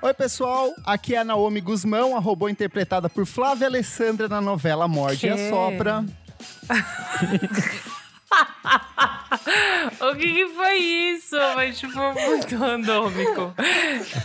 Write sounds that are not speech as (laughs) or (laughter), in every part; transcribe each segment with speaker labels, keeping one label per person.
Speaker 1: Oi, pessoal. Aqui é a Naomi Guzmão, a robô interpretada por Flávia Alessandra na novela Morde e a Sopra. (laughs)
Speaker 2: o que, que, foi isso? Mas, tipo, muito randômico.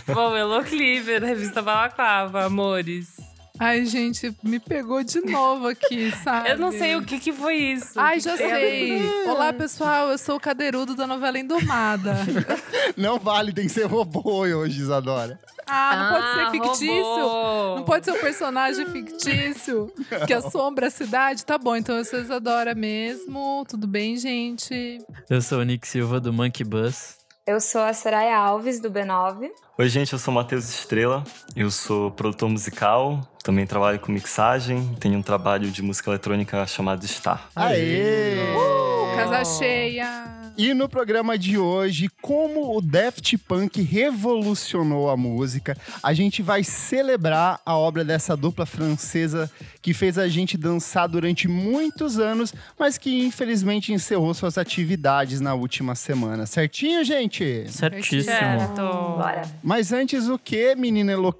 Speaker 2: Bom, Elo Cleaver, revista Balaclava, amores.
Speaker 3: Ai, gente, me pegou de novo aqui, sabe? (laughs)
Speaker 2: Eu não sei o que, que foi isso.
Speaker 3: Ai, já sei. Olá, pessoal, eu sou o cadeirudo da novela Indomada. (laughs)
Speaker 1: não vale, tem que ser robô hoje, Isadora.
Speaker 3: Ah, não ah, pode ser ah, fictício? Robô. Não pode ser um personagem fictício que (laughs) assombra a cidade? Tá bom, então eu sou Isadora mesmo. Tudo bem, gente?
Speaker 4: Eu sou o Nick Silva, do Monkey Bus.
Speaker 5: Eu sou a Soraya Alves, do B9.
Speaker 6: Oi, gente, eu sou Matheus Estrela. Eu sou produtor musical, também trabalho com mixagem. Tenho um trabalho de música eletrônica chamado Star.
Speaker 1: Aê!
Speaker 3: Uh, casa cheia!
Speaker 1: E no programa de hoje, como o Daft Punk revolucionou a música, a gente vai celebrar a obra dessa dupla francesa que fez a gente dançar durante muitos anos, mas que infelizmente encerrou suas atividades na última semana. Certinho, gente?
Speaker 4: Certíssimo.
Speaker 2: Certo.
Speaker 5: Bora.
Speaker 1: Mas antes o que, menina Elo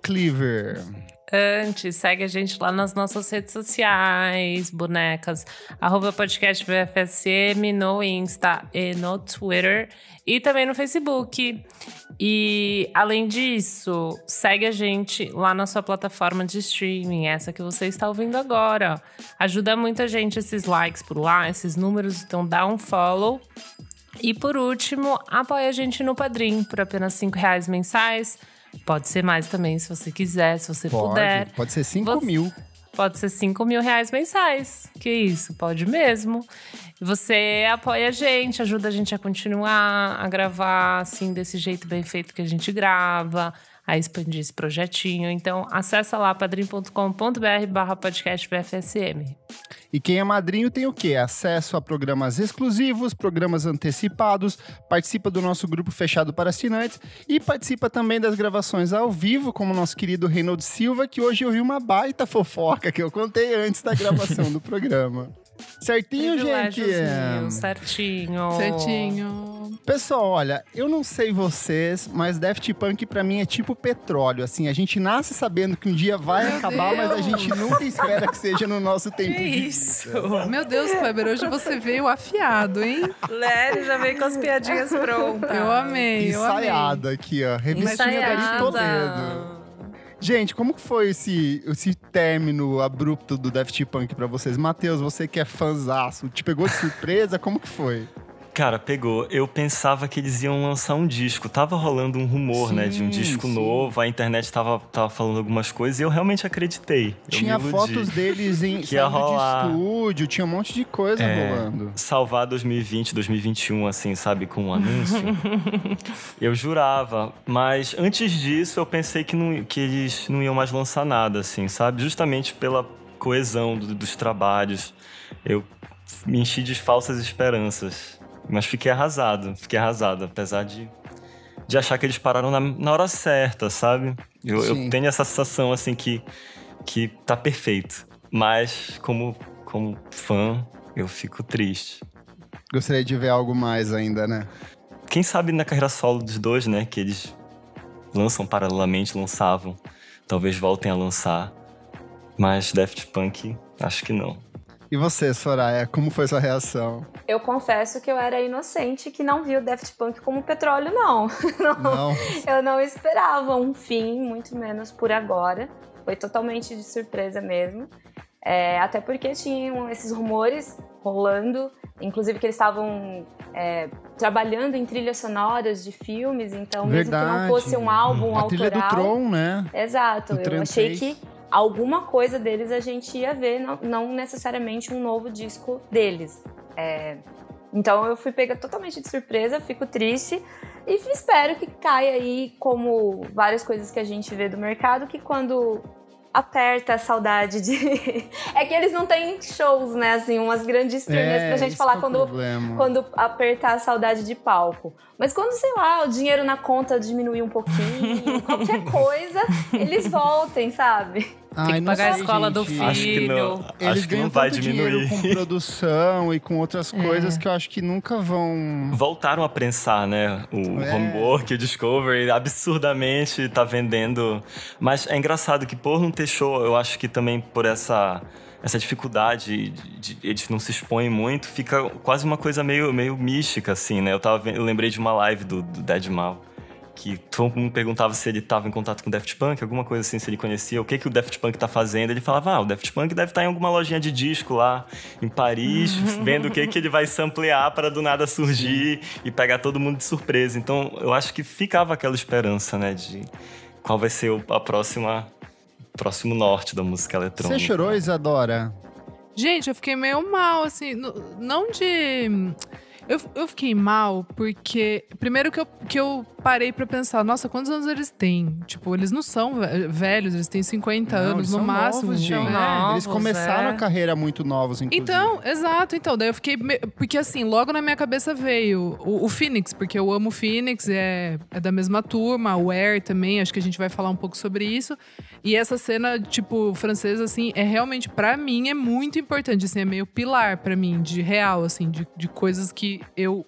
Speaker 2: Segue a gente lá nas nossas redes sociais, bonecas, arroba podcast VFSM no Insta e no Twitter e também no Facebook. E além disso, segue a gente lá na sua plataforma de streaming, essa que você está ouvindo agora. Ajuda muita gente esses likes por lá, esses números, então dá um follow. E por último, apoia a gente no Padrim por apenas R$ reais mensais Pode ser mais também, se você quiser, se você
Speaker 1: pode,
Speaker 2: puder.
Speaker 1: Pode ser 5 você... mil.
Speaker 2: Pode ser 5 mil reais mensais. Que isso, pode mesmo. Você apoia a gente, ajuda a gente a continuar a gravar assim, desse jeito bem feito que a gente grava a expandir esse projetinho. Então, acessa lá padrim.com.br barra podcast BFSM.
Speaker 1: E quem é madrinho tem o quê? Acesso a programas exclusivos, programas antecipados, participa do nosso grupo fechado para assinantes e participa também das gravações ao vivo, como o nosso querido Reinaldo Silva, que hoje ouviu uma baita fofoca que eu contei antes da gravação do (laughs) programa. Certinho, gente?
Speaker 2: certinho.
Speaker 3: Certinho.
Speaker 1: Pessoal, olha, eu não sei vocês, mas Daft Punk para mim é tipo petróleo. Assim, a gente nasce sabendo que um dia vai Meu acabar, Deus. mas a gente nunca espera que seja no nosso tempo
Speaker 2: que
Speaker 1: de
Speaker 2: isso?
Speaker 3: Meu Deus, Kleber, hoje você veio afiado, hein?
Speaker 2: Lério já veio com as piadinhas prontas.
Speaker 3: Eu amei, eu
Speaker 1: Ensaiada amei. aqui, ó. Revistinha da Toledo. Gente, como que foi esse, esse término abrupto do Daft Punk para vocês? Matheus, você que é fãzaço, te pegou de surpresa? Como que foi?
Speaker 6: Cara, pegou. Eu pensava que eles iam lançar um disco. Tava rolando um rumor, sim, né, de um disco sim. novo. A internet tava, tava falando algumas coisas e eu realmente acreditei. Eu
Speaker 1: tinha fotos deles em (laughs) que ia rolar. de estúdio, tinha um monte de coisa é, rolando.
Speaker 6: Salvar 2020, 2021, assim, sabe, com um anúncio. (laughs) eu jurava. Mas antes disso, eu pensei que, não, que eles não iam mais lançar nada, assim, sabe? Justamente pela coesão do, dos trabalhos. Eu me enchi de falsas esperanças. Mas fiquei arrasado, fiquei arrasado, apesar de, de achar que eles pararam na, na hora certa, sabe? Eu, eu, tenho essa sensação, assim, que, que tá perfeito. Mas, como, como fã, eu fico triste.
Speaker 1: Gostaria de ver algo mais ainda, né?
Speaker 6: Quem sabe na carreira solo dos dois, né? Que eles lançam paralelamente, lançavam. Talvez voltem a lançar. Mas Daft Punk, acho que não.
Speaker 1: E você, Soraya, como foi sua reação?
Speaker 5: Eu confesso que eu era inocente que não viu Daft Punk como petróleo, não. não. (laughs) não. Eu não esperava um fim, muito menos por agora. Foi totalmente de surpresa mesmo. É, até porque tinham esses rumores rolando, inclusive que eles estavam é, trabalhando em trilhas sonoras de filmes, então
Speaker 1: Verdade.
Speaker 5: mesmo que não fosse um álbum
Speaker 1: a
Speaker 5: autoral... A
Speaker 1: trilha do Tron, né?
Speaker 5: Exato, eu achei que alguma coisa deles a gente ia ver, não, não necessariamente um novo disco deles. É, então eu fui pega totalmente de surpresa, fico triste e espero que caia aí como várias coisas que a gente vê do mercado, que quando aperta a saudade de. (laughs) é que eles não têm shows, né? Assim, umas grandes turnês é, pra gente falar é quando, quando apertar a saudade de palco. Mas quando, sei lá, o dinheiro na conta diminuir um pouquinho, qualquer (laughs) coisa, eles voltem, sabe?
Speaker 2: Ai, Tem que pagar a escola gente. do filho.
Speaker 6: Acho que não,
Speaker 1: Eles
Speaker 6: acho que não vai diminuir.
Speaker 1: com produção e com outras
Speaker 3: É.
Speaker 1: coisas que eu acho que nunca vão.
Speaker 6: Voltaram a prensar, né? O
Speaker 1: É.
Speaker 6: Homework, o Discovery, absurdamente tá vendendo. Mas é engraçado que por não ter show, eu acho que também por essa essa dificuldade de, de- eles não se expõem muito, fica quase uma coisa meio, meio mística, assim, né? Eu, tava, eu lembrei de uma live do, do Dead Mal, que todo mundo perguntava se ele estava em contato com o Daft Punk, alguma coisa assim, se ele conhecia, o que, que o Daft Punk tá fazendo. Ele falava, ah, o Daft Punk deve estar em alguma lojinha de disco lá em Paris, (laughs) vendo o que, que ele vai samplear para do nada surgir e pegar todo mundo de surpresa. Então, eu acho que ficava aquela esperança, né, de qual vai ser o a próxima próximo norte da música eletrônica.
Speaker 1: Você chorou, Isadora?
Speaker 3: Gente, eu fiquei meio mal, assim, não de. Eu, eu fiquei mal porque. Primeiro que eu, que eu parei pra pensar, nossa, quantos anos eles têm? Tipo, eles não são ve- velhos, eles têm 50
Speaker 1: Não,
Speaker 3: anos no máximo.
Speaker 1: novos, gente.
Speaker 2: Novos,
Speaker 1: Eles começaram
Speaker 2: é.
Speaker 1: a carreira muito novos, inclusive.
Speaker 3: Então, exato. Então, daí eu fiquei. me- Porque assim, logo na minha cabeça veio o, o Phoenix, porque eu amo o Phoenix, é, é da mesma turma, o Air também, acho que a gente vai falar um pouco sobre isso. E essa cena, tipo, francesa, assim, é realmente, pra mim, é muito importante, assim, é meio pilar pra mim, de real, assim, de, de coisas que eu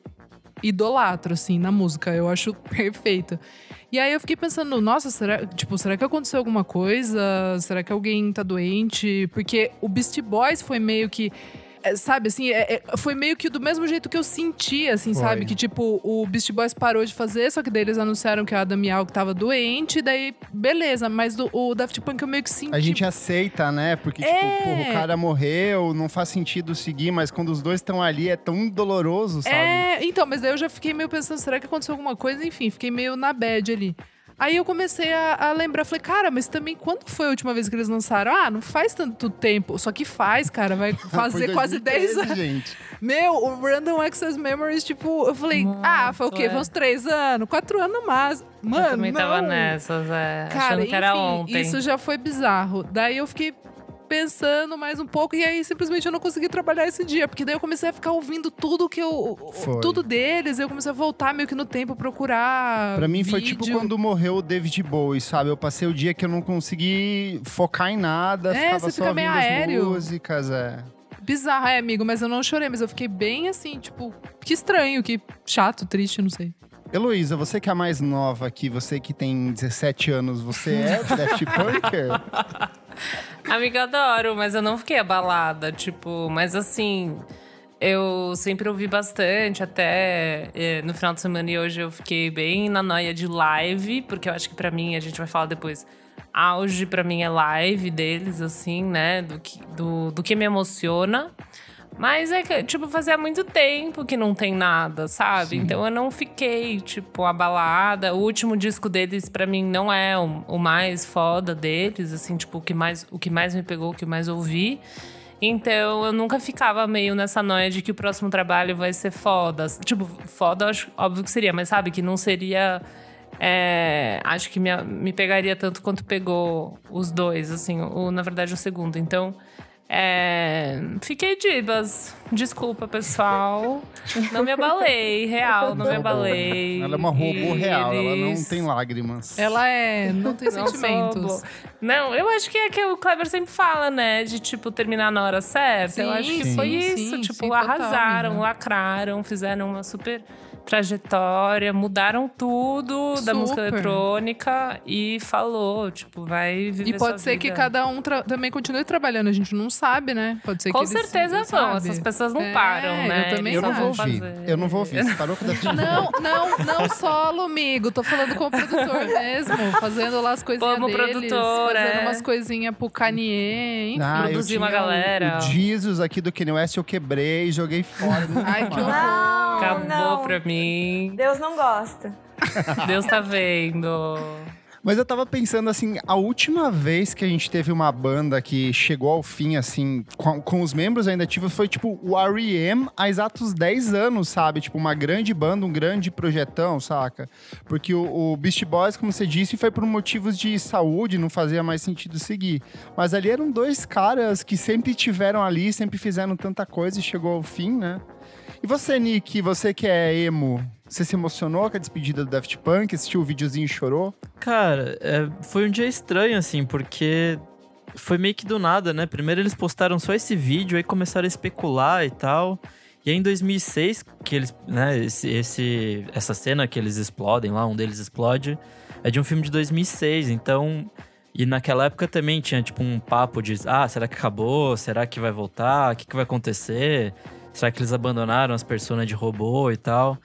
Speaker 3: idolatro, assim, na música. Eu acho (laughs) perfeito. E aí eu fiquei pensando, nossa, será, tipo, será que aconteceu alguma coisa? Será que alguém tá doente? Porque o Beastie Boys foi meio que sabe, assim, é- é- foi meio que do mesmo jeito que eu senti, assim,
Speaker 1: Foi.
Speaker 3: sabe? Que, tipo, o Beastie Boys parou de fazer, só que daí eles anunciaram que a Adam Yauch tava doente, e daí, beleza. Mas do, o Daft Punk eu meio que senti...
Speaker 1: A gente aceita, né? Porque,
Speaker 3: É.
Speaker 1: tipo, porra, o cara morreu, não faz sentido seguir, mas quando os dois estão ali é tão doloroso, sabe?
Speaker 3: É, então, mas daí eu já fiquei meio pensando, será que aconteceu alguma coisa? Enfim, fiquei meio na bad ali. Aí eu comecei a, a lembrar, falei, cara, mas também quando foi a última vez que eles lançaram? Ah, não faz tanto tempo. Só que faz, cara, vai (laughs) fazer quase 10
Speaker 1: 2013,
Speaker 3: anos.
Speaker 1: gente.
Speaker 3: Meu, o Random Access Memories, tipo, eu falei,
Speaker 2: Muito,
Speaker 3: ah, foi o quê?
Speaker 2: é.
Speaker 3: Foi uns 3 anos, 4 anos mais. Mano,
Speaker 2: eu também
Speaker 3: não.
Speaker 2: tava nessas, é,
Speaker 3: Cara,
Speaker 2: achando que era
Speaker 3: enfim,
Speaker 2: ontem.
Speaker 3: isso já foi bizarro. Daí eu fiquei pensando mais um pouco e aí simplesmente eu não consegui trabalhar esse dia, porque daí eu comecei a ficar ouvindo tudo que eu
Speaker 1: Foi.
Speaker 3: tudo deles, eu comecei a voltar meio que no tempo procurar
Speaker 1: Pra mim foi tipo
Speaker 3: vídeo.
Speaker 1: quando morreu o David Bowie, sabe? Eu passei o dia que eu não consegui focar em nada,
Speaker 3: É,
Speaker 1: ficava
Speaker 3: você
Speaker 1: só
Speaker 3: fica meio
Speaker 1: ouvindo as
Speaker 3: aéreo.
Speaker 1: músicas, é.
Speaker 3: bizarro, é, amigo, mas eu não chorei, mas eu fiquei bem assim, tipo, que estranho, que chato, triste, não sei.
Speaker 1: Heloísa, você que é a mais nova aqui, você que tem 17 anos, você é Daft Punker? (laughs)
Speaker 2: Amiga, adoro, mas eu não fiquei abalada, tipo, mas assim, eu sempre ouvi bastante, até eh, no final de semana e hoje eu fiquei bem na noia de live, porque eu acho que pra mim, a gente vai falar depois, auge pra mim é live deles, assim, né, do que, do, do que me emociona. Mas é que, tipo, fazia muito tempo que não tem nada, sabe? Então eu não fiquei, tipo, abalada. O último disco deles, pra mim, não é o, o mais foda deles, assim, tipo, o que, mais, o que mais me pegou, o que mais ouvi. Então eu nunca ficava meio nessa noia de que o próximo trabalho vai ser foda. Tipo, foda, acho, óbvio que seria, mas sabe, que não seria. é, acho que me, me pegaria tanto quanto pegou os dois, assim, o, na verdade o segundo. Então. É, fiquei dibas. Desculpa, pessoal. Não me abalei, real, não me abalei.
Speaker 1: Ela é uma robô
Speaker 2: E
Speaker 1: real, ela não
Speaker 2: eles-
Speaker 1: tem lágrimas.
Speaker 3: Ela é, não tem (laughs)
Speaker 2: não
Speaker 3: sentimentos.
Speaker 2: Não, eu acho que é que o Kleber sempre fala, né? De, tipo, terminar na hora certa. eu
Speaker 3: Sim,
Speaker 2: acho que
Speaker 1: sim,
Speaker 2: foi
Speaker 3: sim,
Speaker 2: isso. tipo,
Speaker 3: sim, total,
Speaker 2: arrasaram,
Speaker 3: amiga.
Speaker 2: lacraram, fizeram uma super trajetória, mudaram tudo da música
Speaker 3: Super.
Speaker 2: eletrônica e falou, tipo, vai viver
Speaker 3: E pode
Speaker 2: sua
Speaker 3: ser que
Speaker 2: vida.
Speaker 3: cada um também continue trabalhando, a gente não sabe, né? Pode ser
Speaker 2: Com
Speaker 3: que
Speaker 2: certeza
Speaker 3: eles
Speaker 2: vão,
Speaker 3: sabe.
Speaker 2: essas pessoas não
Speaker 3: É,
Speaker 2: param, né?
Speaker 3: eu também
Speaker 1: eu não vou ouvir.
Speaker 2: fazer.
Speaker 1: Eu não vou ouvir. Você parou com? (laughs)
Speaker 3: Não, não, não solo, amigo. Tô falando com o produtor mesmo. Fazendo lá as coisinhas
Speaker 2: Como
Speaker 3: deles.
Speaker 2: produtor,
Speaker 3: fazendo
Speaker 2: é.
Speaker 3: umas coisinhas pro Kanye, enfim.
Speaker 1: Ah, eu
Speaker 2: Produzir uma
Speaker 1: tinha o-
Speaker 2: galera.
Speaker 1: O, Jesus aqui do Kanye West eu quebrei, joguei fora.
Speaker 3: Ai, que horror.
Speaker 2: Acabou
Speaker 5: não.
Speaker 2: pra mim.
Speaker 5: Deus não gosta. (laughs)
Speaker 2: Deus tá vendo.
Speaker 1: Mas eu tava pensando assim, a última vez que a gente teve uma banda que chegou ao fim, assim, com, com os membros ainda ativos, foi tipo o R.E.M. há exatos 10 anos, sabe? Tipo, uma grande banda, um grande projetão, saca? Porque o, o Beast Boys, como você disse, foi por motivos de saúde, não fazia mais sentido seguir. Mas ali eram dois caras que sempre tiveram ali, sempre fizeram tanta coisa e chegou ao fim, né? E você, Nick, você que é emo, você se emocionou com a despedida do Daft Punk? Assistiu o videozinho e chorou?
Speaker 4: Cara, é, foi um dia estranho, assim, porque foi meio que do nada, né? Primeiro eles postaram só esse vídeo, aí começaram a especular e tal. E aí em 2006, que eles, né, esse, esse, essa cena que eles explodem lá, um deles explode, é de um filme de 2006, então... E naquela época também tinha, tipo, um papo de, ah, será que acabou? Será que vai voltar? O que, que vai acontecer? Será que eles abandonaram as personas de robô e tal?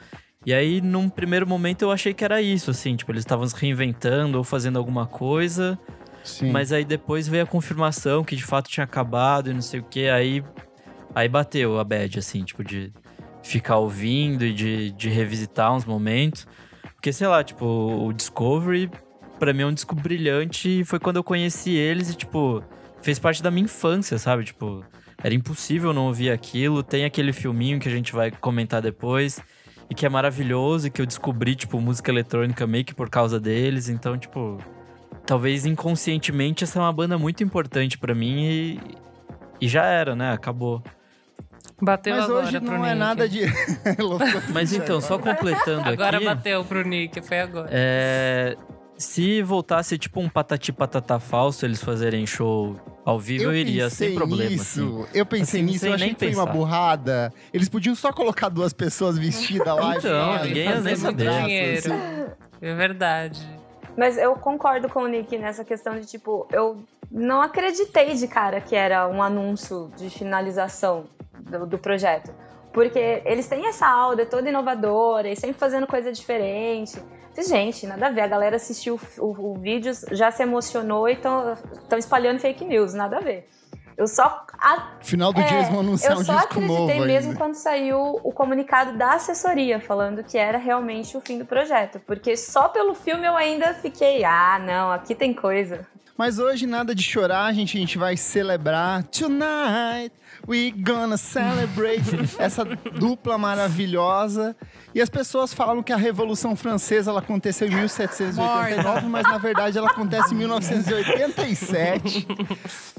Speaker 4: E aí, num primeiro momento, eu achei que era isso, assim, tipo, eles estavam se reinventando ou fazendo alguma coisa.
Speaker 1: Sim.
Speaker 4: Mas aí depois veio a confirmação que de fato tinha acabado e não sei o que. Aí, aí bateu a bad, assim, tipo, de ficar ouvindo e de, de revisitar uns momentos. Porque, sei lá, tipo, o Discovery, pra mim é um disco brilhante e foi quando eu conheci eles e, tipo, fez parte da minha infância, sabe? Tipo, era impossível não ouvir aquilo. Tem aquele filminho que a gente vai comentar depois e que é maravilhoso e que eu descobri, tipo, música eletrônica meio que por causa deles. Então, tipo, talvez inconscientemente essa é uma banda muito importante pra mim e, e já era, né? Acabou.
Speaker 2: Bateu
Speaker 1: Mas
Speaker 2: agora
Speaker 1: hoje
Speaker 2: pro
Speaker 1: não é
Speaker 2: Nick.
Speaker 1: nada de. (laughs)
Speaker 4: Mas então, só completando
Speaker 2: Agora
Speaker 4: aqui.
Speaker 2: bateu pro Nick, foi agora.
Speaker 4: É, se voltasse tipo um patati patatá falso, eles fazerem show ao vivo, eu, iria sem problema. Assim.
Speaker 1: Eu pensei
Speaker 4: Assim,
Speaker 1: nisso, eu achei
Speaker 4: nem
Speaker 1: que foi uma
Speaker 4: pensar.
Speaker 1: burrada. Eles podiam só colocar duas pessoas vestidas lá.
Speaker 4: Então,
Speaker 1: e
Speaker 4: ninguém ia nem saber.
Speaker 1: assim.
Speaker 2: É verdade.
Speaker 5: Mas eu concordo com o Nick nessa questão de, tipo, eu não acreditei de cara que era um anúncio de finalização do, do projeto. Porque eles têm essa aura toda inovadora e sempre fazendo coisa diferente. Gente, nada a ver. A galera assistiu o, o, o vídeo, já se emocionou e estão espalhando fake news. Nada a ver. Eu só a-
Speaker 1: Final do dia eles vão anunciar
Speaker 5: eu só acreditei mesmo
Speaker 1: ainda.
Speaker 5: quando saiu o comunicado da assessoria falando que era realmente o fim do projeto. Porque só pelo filme eu ainda fiquei, ah, não, aqui tem coisa.
Speaker 1: Mas hoje nada de chorar, gente. A gente vai celebrar. Tonight we gonna celebrate (laughs) essa dupla maravilhosa. E as pessoas falam que a Revolução Francesa ela aconteceu em 1789, mas na verdade ela acontece em 1987,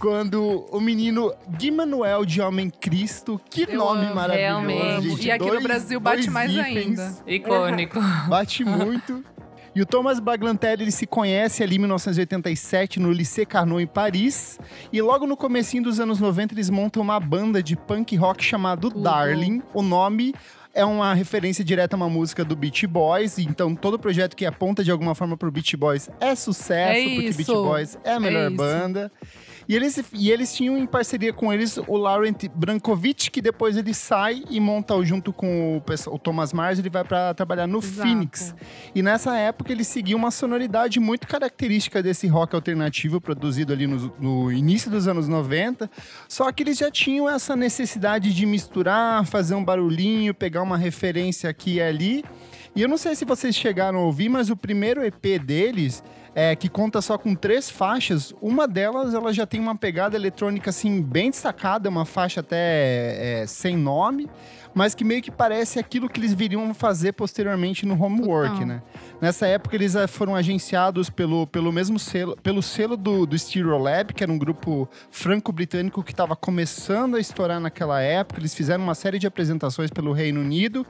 Speaker 1: quando o menino Gui Manuel de Homem Cristo, que
Speaker 3: Eu
Speaker 1: nome
Speaker 3: amo,
Speaker 1: maravilhoso,
Speaker 2: realmente.
Speaker 1: gente.
Speaker 3: E aqui no
Speaker 1: Dois-
Speaker 3: Brasil bate mais ainda.
Speaker 2: Icônico.
Speaker 1: Bate muito. (laughs) E o Thomas Baglantelli, ele se conhece ali em 1987 no Lycée Carnot em Paris. E logo no comecinho dos anos 90 eles montam uma banda de punk rock chamado
Speaker 3: Tudo.
Speaker 1: Darling. O nome é uma referência direta a uma música do Beach Boys. Então todo projeto que aponta de alguma forma pro Beach Boys é sucesso,
Speaker 3: É
Speaker 1: porque
Speaker 3: isso.
Speaker 1: Beach Boys é a melhor
Speaker 3: isso.
Speaker 1: banda. E eles, e eles tinham em parceria com eles o Laurent Brankovic, que depois ele sai e monta junto com o, o Thomas Mars, ele vai para trabalhar no
Speaker 3: Exato.
Speaker 1: Phoenix. E nessa época ele seguia uma sonoridade muito característica desse rock alternativo produzido ali no, no início dos anos 90. Só que eles já tinham essa necessidade de misturar, fazer um barulhinho, pegar uma referência aqui e ali. E eu não sei se vocês chegaram a ouvir, mas o primeiro EP deles, é, que conta só com três faixas, uma delas ela já tem uma pegada eletrônica assim bem destacada, uma faixa até é, sem nome, mas que meio que parece aquilo que eles viriam fazer posteriormente no Homework,
Speaker 3: Total.
Speaker 1: né? Nessa época eles eh, foram agenciados pelo, pelo mesmo selo, pelo selo do, do Stereolab, que era um grupo franco-britânico que estava começando a estourar naquela época. Eles fizeram uma série de apresentações pelo Reino Unido.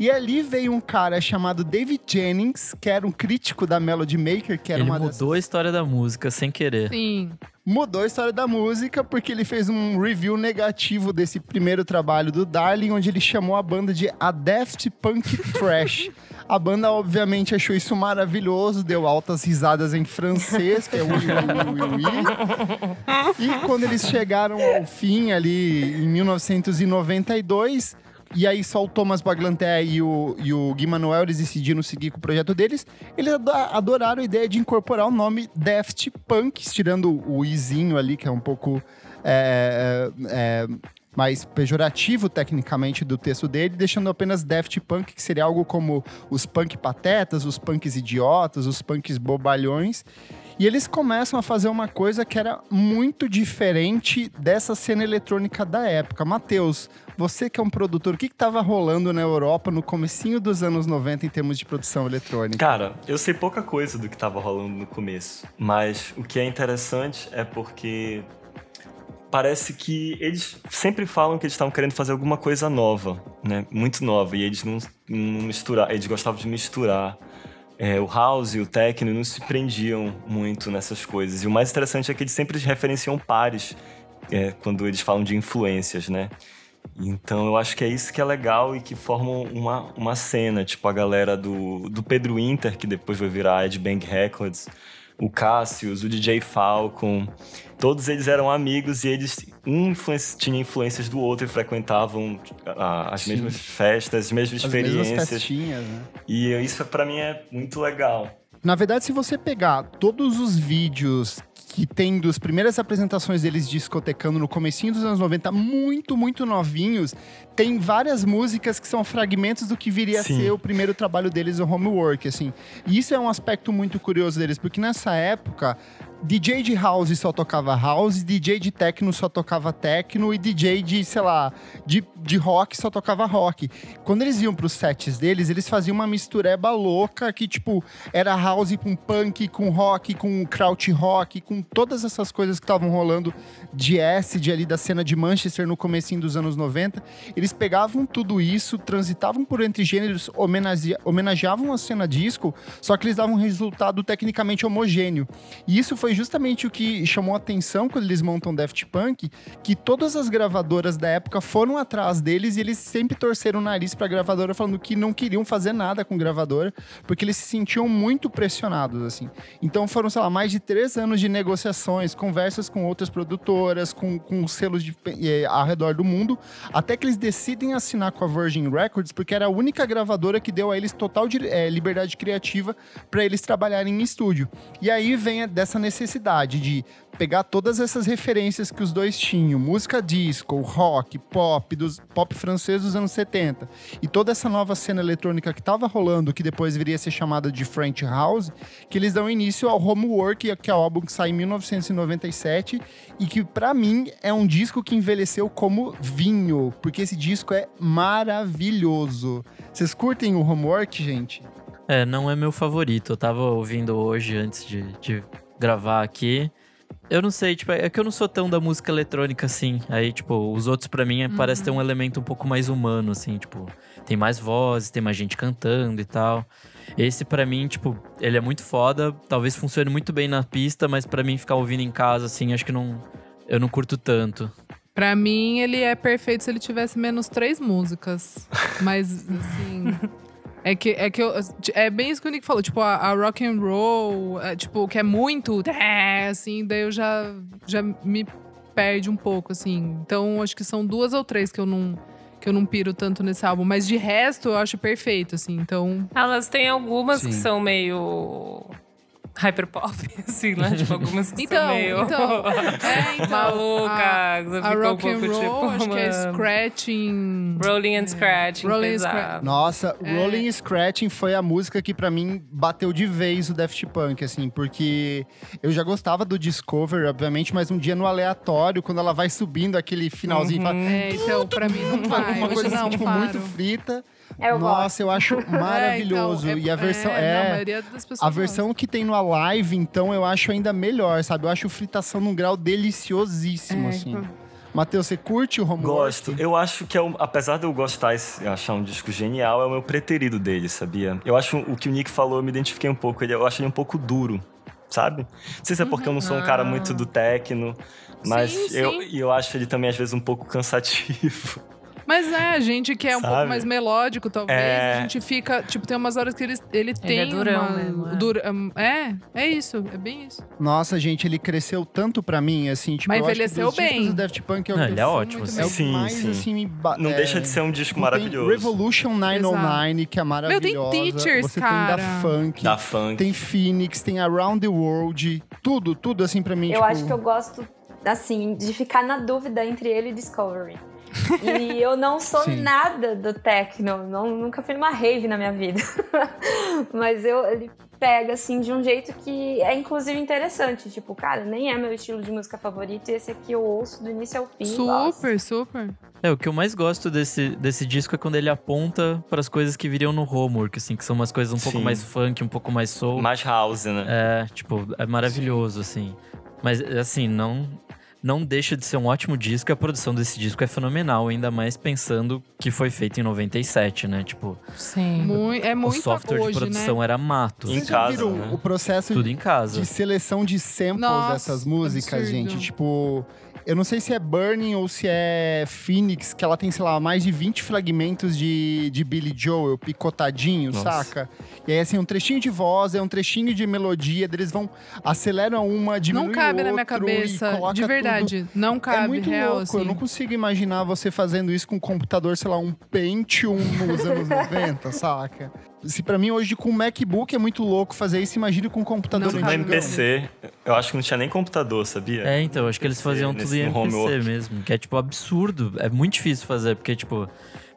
Speaker 1: E ali veio um cara chamado David Jennings, que era um crítico da Melody Maker, que era
Speaker 4: Ele
Speaker 1: uma
Speaker 4: mudou
Speaker 1: dessas
Speaker 4: a história da música sem querer.
Speaker 3: Sim.
Speaker 1: Mudou a história da música porque ele fez um review negativo desse primeiro trabalho do Darling, onde ele chamou a banda de A Daft Punk Trash. (laughs) A banda, obviamente, achou isso maravilhoso, deu altas risadas em francês, que é ui, ui, ui, ui, ui. E quando eles chegaram ao fim, ali em 1992, e aí só o Thomas Baglanté e o, e o Gui Manuel, eles decidiram seguir com o projeto deles. Eles ado- adoraram a ideia de incorporar o nome Daft Punk, tirando o izinho ali, que é um pouco é, é, mais pejorativo tecnicamente do texto dele, deixando apenas Daft Punk, que seria algo como os punk patetas, os punks idiotas, os punks bobalhões. E eles começam a fazer uma coisa que era muito diferente dessa cena eletrônica da época. Matheus, você que é um produtor, o que estava rolando na Europa no comecinho dos anos 90 em termos de produção eletrônica?
Speaker 6: Cara, eu sei pouca coisa do que tava rolando no começo, mas o que é interessante é porque parece que eles sempre falam que eles estavam querendo fazer alguma coisa nova, né? Muito nova, e eles não, não misturar, eles gostavam de misturar é, o house e o techno não se prendiam muito nessas coisas. E o mais interessante é que eles sempre referenciam pares é, quando eles falam de influências, né? Então eu acho que é isso que é legal e que formam uma, uma cena, tipo a galera do, do Pedro Inter, que depois vai virar Ed Bang Records, o Cassius, o DJ Falcon, todos eles eram amigos e eles um influência, tinha influências do outro e frequentavam a, as Sim. mesmas festas, as mesmas as experiências. Mesmas
Speaker 1: né?
Speaker 6: E isso para mim é muito legal.
Speaker 1: Na verdade, se você pegar todos os vídeos que tem das primeiras apresentações deles discotecando no comecinho dos anos 90, muito, muito novinhos, tem várias músicas que são fragmentos do que viria Sim. a ser o primeiro trabalho deles, o Homework, assim. E isso é um aspecto muito curioso deles, porque nessa época DJ de house só tocava house, DJ de techno só tocava techno e DJ de, sei lá, de, de rock só tocava rock. Quando eles iam pros sets deles, eles faziam uma mistureba louca que, tipo, era house com punk, com rock, com kraut rock, com todas essas coisas que estavam rolando de acid ali da cena de Manchester no comecinho dos anos 90. Eles pegavam tudo isso, transitavam por entre gêneros, homenageavam a cena disco, só que eles davam um resultado tecnicamente homogêneo. E isso foi foi justamente o que chamou atenção quando eles montam Daft Punk, que todas as gravadoras da época foram atrás deles e eles sempre torceram o nariz pra gravadora falando que não queriam fazer nada com gravadora, porque eles se sentiam muito pressionados, assim. Então foram, sei lá, mais de três anos de negociações, conversas com outras produtoras, com, com selos de, eh, ao redor do mundo, até que eles decidem assinar com a Virgin Records, porque era a única gravadora que deu a eles total de, eh, liberdade criativa para eles trabalharem em estúdio. E aí vem dessa necessidade necessidade de pegar todas essas referências que os dois tinham, música disco, rock, pop, dos pop francês dos anos 70, e toda essa nova cena eletrônica que estava rolando, que depois viria a ser chamada de French House, que eles dão início ao Homework, que é o álbum que sai em 1997 e que para mim é um disco que envelheceu como vinho, porque esse disco é maravilhoso. Vocês curtem o Homework, gente?
Speaker 4: É, não é meu favorito. Eu tava ouvindo hoje antes de, de gravar aqui. Eu não sei, tipo, é que eu não sou tão da música eletrônica assim. Aí, tipo, os outros para mim uhum. parece ter um elemento um pouco mais humano, assim, tipo, tem mais vozes, tem mais gente cantando e tal. Esse para mim, tipo, ele é muito foda, talvez funcione muito bem na pista, mas para mim ficar ouvindo em casa assim, acho que não eu não curto tanto.
Speaker 3: Pra mim, ele é perfeito se ele tivesse menos três músicas. Mas, assim. (laughs) É que, é que eu, é bem isso que o Nick falou, tipo, a, a rock and roll, é, tipo, que é muito, é, assim, daí eu já, já me perde um pouco, assim. Então, acho que são duas ou três que eu não que eu não piro tanto nesse álbum, mas de resto eu acho perfeito, assim. Então,
Speaker 2: elas têm algumas Sim. que são meio hyperpop, (laughs) assim, né? Tipo, algumas que
Speaker 3: então,
Speaker 2: são meio
Speaker 3: então, (laughs) é, então,
Speaker 2: maluca. A,
Speaker 3: a rock um and roll, tipo, acho que é scratching.
Speaker 2: Rolling and é, Scratching, rolling pesado.
Speaker 1: Nossa, é. Rolling and Scratching foi a música que para mim bateu de vez o Daft Punk, assim, porque eu já gostava do Discover, obviamente, mas um dia no aleatório, quando ela vai subindo aquele finalzinho, uhum. fala,
Speaker 3: é, então, pra mim não vai. (laughs)
Speaker 1: Uma coisa assim, tipo, muito frita. Eu Nossa, gosto. eu acho maravilhoso. (laughs) é, então, é, e a versão é, é a, a versão que tem no Alive, então eu acho ainda melhor, sabe? Eu acho fritação num grau deliciosíssimo, é, assim. Então. Matheus, você curte o Homework?
Speaker 6: Gosto. Eu acho que, é um, apesar de eu gostar e achar um disco genial, é o meu preterido dele, sabia? Eu acho o que o Nick falou, eu me identifiquei um pouco. Ele, eu acho ele um pouco duro, sabe? Não sei se é porque uhum. eu não sou um cara muito do techno, mas sim, sim. eu, eu acho ele também, às vezes, um pouco cansativo.
Speaker 3: Mas é, a gente que é um pouco mais melódico, talvez, é... a gente fica. Tipo, tem umas horas que ele, ele, ele tem. É durão uma, mesmo. É. Dura, é, é isso, é bem isso.
Speaker 1: Nossa, gente, ele cresceu tanto pra mim, assim, tipo,
Speaker 3: Mas envelheceu bem.
Speaker 1: do Daft Punk é o
Speaker 4: Não, ele é ótimo, assim.
Speaker 1: É o sim, mais, sim. assim, me
Speaker 6: Não é... deixa de ser um disco maravilhoso.
Speaker 1: Tem Revolution 909, Exato. que é maravilhosa.
Speaker 3: Meu, tem Teachers,
Speaker 1: Você
Speaker 3: cara.
Speaker 1: tem da Funk.
Speaker 6: Da Funk.
Speaker 1: Tem Phoenix, tem Around the World. Tudo, tudo, assim, pra mim.
Speaker 5: Eu
Speaker 1: tipo...
Speaker 5: acho que eu gosto, assim, de ficar na dúvida entre ele e Discovery. E eu não sou Sim. nada do techno, não, nunca fui numa rave na minha vida. (laughs) Mas eu, ele pega assim de um jeito que é inclusive interessante. Tipo, cara, nem é meu estilo de música favorito e esse aqui eu ouço do início ao fim.
Speaker 3: Super,
Speaker 5: nossa.
Speaker 3: super.
Speaker 4: É, o que eu mais gosto desse, desse disco é quando ele aponta para as coisas que viriam no homework, assim, que são umas coisas um Sim. pouco mais funk, um pouco mais soul.
Speaker 6: Mais house, né?
Speaker 4: É, tipo, é maravilhoso, Sim. assim. Mas, assim, não não deixa de ser um ótimo disco. e A produção desse disco é fenomenal, ainda mais pensando que foi feito em 97, né? Tipo,
Speaker 2: Sim.
Speaker 3: É
Speaker 4: o
Speaker 3: muito
Speaker 4: software
Speaker 3: hoje,
Speaker 4: de produção
Speaker 3: né?
Speaker 4: era mato.
Speaker 6: Em
Speaker 1: já
Speaker 6: casa,
Speaker 1: viram
Speaker 6: né?
Speaker 1: o processo
Speaker 4: Tudo em casa.
Speaker 1: de seleção de samples
Speaker 3: Nossa,
Speaker 1: dessas músicas,
Speaker 3: absurdo.
Speaker 1: gente. Tipo, eu não sei se é Burning ou se é Phoenix, que ela tem, sei lá, mais de 20 fragmentos de, de Billy Joel picotadinho,
Speaker 6: Nossa.
Speaker 1: saca? E aí, assim, um trechinho de voz, é um trechinho de melodia, eles vão, aceleram uma, diminuem
Speaker 3: Não cabe na minha
Speaker 1: outro
Speaker 3: cabeça, de
Speaker 1: tudo.
Speaker 3: verdade. Não cabe,
Speaker 1: é muito
Speaker 3: real,
Speaker 1: louco,
Speaker 3: assim.
Speaker 1: eu não consigo imaginar você fazendo isso com um computador, sei lá, um Pentium nos anos 90, saca? Se pra mim hoje com um MacBook é muito louco fazer isso, imagine com um computador
Speaker 3: Não cabe.
Speaker 1: antigão.
Speaker 6: MPC, eu acho que não tinha nem computador, sabia?
Speaker 4: É, então, acho que eles faziam tudo em
Speaker 6: homework.
Speaker 4: mesmo, que é tipo absurdo, é muito difícil fazer, porque tipo,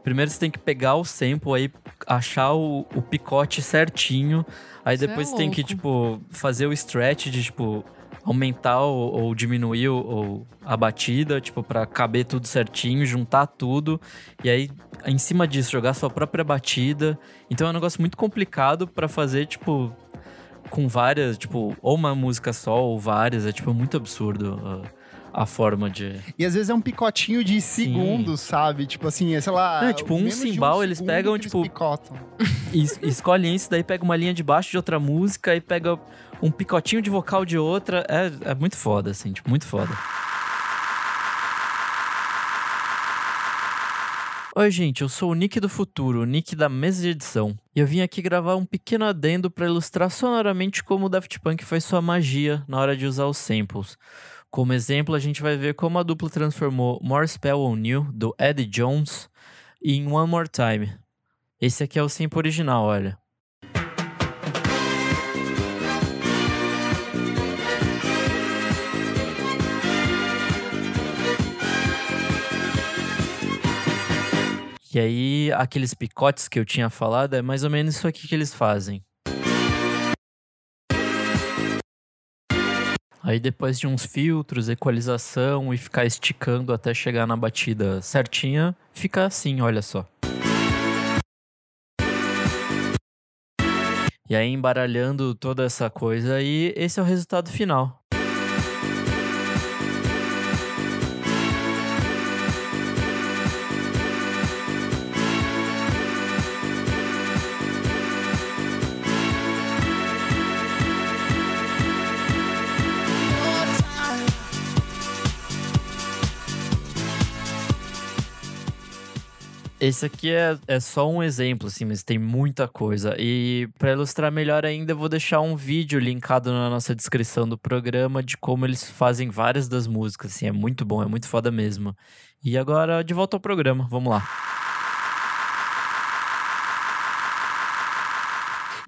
Speaker 4: primeiro você tem que pegar o sample aí, achar o, o picote certinho, aí
Speaker 3: Isso é
Speaker 4: depois você tem que tipo fazer o stretch de tipo aumentar ou, ou diminuir o, o- a batida, tipo para caber tudo certinho, juntar tudo e aí em cima disso jogar sua própria batida. Então é um negócio muito complicado pra fazer tipo com várias, tipo, ou uma música só ou várias, é tipo muito absurdo a, a forma de.
Speaker 1: E às vezes é um picotinho de segundos, sabe? Tipo assim, é, sei lá.
Speaker 4: É, tipo, um cimbal, eles
Speaker 1: segundo
Speaker 4: pegam,
Speaker 1: que
Speaker 4: tipo,
Speaker 1: picotam.
Speaker 4: E es- escolhem isso, daí pega uma linha de baixo de outra música e pega um picotinho de vocal de outra. É, é muito foda, assim, tipo, muito foda. Oi, gente, eu sou o Nick do futuro, o Nick da mesa de edição. E eu vim aqui gravar um pequeno adendo para ilustrar sonoramente como o Daft Punk faz sua magia na hora de usar os samples. Como exemplo, a gente vai ver como a dupla transformou More Spell on You, do Eddie Jones, em One More Time. Esse aqui é o sample original, olha. E aí, aqueles picotes que eu tinha falado, é mais ou menos isso aqui que eles fazem. Aí depois de uns filtros, equalização e ficar esticando até chegar na batida certinha, fica assim, olha só. E aí embaralhando toda essa coisa aí, esse é o resultado final. Esse aqui é, é só um exemplo, assim, mas tem muita coisa. E para ilustrar melhor ainda, eu vou deixar um vídeo linkado na nossa descrição do programa de como eles fazem várias das músicas, assim, é muito bom, é muito foda mesmo. E agora, de volta ao programa, vamos lá.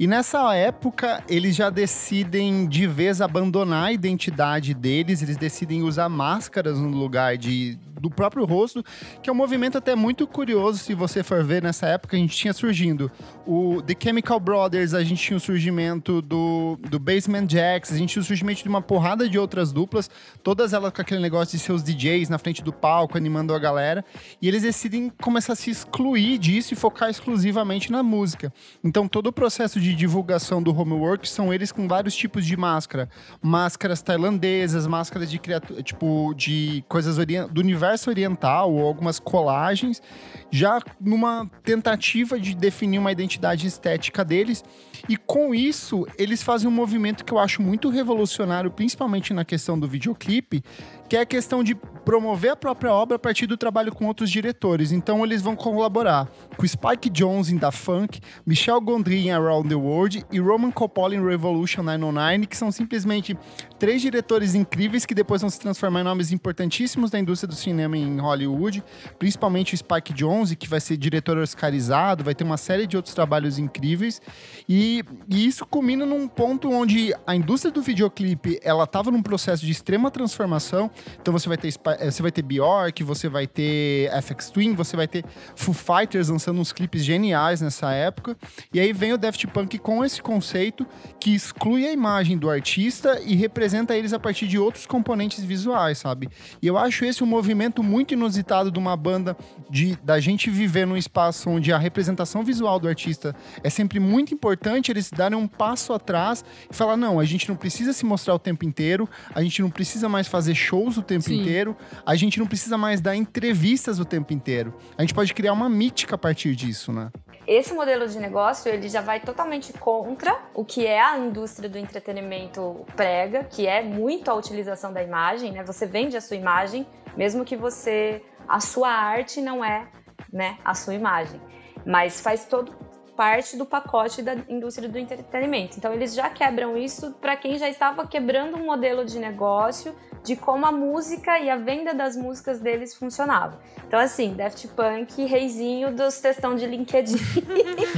Speaker 1: E nessa época, eles já decidem de vez abandonar a identidade deles, eles decidem usar máscaras no lugar de, do próprio rosto, que é um movimento até muito curioso, se você for ver nessa época, a gente tinha surgindo o The Chemical Brothers, a gente tinha o surgimento do, do Basement Jacks, a gente tinha o surgimento de uma porrada de outras duplas, todas elas com aquele negócio de seus DJs na frente do palco, animando a galera, e eles decidem começar a se excluir disso e focar exclusivamente na música. Então todo o processo de divulgação do Homework são eles com vários tipos de máscara. Máscaras tailandesas, máscaras de criatura, tipo, de coisas do universo oriental, ou algumas colagens, já numa tentativa de definir uma identidade estética deles. E com isso, eles fazem um movimento que eu acho muito revolucionário, principalmente na questão do videoclipe, que é a questão de promover a própria obra a partir do trabalho com outros diretores. Então eles vão colaborar com Spike Jonze em Da Funk, Michel Gondry em Around the World e Roman Coppola em Revolution 909, que são simplesmente três diretores incríveis que depois vão se transformar em nomes importantíssimos da indústria do cinema em Hollywood, principalmente o Spike Jonze, que vai ser diretor oscarizado, vai ter uma série de outros trabalhos incríveis. E, e isso culmina num ponto onde a indústria do videoclipe, ela estava num processo de extrema transformação. Então você vai ter eh, você vai ter Bjork, você vai ter FX Twin, você vai ter Foo Fighters lançando uns clipes geniais nessa época. E aí vem o Daft Punk com esse conceito que exclui a imagem do artista e representa eles a partir de outros componentes visuais, sabe? E eu acho esse um movimento muito inusitado de uma banda de da gente viver num espaço onde a representação visual do artista é sempre muito importante, eles darem um passo atrás e falar: não, a gente não precisa se mostrar o tempo inteiro, a gente não precisa mais fazer shows o tempo
Speaker 3: Sim.
Speaker 1: inteiro, a gente não precisa mais dar entrevistas o tempo inteiro. A gente pode criar uma mítica a partir disso, né?
Speaker 5: Esse modelo de negócio, ele já vai totalmente contra o que é a indústria do entretenimento prega, que é muito a utilização da imagem, né? Você vende a sua imagem, mesmo que você a sua arte não é, né, a sua imagem, mas faz todo parte do pacote da indústria do entretenimento. Então eles já quebram isso para quem já estava quebrando um modelo de negócio de como a música e a venda das músicas deles funcionava. Então assim, Daft Punk, reizinho dos textão de LinkedIn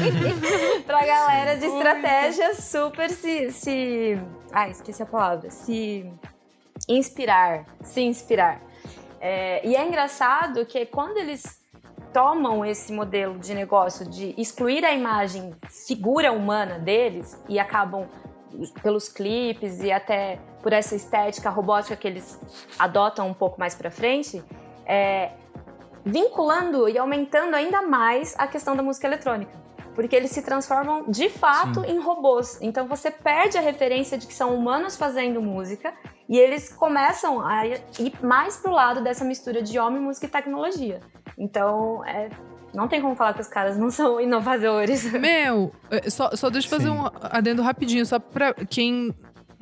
Speaker 5: (laughs) pra galera de estratégia super se, se... Ai, esqueci a palavra. Se inspirar, se inspirar. É, e é engraçado que quando eles tomam esse modelo de negócio de excluir a imagem figura humana deles e acabam pelos clipes e até por essa estética robótica que eles adotam um pouco mais para frente, é, vinculando e aumentando ainda mais a questão da música eletrônica. Porque eles se transformam de fato
Speaker 4: Sim.
Speaker 5: em robôs. Então você perde a referência de que são humanos fazendo música e eles começam a ir mais pro lado dessa mistura de homem, música e tecnologia. Então, é, não tem como falar que os caras não são inovadores.
Speaker 3: Meu, é, só, só deixa eu fazer
Speaker 6: Sim.
Speaker 3: um adendo rapidinho, só pra quem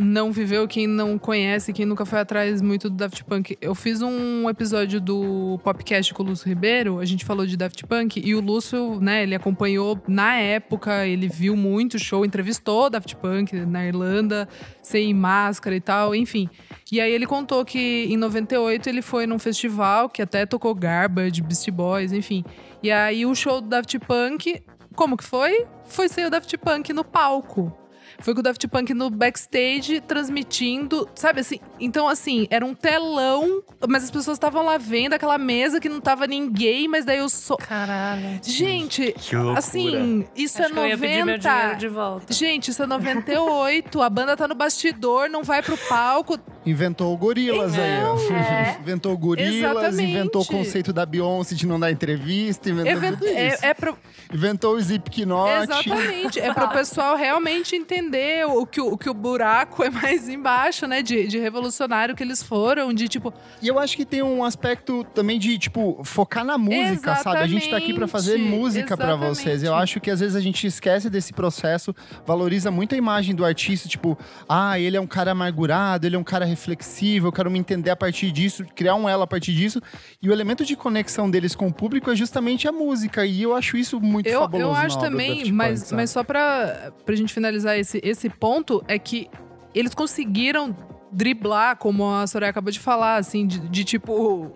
Speaker 3: não viveu, quem não conhece, quem nunca foi atrás muito do Daft Punk. Eu fiz um episódio do Popcast com o Lúcio Ribeiro, a gente falou de Daft Punk, e o Lúcio, né, ele acompanhou na época, ele viu muito show, entrevistou Daft Punk na Irlanda, sem máscara e tal, enfim. E aí ele contou que em 98 ele foi num festival que até tocou Garbage, Beastie Boys, enfim. E aí o show do Daft Punk, como que foi? Foi sem o Daft Punk no palco. Foi com o Daft Punk no backstage transmitindo, sabe assim? Então, assim, era um telão, mas as pessoas estavam lá vendo aquela mesa que não tava ninguém, mas daí eu sou.
Speaker 2: Caralho.
Speaker 3: Gente, assim, isso
Speaker 2: Acho
Speaker 3: é
Speaker 2: que eu ia pedir meu dinheiro
Speaker 3: 90.
Speaker 2: de volta.
Speaker 3: Gente, isso é 98. a banda tá no bastidor, não vai pro palco.
Speaker 1: Inventou o Gorilas aí, ó.
Speaker 5: É. (laughs)
Speaker 1: Inventou o Gorilas,
Speaker 3: Exatamente.
Speaker 1: inventou o conceito da Beyoncé de não dar entrevista, inventou
Speaker 3: Event-
Speaker 1: tudo isso.
Speaker 3: é, é pro-
Speaker 1: Inventou o Slipknot.
Speaker 3: Exatamente. É pro pessoal realmente entender o que o, que o buraco é mais embaixo, né? De, de revolucionário que eles foram, de tipo.
Speaker 1: E eu acho que tem um aspecto também de, tipo, focar na música, sabe? A gente tá aqui pra fazer
Speaker 3: Exatamente,
Speaker 1: música pra vocês. Eu
Speaker 3: exatamente.
Speaker 1: acho que às vezes a gente esquece desse processo, valoriza muito a imagem do artista, tipo, ah, ele é um cara amargurado, ele é um cara reflexivo, eu quero me entender a partir disso, criar um elo a partir disso. E o elemento de conexão deles com o público é justamente a música. E eu acho isso muito
Speaker 3: Eu,
Speaker 1: fabuloso.
Speaker 3: eu acho também,
Speaker 1: Daft Punk,
Speaker 3: mas, mas só pra, pra gente finalizar esse, esse ponto, é que eles conseguiram driblar, como a Soraya acabou de falar, assim, de, de tipo.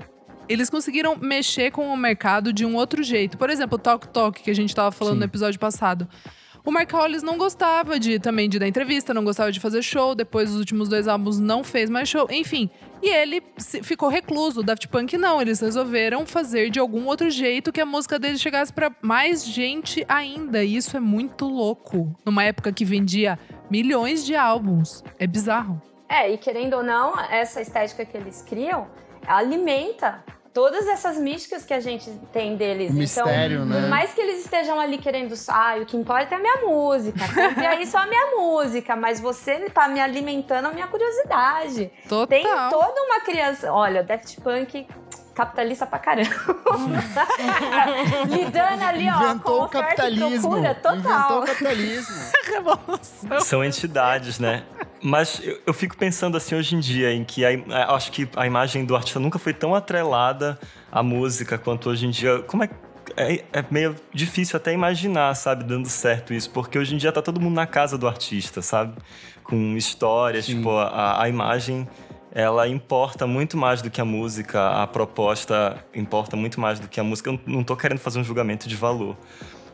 Speaker 3: Eles conseguiram mexer com o mercado de um outro jeito. Por exemplo, o Talk Talk, que a gente tava falando
Speaker 1: Sim.
Speaker 3: no episódio passado. O Mark Hollis não gostava de também de dar entrevista, não gostava de fazer show. Depois dos últimos dois álbuns não fez mais show. Enfim, e ele ficou recluso. O Daft Punk não, eles resolveram fazer de algum outro jeito que a música dele chegasse pra mais gente ainda. E isso é muito louco. Numa época que vendia milhões de álbuns. É bizarro.
Speaker 5: É, e querendo ou não, essa estética que eles criam alimenta todas essas místicas que a gente tem deles.
Speaker 1: O mistério,
Speaker 5: então,
Speaker 1: né?
Speaker 5: Por mais que eles estejam ali querendo, ah, o que importa é a minha música, compre aí só a minha música, mas você tá me alimentando a minha curiosidade.
Speaker 3: Total.
Speaker 5: Tem toda uma criação. Olha, Daft Punk capitalista pra caramba. (laughs) Lidando ali, ó,
Speaker 1: Inventou
Speaker 5: com
Speaker 1: o
Speaker 5: oferta e
Speaker 1: capitalismo.
Speaker 5: procura total.
Speaker 1: Inventou o capitalismo. (laughs)
Speaker 6: São entidades, né? Mas eu, eu fico pensando assim hoje em dia, em que a- acho que a imagem do artista nunca foi tão atrelada à música quanto hoje em dia. Como é é, é meio difícil até imaginar, sabe, dando certo isso, porque hoje em dia tá todo mundo na casa do artista, sabe? Com histórias,
Speaker 1: Sim.
Speaker 6: tipo, a, a imagem ela importa muito mais do que a música, a proposta importa muito mais do que a música. Eu não tô querendo fazer um julgamento de valor.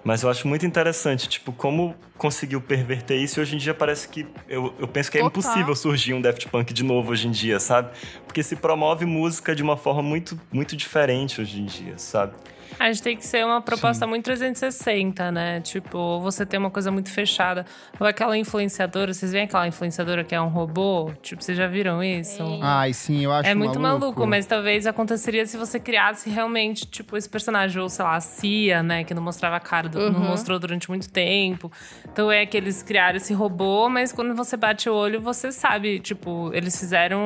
Speaker 6: Mas eu acho muito interessante, tipo, como conseguiu perverter isso e hoje em dia parece que. Eu, eu penso que é
Speaker 3: Total.
Speaker 6: impossível surgir um Daft Punk de novo hoje em dia, sabe? Porque se promove música de uma forma muito, muito diferente hoje em dia, sabe?
Speaker 2: A gente tem que ser uma proposta muito 360, né? Tipo, você tem uma coisa muito fechada. Ou aquela influenciadora, vocês veem aquela influenciadora que é um robô? Tipo, vocês já viram isso?
Speaker 1: Ai, sim, eu acho
Speaker 2: É muito maluco. mas talvez aconteceria se você criasse realmente, tipo, esse personagem, ou sei lá, a Cia, né? Que não mostrava a cara, do- não
Speaker 3: Uhum.
Speaker 2: mostrou durante muito tempo. Então é que eles criaram esse robô, mas quando você bate o olho, você sabe, tipo, eles fizeram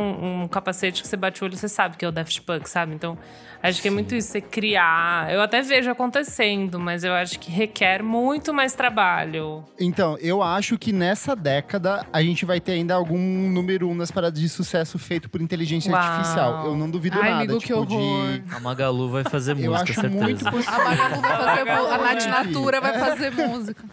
Speaker 2: um capacete que você bate o olho, você sabe que é o Daft Punk, sabe? Então, acho que é muito isso, você criar. Eu até vejo acontecendo, mas eu acho que requer muito mais trabalho.
Speaker 1: Então, eu acho que nessa década a gente vai ter ainda algum número um nas paradas de sucesso feito por inteligência
Speaker 2: Uau.
Speaker 1: artificial. Eu não duvido
Speaker 3: Ai,
Speaker 1: nada.
Speaker 3: amigo, que
Speaker 1: tipo,
Speaker 3: horror.
Speaker 1: de.
Speaker 4: A Magalu vai fazer (laughs)
Speaker 1: Eu
Speaker 4: música,
Speaker 1: acho
Speaker 4: certeza.
Speaker 1: muito possível.
Speaker 3: A Magalu vai fazer mu- a Nath
Speaker 1: Gente.
Speaker 3: Natura vai fazer música.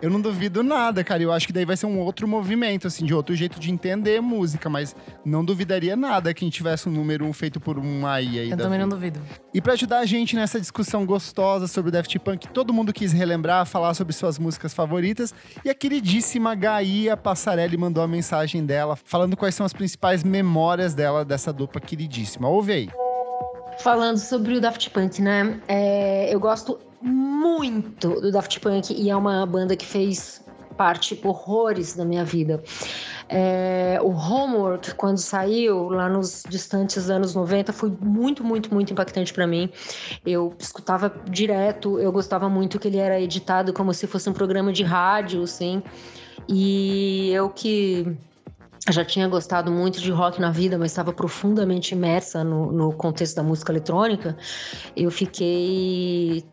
Speaker 1: Eu não duvido nada, cara. Eu acho que daí vai ser um outro movimento, assim, de outro jeito de entender música, mas não duvidaria nada que a gente tivesse um número um feito por uma IA aí.
Speaker 2: Eu também não
Speaker 1: vida.
Speaker 2: duvido.
Speaker 1: E pra ajudar a gente nessa discussão gostosa sobre o Daft Punk, todo mundo quis relembrar, falar sobre suas músicas favoritas. E a queridíssima Gaia Passarelli mandou a mensagem dela, falando quais são as principais memórias dela dessa dupla queridíssima. Ouve aí.
Speaker 7: Falando sobre o Daft Punk, né? É, eu gosto muito do Daft Punk e é uma banda que fez parte horrores da minha vida. É, o Homework, quando saiu lá nos distantes anos 90, foi muito, muito, muito impactante para mim. Eu escutava direto, eu gostava muito que ele era editado como se fosse um programa de rádio, assim. E eu que já tinha gostado muito de rock na vida, mas estava profundamente imersa no, no contexto da música eletrônica, eu fiquei,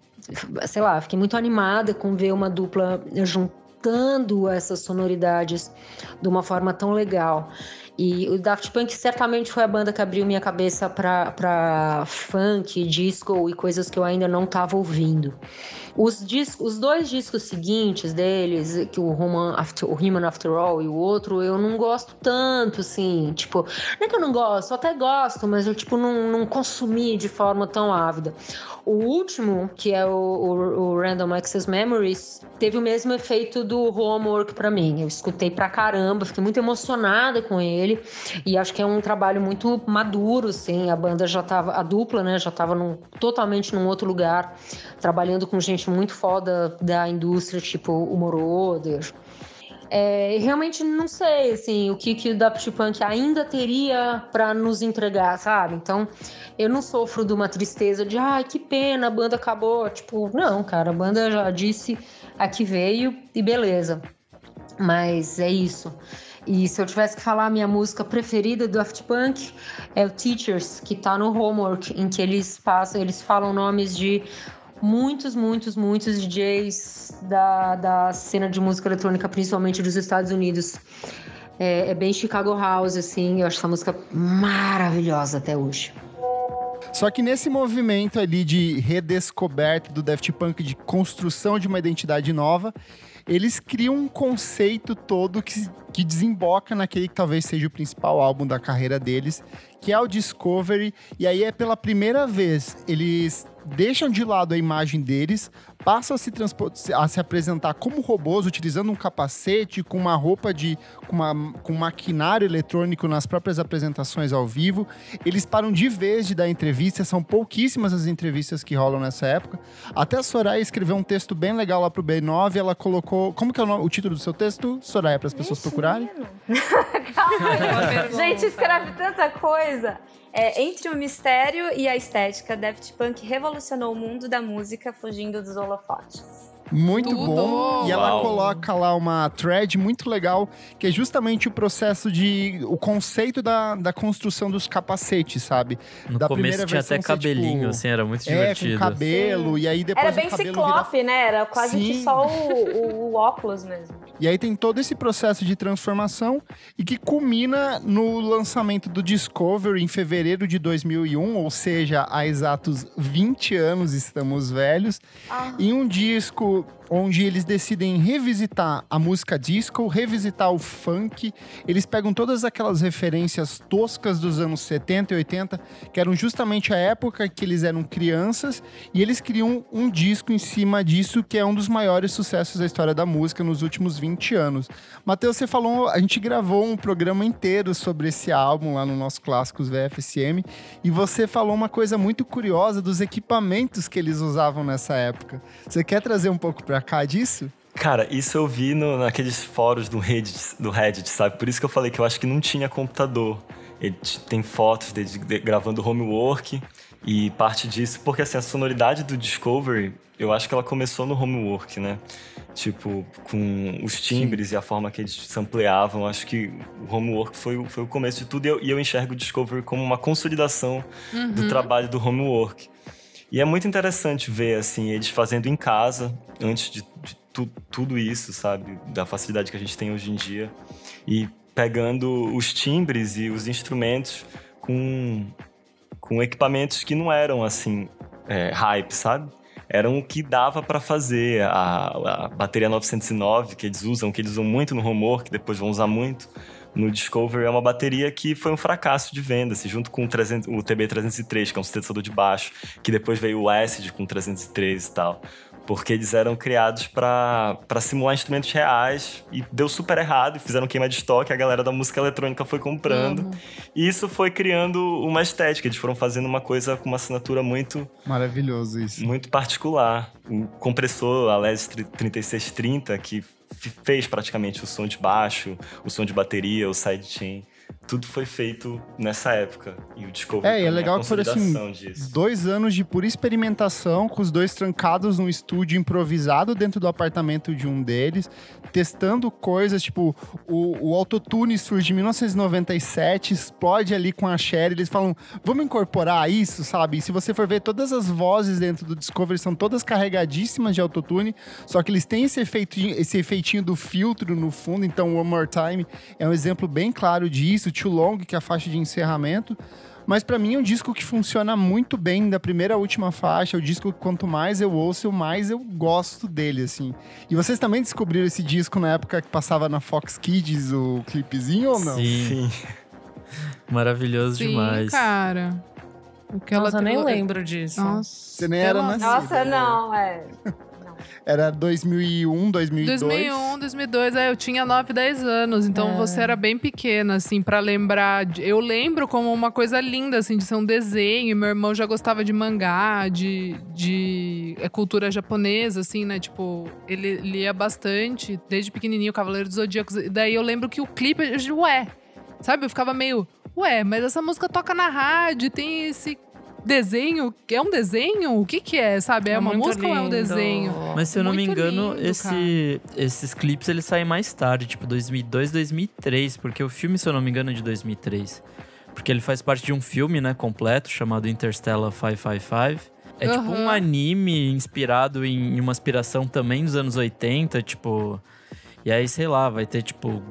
Speaker 7: sei lá, fiquei muito animada com ver uma dupla juntando essas sonoridades de uma forma tão legal. E o Daft Punk certamente foi a banda que abriu minha cabeça para funk, disco e coisas que eu ainda não estava ouvindo. Os, discos, os dois discos seguintes deles, que o Human After, o Human After All e o outro, eu não gosto tanto, assim, tipo, não é que eu não gosto, eu até gosto, mas eu, tipo, não, não consumi de forma tão ávida. O último, que é o, o, o Random Access Memories, teve o mesmo efeito do Homework pra mim. Eu escutei pra caramba, fiquei muito emocionada com ele e acho que é um trabalho muito maduro, assim. A banda já tava, a dupla, né, já tava num, totalmente num outro lugar, trabalhando com gente muito foda da indústria, tipo o Moroder. É, realmente não sei assim, o que, que o Daft Punk ainda teria para nos entregar, sabe? Então eu não sofro de uma tristeza de ai que pena, a banda acabou. Tipo, não, cara, a banda já disse a que veio e beleza. Mas é isso. E se eu tivesse que falar a minha música preferida do Daft Punk é o Teachers, que tá no Homework, em que eles passam, eles falam nomes de muitos, muitos, muitos DJs da, da cena de música eletrônica, principalmente dos Estados Unidos. É, é bem Chicago House, assim. Eu acho essa música maravilhosa até hoje.
Speaker 1: Só que nesse movimento ali de redescoberta do Daft Punk, de construção de uma identidade nova, eles criam um conceito todo que, que desemboca naquele que talvez seja o principal álbum da carreira deles, que é o Discovery. E aí é pela primeira vez eles deixam de lado a imagem deles, passam a se, a se apresentar como robôs, utilizando um capacete, com uma roupa de. com, uma, com maquinário eletrônico nas próprias apresentações ao vivo. Eles param de vez de dar entrevistas, são pouquíssimas as entrevistas que rolam nessa época. Até a Soraya escreveu um texto bem legal lá pro B9, ela colocou. Como que é o, nome- o título do seu texto, Soraya, para as pessoas procurarem? (laughs)
Speaker 5: Gente, escreve tanta coisa. É, entre o mistério e a estética, Daft Punk revolucionou o mundo da música fugindo dos holofotes.
Speaker 1: Muito
Speaker 3: Tudo!
Speaker 1: bom. E ela
Speaker 6: Uau.
Speaker 1: coloca lá uma thread muito legal, que é justamente o processo de. o conceito da, da construção dos capacetes, sabe?
Speaker 4: No
Speaker 1: Da
Speaker 4: começo
Speaker 1: primeira
Speaker 4: tinha até cabelinho,
Speaker 1: tipo,
Speaker 4: assim, era muito
Speaker 1: É,
Speaker 4: divertido.
Speaker 1: com cabelo, e aí depois
Speaker 5: Era bem
Speaker 1: o cabelo vira
Speaker 5: ciclope, né? Era quase que
Speaker 1: Sim.
Speaker 5: só o, o- o óculos mesmo.
Speaker 1: E aí tem todo esse processo de transformação e que culmina no lançamento do Discovery em fevereiro de 2001, ou seja, há exatos 20 anos estamos velhos, ah. em um disco you onde eles decidem revisitar a música disco, revisitar o funk. Eles pegam todas aquelas referências toscas dos anos 70 e 80, que eram justamente a época que eles eram crianças, e eles criam um disco em cima disso, que é um dos maiores sucessos da história da música nos últimos 20 anos. Matheus, você falou, a gente gravou um programa inteiro sobre esse álbum lá no nosso Clássicos VFSM, e você falou uma coisa muito curiosa dos equipamentos que eles usavam nessa época. Você quer trazer um pouco para cá disso?
Speaker 6: Cara, isso eu vi no, naqueles fóruns do Reddit, do Reddit, sabe? Por isso que eu falei que eu acho que não tinha computador. Ele tem fotos dele de, gravando homework e parte disso, porque assim, a sonoridade do Discovery, eu acho que ela começou no homework, né? Tipo, com os timbres Sim. e a forma que eles sampleavam, acho que o homework foi, foi o começo de tudo e eu, e eu enxergo o Discovery como uma consolidação uhum. do trabalho do homework. E é muito interessante ver, assim, eles fazendo em casa, antes de, tu, tudo isso, sabe? Da facilidade que a gente tem hoje em dia. E pegando os timbres e os instrumentos com, com equipamentos que não eram, assim, é, hype, sabe? Eram o que dava para fazer. A, a bateria 909, que eles usam, que eles usam muito no Rumor, que depois vão usar muito no Discovery é uma bateria que foi um fracasso de venda, assim, junto com o, 300, o TB303, que é um sintetizador de baixo, que depois veio o Acid com 303 e tal. Porque eles eram criados para simular instrumentos reais e deu super errado, e fizeram queima de estoque, a galera da música eletrônica foi comprando. Amo. E isso foi criando uma estética, eles foram fazendo uma coisa com uma assinatura muito.
Speaker 1: Maravilhoso isso.
Speaker 6: Muito particular. O compressor, a Les 3630, que fez praticamente o som de baixo, o som de bateria, o sidechain tudo foi feito nessa época. E o Discovery
Speaker 1: É, e é legal que foram assim, disso. dois anos de pura experimentação, com os dois trancados num estúdio improvisado dentro do apartamento de um deles, testando coisas, tipo, o, o Autotune surge em 1997, explode ali com a Cher, eles falam, vamos incorporar isso, sabe? E se você for ver, todas as vozes dentro do Discovery são todas carregadíssimas de Autotune, só que eles têm esse, efeitinho, esse efeitinho do filtro no fundo, então One More Time é um exemplo bem claro disso, Too Long, que é a faixa de encerramento. Mas para mim é um disco que funciona muito bem da primeira à última faixa. É o disco que quanto mais eu ouço, mais eu gosto dele, assim. E vocês também descobriram esse disco na época que passava na Fox Kids o clipezinho ou não?
Speaker 4: Sim. Sim. (laughs) Maravilhoso
Speaker 3: Sim,
Speaker 4: demais.
Speaker 3: cara.
Speaker 2: Aquela Nossa, eu nem lembro disso.
Speaker 1: Nossa. Você nem era nascido.
Speaker 5: Nossa, não, é. (laughs)
Speaker 1: Era 2001, 2002.
Speaker 3: 2001, 2002. É, eu tinha 9, 10 anos. Então é. você era bem pequena, assim, para lembrar. De... Eu lembro como uma coisa linda, assim, de ser um desenho. Meu irmão já gostava de mangá, de, de é, cultura japonesa, assim, né? Tipo, ele lia bastante, desde pequenininho, Cavaleiro dos Zodíacos. E daí eu lembro que o clipe, eu, ué, sabe? Eu ficava meio, ué, mas essa música toca na rádio, tem esse desenho? É um desenho? O que que é, sabe? É, é uma música lindo. ou é um desenho?
Speaker 4: Mas se eu não me engano, lindo, esse, esses clipes eles saem mais tarde, tipo 2002, 2003, porque o filme, se eu não me engano, é de 2003. Porque ele faz parte de um filme, né, completo, chamado Interstellar 555. É uhum. tipo um anime inspirado em uma aspiração também dos anos 80, tipo... E aí, sei lá, vai ter, tipo,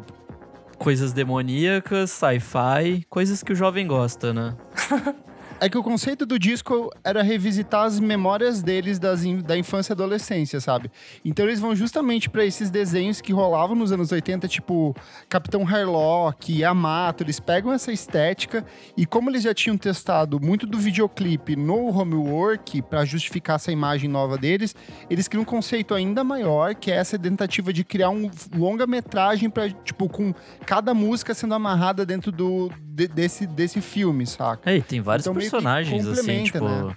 Speaker 4: coisas demoníacas, sci-fi, coisas que o jovem gosta, né? (laughs)
Speaker 1: É que o conceito do disco era revisitar as memórias deles das da infância e adolescência, sabe? Então eles vão justamente para esses desenhos que rolavam nos anos 80, tipo Capitão Harlock, Yamato. Eles pegam essa estética e, como eles já tinham testado muito do videoclipe no homework para justificar essa imagem nova deles, eles criam um conceito ainda maior, que é essa tentativa de criar um longa-metragem para tipo, com cada música sendo amarrada dentro do, de, desse, desse filme, saca?
Speaker 4: É, e tem vários então, personagens, assim, tipo. Né?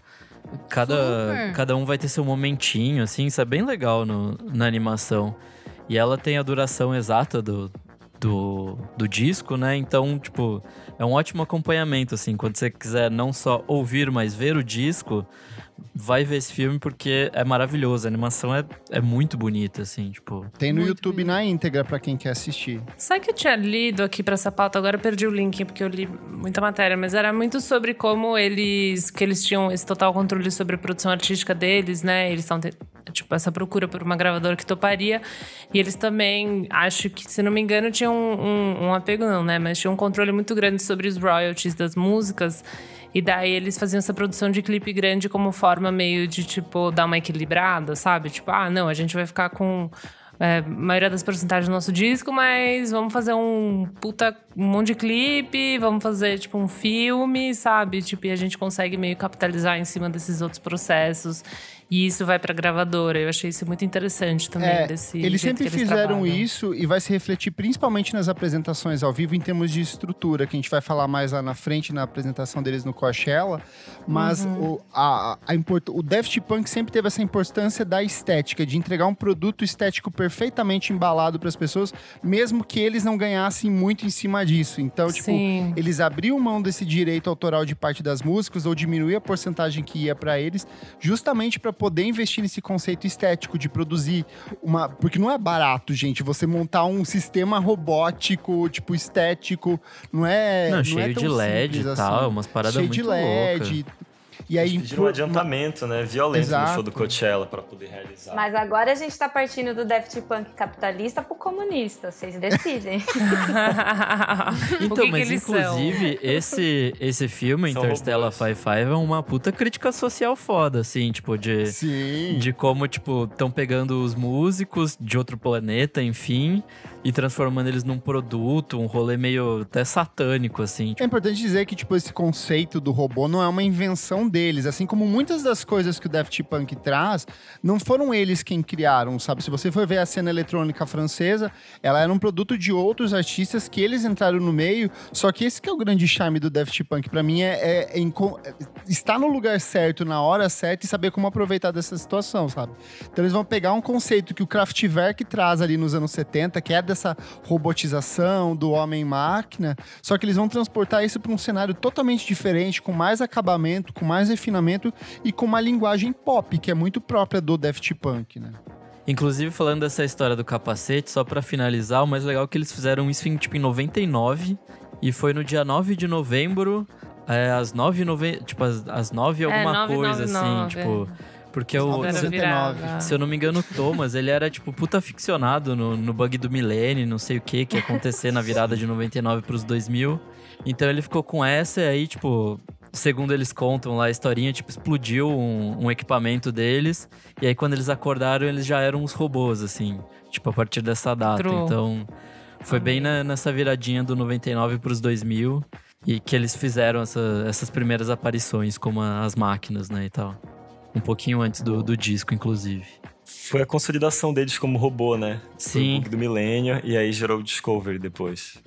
Speaker 4: Cada, cada um vai ter seu momentinho, assim, isso é bem legal no, na animação. E ela tem a duração exata do, do, do disco, né? Então, tipo, é um ótimo acompanhamento, assim. Quando você quiser não só ouvir, mas ver o disco, vai ver esse filme porque é maravilhoso. A animação é, é muito bonita, assim, tipo.
Speaker 1: Tem no YouTube lindo. na íntegra para quem quer assistir.
Speaker 2: Sabe que eu tinha lido aqui para essa pauta? Agora eu perdi o link porque eu li muita matéria, mas era muito sobre como eles que eles tinham esse total controle sobre a produção artística deles, né? Eles estão tipo, essa procura por uma gravadora que toparia. E eles também, acho que, se não me engano, tinham um, um, um apego, não, né? Mas tinha um controle muito grande sobre os royalties das músicas. E daí eles faziam essa produção de clipe grande como forma meio de, tipo, dar uma equilibrada, sabe? Tipo, ah, não, a gente vai ficar com é, maioria das porcentagens do nosso disco, mas vamos fazer um puta um monte de clipe, vamos fazer tipo um filme, sabe? Tipo, e a gente consegue meio capitalizar em cima desses outros processos e isso vai pra gravadora. Eu achei isso muito interessante também.
Speaker 1: É,
Speaker 2: desse
Speaker 1: eles sempre
Speaker 2: eles
Speaker 1: fizeram
Speaker 2: trabalham.
Speaker 1: isso e vai se refletir principalmente nas apresentações ao vivo em termos de estrutura, que a gente vai falar mais lá na frente na apresentação deles no Coachella. Mas
Speaker 2: Uhum.
Speaker 1: o, a, a import- o Daft Punk sempre teve essa importância da estética, de entregar um produto estético perfeitamente embalado para as pessoas, mesmo que eles não ganhassem muito em cima disso. Então, tipo,
Speaker 2: Sim.
Speaker 1: eles abriam mão desse direito autoral de parte das músicas ou diminuir a porcentagem que ia para eles, justamente para poder investir nesse conceito estético de produzir uma, porque não é barato, gente, você montar um sistema robótico, tipo estético, não é,
Speaker 4: Não,
Speaker 1: é
Speaker 4: cheio
Speaker 1: tão
Speaker 4: de LED e tal,
Speaker 1: assim.
Speaker 4: umas paradas
Speaker 1: cheio
Speaker 4: muito
Speaker 1: de LED.
Speaker 4: loucas.
Speaker 1: E aí
Speaker 6: Eles pediram um adiantamento, né? Violento no
Speaker 1: Exato.
Speaker 6: show do Coachella pra poder realizar.
Speaker 5: Mas agora a gente tá partindo do Daft Punk capitalista pro comunista. Vocês decidem. (laughs)
Speaker 4: Então,
Speaker 2: que que
Speaker 4: mas
Speaker 2: são?
Speaker 4: inclusive, esse, esse filme,
Speaker 6: São
Speaker 4: Interstellar
Speaker 6: robôs.
Speaker 4: 55, é uma puta crítica social foda, assim, tipo, de,
Speaker 1: Sim.
Speaker 4: de como, tipo, estão pegando os músicos de outro planeta, enfim, e transformando eles num produto, um rolê meio até satânico, assim.
Speaker 1: É
Speaker 4: Tipo,
Speaker 1: importante dizer que, tipo, esse conceito do robô não é uma invenção deles. Assim como muitas das coisas que o Daft Punk traz, não foram eles quem criaram, sabe? Se você for ver a cena eletrônica francesa, ela era um produto de outros artistas que eles entraram no meio. Só que esse que é o grande charme do Daft Punk, pra mim, é, é- é estar no lugar certo, na hora certa e saber como aproveitar dessa situação, sabe? Então eles vão pegar um conceito que o Kraftwerk traz ali nos anos 70, que é dessa robotização do homem-máquina, só que eles vão transportar isso para um cenário totalmente diferente, com mais acabamento, com mais refinamento e com uma linguagem pop, que é muito própria do Daft Punk, né?
Speaker 4: Inclusive, falando dessa história do capacete, só pra finalizar, o mais legal é que eles fizeram isso em, tipo, em 99. E foi no dia 9 de novembro, é, às 9 nove... Tipo, às, às 9 alguma
Speaker 2: É, nove,
Speaker 4: coisa,
Speaker 2: nove,
Speaker 4: assim.
Speaker 2: nove,
Speaker 4: Tipo, porque o...
Speaker 1: nove
Speaker 2: Era
Speaker 1: Era
Speaker 2: virada.
Speaker 1: 79.
Speaker 4: Se eu não me engano, o Thomas, ele era, tipo, puta ficcionado no, no bug do milênio, não sei o que, que ia acontecer na virada de 99 pros 2000. Então ele ficou com essa e aí, tipo, segundo eles contam lá a historinha, tipo, explodiu um, um equipamento deles. E aí quando eles acordaram, eles já eram uns robôs, assim, tipo, a partir dessa data.
Speaker 2: True.
Speaker 4: Então foi bem na- nessa viradinha do 99 pros 2000 e que eles fizeram essa- essas primeiras aparições como a- as máquinas, né, e tal. Um pouquinho antes do, do disco, inclusive.
Speaker 6: Foi a consolidação deles como robô, né? Foi o
Speaker 4: Sim.
Speaker 6: bug do milênio e aí gerou o Discovery depois.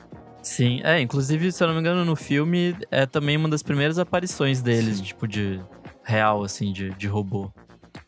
Speaker 4: Sim, é, inclusive, se eu não me engano, no filme é também uma das primeiras aparições deles, tipo, de real, assim, de, de robô.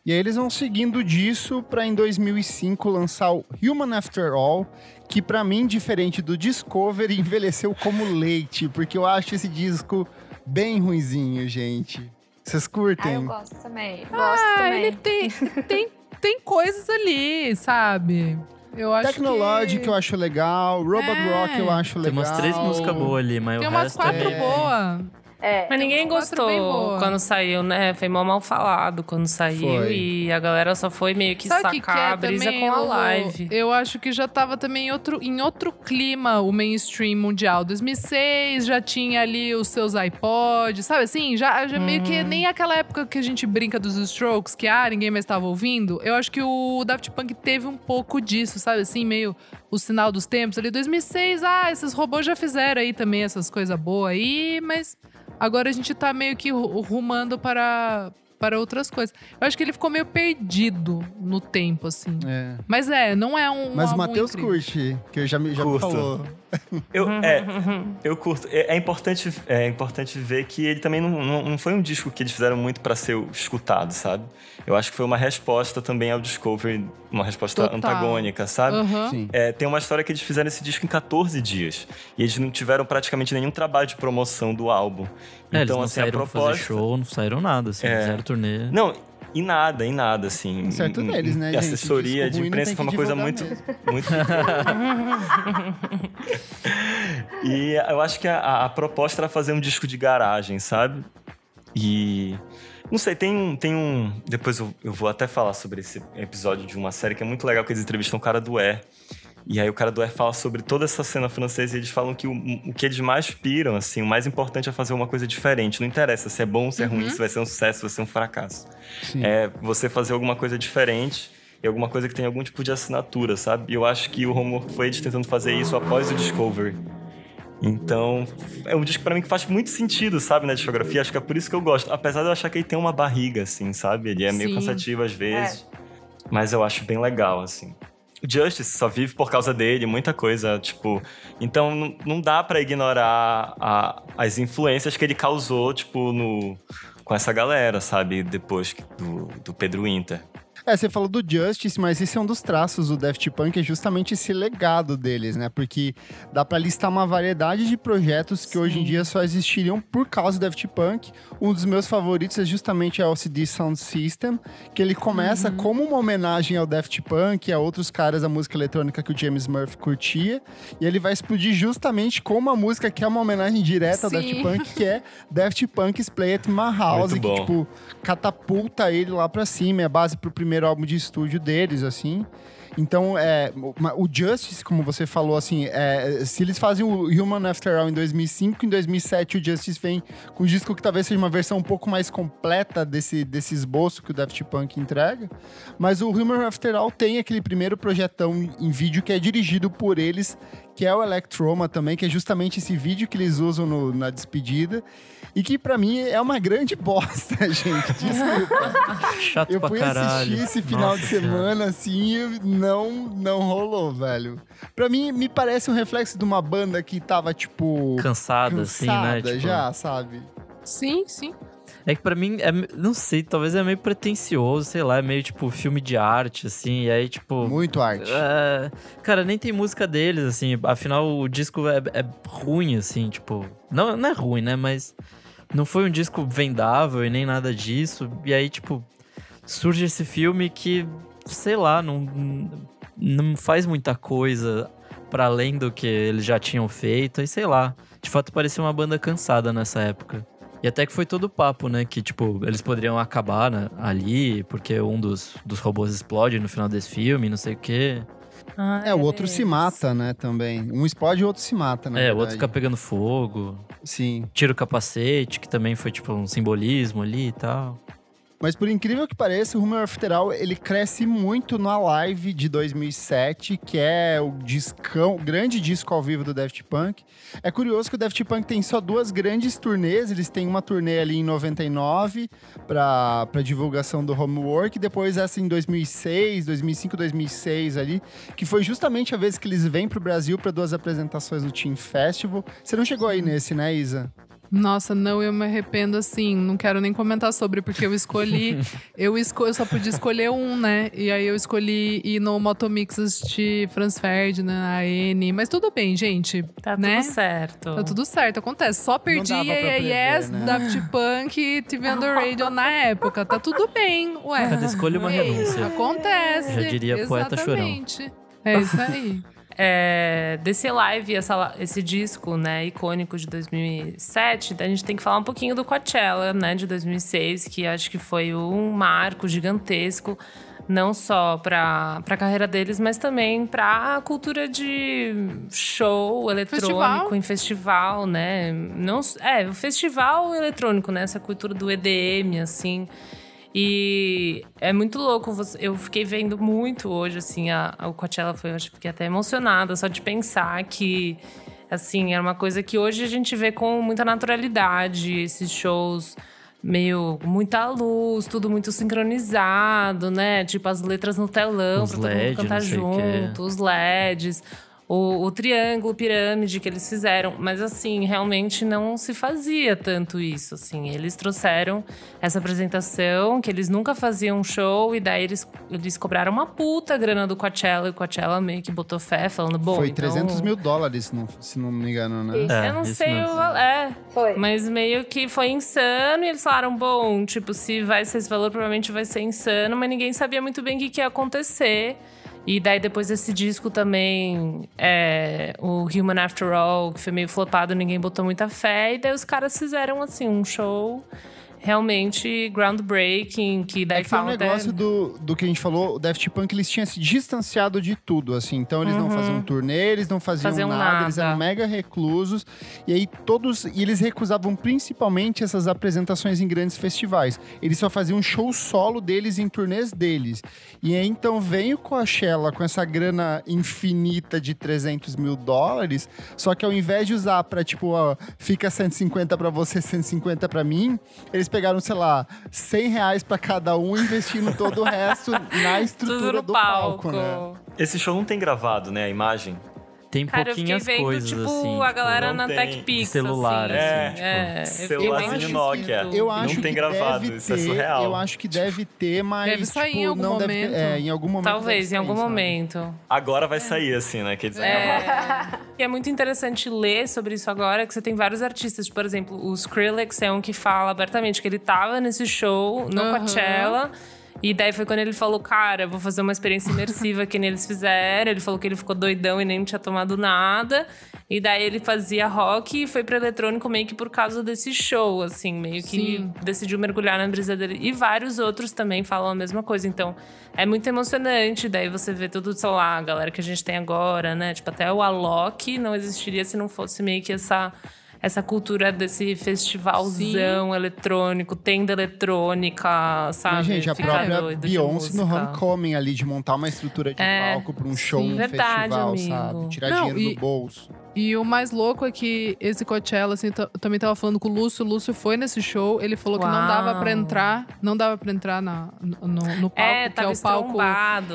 Speaker 1: E aí eles vão seguindo disso para em 2005 lançar o Human After All, que pra mim, diferente do Discovery, (laughs) envelheceu como leite, porque eu acho esse disco bem ruinzinho, gente. Vocês
Speaker 5: ah,
Speaker 1: curtem?
Speaker 5: eu gosto também. Gosto
Speaker 3: Ah,
Speaker 5: também.
Speaker 3: ele tem, tem, tem coisas ali, sabe? (laughs) Eu acho
Speaker 1: Technologic
Speaker 3: que...
Speaker 1: eu acho legal, Robot
Speaker 3: É.
Speaker 1: Rock eu acho
Speaker 4: Tem
Speaker 1: legal.
Speaker 4: umas três músicas boas ali, mas
Speaker 3: Tem
Speaker 4: o
Speaker 3: umas
Speaker 4: resto
Speaker 3: quatro
Speaker 4: é...
Speaker 3: boas.
Speaker 5: É.
Speaker 2: Mas ninguém
Speaker 3: quatro bem
Speaker 2: gostou quando saiu, né? Foi mal mal falado quando saiu.
Speaker 1: Foi.
Speaker 2: E a galera só foi meio que
Speaker 3: Sabe o que, que
Speaker 2: sacar
Speaker 3: é
Speaker 2: a brisa
Speaker 3: também,
Speaker 2: com a live.
Speaker 3: Eu acho que já tava também em outro, em outro clima o mainstream mundial. 2006 já tinha ali os seus iPods, sabe assim? Já, já meio
Speaker 2: Uhum.
Speaker 3: que nem aquela época que a gente brinca dos Strokes, que ah, ninguém mais estava ouvindo. Eu acho que o Daft Punk teve um pouco disso, sabe assim? Meio o sinal dos tempos ali. 2006, ah, esses robôs já fizeram aí também essas coisas boas aí, mas agora a gente tá meio que ru- rumando para, para outras coisas. Eu acho que ele ficou meio perdido no tempo, assim.
Speaker 1: É.
Speaker 3: Mas é, não é um.
Speaker 1: Mas o Matheus curte, que já, me- já me
Speaker 6: Curto.
Speaker 1: falou.
Speaker 6: Eu,
Speaker 2: Uhum.
Speaker 6: é, eu curto. É, é importante, é importante ver que ele também não, não, não foi um disco que eles fizeram muito pra ser escutado, sabe? Eu acho que foi uma resposta também ao Discovery, uma resposta
Speaker 3: Total.
Speaker 6: antagônica, sabe?
Speaker 1: Sim.
Speaker 6: É, tem uma história que eles fizeram esse disco em 14 dias. E eles não tiveram praticamente nenhum trabalho de promoção do álbum.
Speaker 4: É, eles
Speaker 6: então,
Speaker 4: não
Speaker 6: assim, a
Speaker 4: saíram fazer
Speaker 6: proposta.
Speaker 4: show, não saíram nada, assim,
Speaker 6: É.
Speaker 4: fizeram turnê.
Speaker 6: Não, em nada, em nada, assim.
Speaker 1: Certo
Speaker 6: Em-
Speaker 1: deles, né, (laughs) gente?
Speaker 6: Assessoria de imprensa foi uma coisa muito. muito... (laughs) (laughs) e eu acho que a, a proposta era fazer um disco de garagem, sabe? E Não sei, tem um. Tem um depois eu, eu, vou até falar sobre esse episódio de uma série que é muito legal, que eles entrevistam o cara do E. E aí o cara do E fala sobre toda essa cena francesa e eles falam que o, o que eles mais piram, assim, o mais importante é fazer uma coisa diferente. Não interessa se é bom, se é ruim, uhum. se vai ser um sucesso, se vai ser um fracasso. Sim. É você fazer alguma coisa diferente e alguma coisa que tem algum tipo de assinatura, sabe? E eu acho que o Homework foi eles tentando fazer isso após o Discovery. Então, é um disco para mim que faz muito sentido, sabe, na discografia. Acho que é por isso que eu gosto. Apesar de eu achar que ele tem uma barriga, assim, sabe? Ele é meio Sim. cansativo às vezes. É. Mas eu acho bem legal, assim. O Justice só vive por causa dele, muita coisa, tipo. Então não dá para ignorar a, as influências que ele causou, tipo, no, com essa galera, sabe? Depois do, do Pedro Winter.
Speaker 1: É, você falou do Justice, mas esse é um dos traços do Daft Punk, é justamente esse legado deles, né? Porque dá para listar uma variedade de projetos que Sim. hoje em dia só existiriam por causa do Daft Punk. Um dos meus favoritos é justamente a LCD Sound System, que ele começa uhum. como uma homenagem ao Daft Punk e a outros caras da música eletrônica que o James Murphy curtia. E ele vai explodir justamente com uma música que é uma homenagem direta Sim. ao Daft Punk, que é Daft Punk's Play at My House, que, tipo, catapulta ele lá pra cima, é base pro primeiro primeiro álbum de estúdio deles, assim. Então, é, o Justice, como você falou, assim, é, se eles fazem o Human After All em 2005, em 2007 o Justice vem com um disco que talvez seja uma versão um pouco mais completa desse, desse esboço que o Daft Punk entrega. Mas o Human After All tem aquele primeiro projetão em vídeo que é dirigido por eles, que é o Electroma também, que é justamente esse vídeo que eles usam no, na despedida. E que para mim é uma grande bosta, (laughs) gente. Desculpa.
Speaker 4: Chato
Speaker 1: eu
Speaker 4: pra
Speaker 1: fui
Speaker 4: caralho.
Speaker 1: assistir esse final Nossa, de semana cara. assim e não, não rolou, velho. Pra mim, me parece um reflexo de uma banda que tava, tipo.
Speaker 4: Cansada, cansada assim, né?
Speaker 1: Tipo... já, sabe?
Speaker 3: Sim, sim.
Speaker 4: É que pra mim, é, não sei, talvez é meio pretencioso, sei lá, é meio tipo filme de arte, assim, e aí tipo.
Speaker 1: Muito arte.
Speaker 4: É, cara, nem tem música deles, assim, afinal o disco é, é ruim, assim, tipo. Não, não é ruim, né? Mas não foi um disco vendável e nem nada disso. E aí, tipo, surge esse filme que, sei lá, não, não faz muita coisa para além do que eles já tinham feito. E sei lá, de fato parecia uma banda cansada nessa época. E até que foi todo o papo, né? Que, tipo, eles poderiam acabar né, ali, porque um dos, dos robôs explode no final desse filme, não sei o quê.
Speaker 1: Ah, é, o outro se mata, né, também. Um explode e o outro se mata, né?
Speaker 4: É, o outro fica pegando fogo.
Speaker 1: Sim.
Speaker 4: Tira o capacete, que também foi, tipo, um simbolismo ali e tal.
Speaker 1: Mas por incrível que pareça, o Rumor After All, ele cresce muito na live de 2007, que é o discão, o grande disco ao vivo do Daft Punk. É curioso que o Daft Punk tem só duas grandes turnês, eles têm uma turnê ali em 99 para divulgação do Homework, depois essa em 2006, 2005, 2006 ali, que foi justamente a vez que eles vêm pro Brasil para duas apresentações no Team Festival. Você não chegou aí nesse, né, Isa?
Speaker 3: Nossa, não, eu me arrependo assim. Não quero nem comentar sobre, porque eu escolhi. (laughs) eu, esco eu só podia escolher um, né? E aí eu escolhi ir no Motomix assistir Franz Ferdinand, a N. Mas tudo bem, gente.
Speaker 2: Tá
Speaker 3: né?
Speaker 2: tudo certo.
Speaker 3: Tá tudo certo, acontece. Só perdi a Yes, né? Daft Punk e TV Radio na época. Tá tudo bem, ué.
Speaker 4: Cada escolha uma renúncia.
Speaker 3: Acontece.
Speaker 4: Já diria poeta chorão.
Speaker 3: É isso aí.
Speaker 2: É, desse live, essa, esse disco, né, icônico de 2007, a gente tem que falar um pouquinho do Coachella, né, de 2006, que acho que foi um marco gigantesco, não só para a carreira deles, mas também para a cultura de show eletrônico festival. em festival, né? Não, é, o festival eletrônico, né, essa cultura do EDM, assim. E é muito louco. Eu fiquei vendo muito hoje, assim, a, a, o Coachella foi, eu acho que fiquei até emocionada só de pensar que, assim, era uma coisa que hoje a gente vê com muita naturalidade, esses shows meio muita luz, tudo muito sincronizado, né? Tipo as letras no telão
Speaker 4: os
Speaker 2: pra todo
Speaker 4: LED,
Speaker 2: mundo cantar junto, os LEDs o, o triângulo, pirâmide que eles fizeram. Mas, assim, realmente não se fazia tanto isso, assim. Eles trouxeram essa apresentação, que eles nunca faziam show, e daí eles, eles cobraram uma puta grana do Coachella, e o Coachella meio que botou fé, falando, bom,
Speaker 1: Foi
Speaker 2: então...
Speaker 1: 300 mil dólares, se não me engano, né?
Speaker 2: É, eu não sei o... valor. É, foi. Mas meio que foi insano, e eles falaram, bom, tipo, se vai ser esse valor, provavelmente vai ser insano, mas ninguém sabia muito bem o que, que ia acontecer. E daí depois desse disco também, é, o Human After All, que foi meio flopado, ninguém botou muita fé. E daí os caras fizeram, assim, um show realmente groundbreaking, que daí
Speaker 1: É que foi um negócio
Speaker 2: até...
Speaker 1: do, do que a gente falou, o Daft Punk eles tinham se distanciado de tudo, assim. Então eles não faziam turnê, eles não faziam,
Speaker 2: Faziam
Speaker 1: nada, eles
Speaker 2: nada.
Speaker 1: eram mega reclusos. E aí todos. E eles recusavam principalmente essas apresentações em grandes festivais. Eles só faziam um show solo deles em turnês deles. E aí então vem o Coachella com essa grana infinita de 300 mil dólares, só que ao invés de usar pra tipo, ó, fica 150 pra você, 150 pra mim, eles pegaram, sei lá, 100 reais pra cada um, investindo todo o resto na estrutura do
Speaker 2: palco.
Speaker 1: palco, né?
Speaker 6: Esse show não tem gravado, né, a imagem.
Speaker 4: Tem
Speaker 2: Cara, eu fiquei
Speaker 4: pouquinhas
Speaker 2: vendo,
Speaker 4: coisas,
Speaker 2: tipo,
Speaker 4: assim.
Speaker 2: a
Speaker 4: tipo,
Speaker 2: galera
Speaker 6: não
Speaker 2: na
Speaker 6: tem
Speaker 2: Tech Pix,
Speaker 4: celular,
Speaker 2: assim.
Speaker 6: assim,
Speaker 2: É,
Speaker 6: tipo,
Speaker 2: é,
Speaker 6: celularzinho
Speaker 2: bem
Speaker 6: Nokia.
Speaker 1: Eu
Speaker 6: Não
Speaker 1: acho
Speaker 6: tem
Speaker 1: que
Speaker 6: gravado,
Speaker 1: deve
Speaker 6: isso é
Speaker 1: ter,
Speaker 6: surreal.
Speaker 1: Eu acho que deve ter, mas
Speaker 3: Deve sair em
Speaker 1: tipo,
Speaker 3: algum
Speaker 1: não deve ter-
Speaker 3: momento.
Speaker 1: é, em algum momento.
Speaker 2: Talvez, em algum momento.
Speaker 6: Agora vai sair, assim, né? Quer dizer,
Speaker 2: É. E é muito interessante ler sobre isso agora, que você tem vários artistas. Por exemplo, o Skrillex é um que fala abertamente que ele tava nesse show no
Speaker 3: Aham.
Speaker 2: Coachella. E daí foi quando ele falou, cara, vou fazer uma experiência imersiva que nem eles fizeram. Ele falou que ele ficou doidão e nem tinha tomado nada. E daí ele fazia rock e foi pra eletrônico meio que por causa desse show, assim. Meio que
Speaker 3: Sim.
Speaker 2: decidiu mergulhar na brisa dele. E vários outros também falam a mesma coisa. Então, é muito emocionante. Daí você vê tudo, sei lá, a galera que a gente tem agora, né? Tipo, até o Alok não existiria se não fosse meio que essa... Essa cultura desse festivalzão eletrônico, tenda eletrônica, sabe?
Speaker 1: Mas, gente, a
Speaker 2: Ficar
Speaker 1: própria Beyoncé no. Homecoming ali, de montar uma estrutura de
Speaker 2: É,
Speaker 1: palco pra um show,
Speaker 3: sim.
Speaker 1: um
Speaker 2: Verdade,
Speaker 1: festival,
Speaker 2: amigo.
Speaker 1: sabe? Tirar
Speaker 3: Não,
Speaker 1: dinheiro
Speaker 3: e-
Speaker 1: do bolso.
Speaker 3: E o mais louco é que esse Coachella, assim, eu também tava falando com o Lúcio. O Lúcio foi nesse show, ele falou que não dava pra
Speaker 2: Uau.
Speaker 3: entrar, não dava pra entrar na, no, no palco,
Speaker 2: É,
Speaker 3: que é o palco.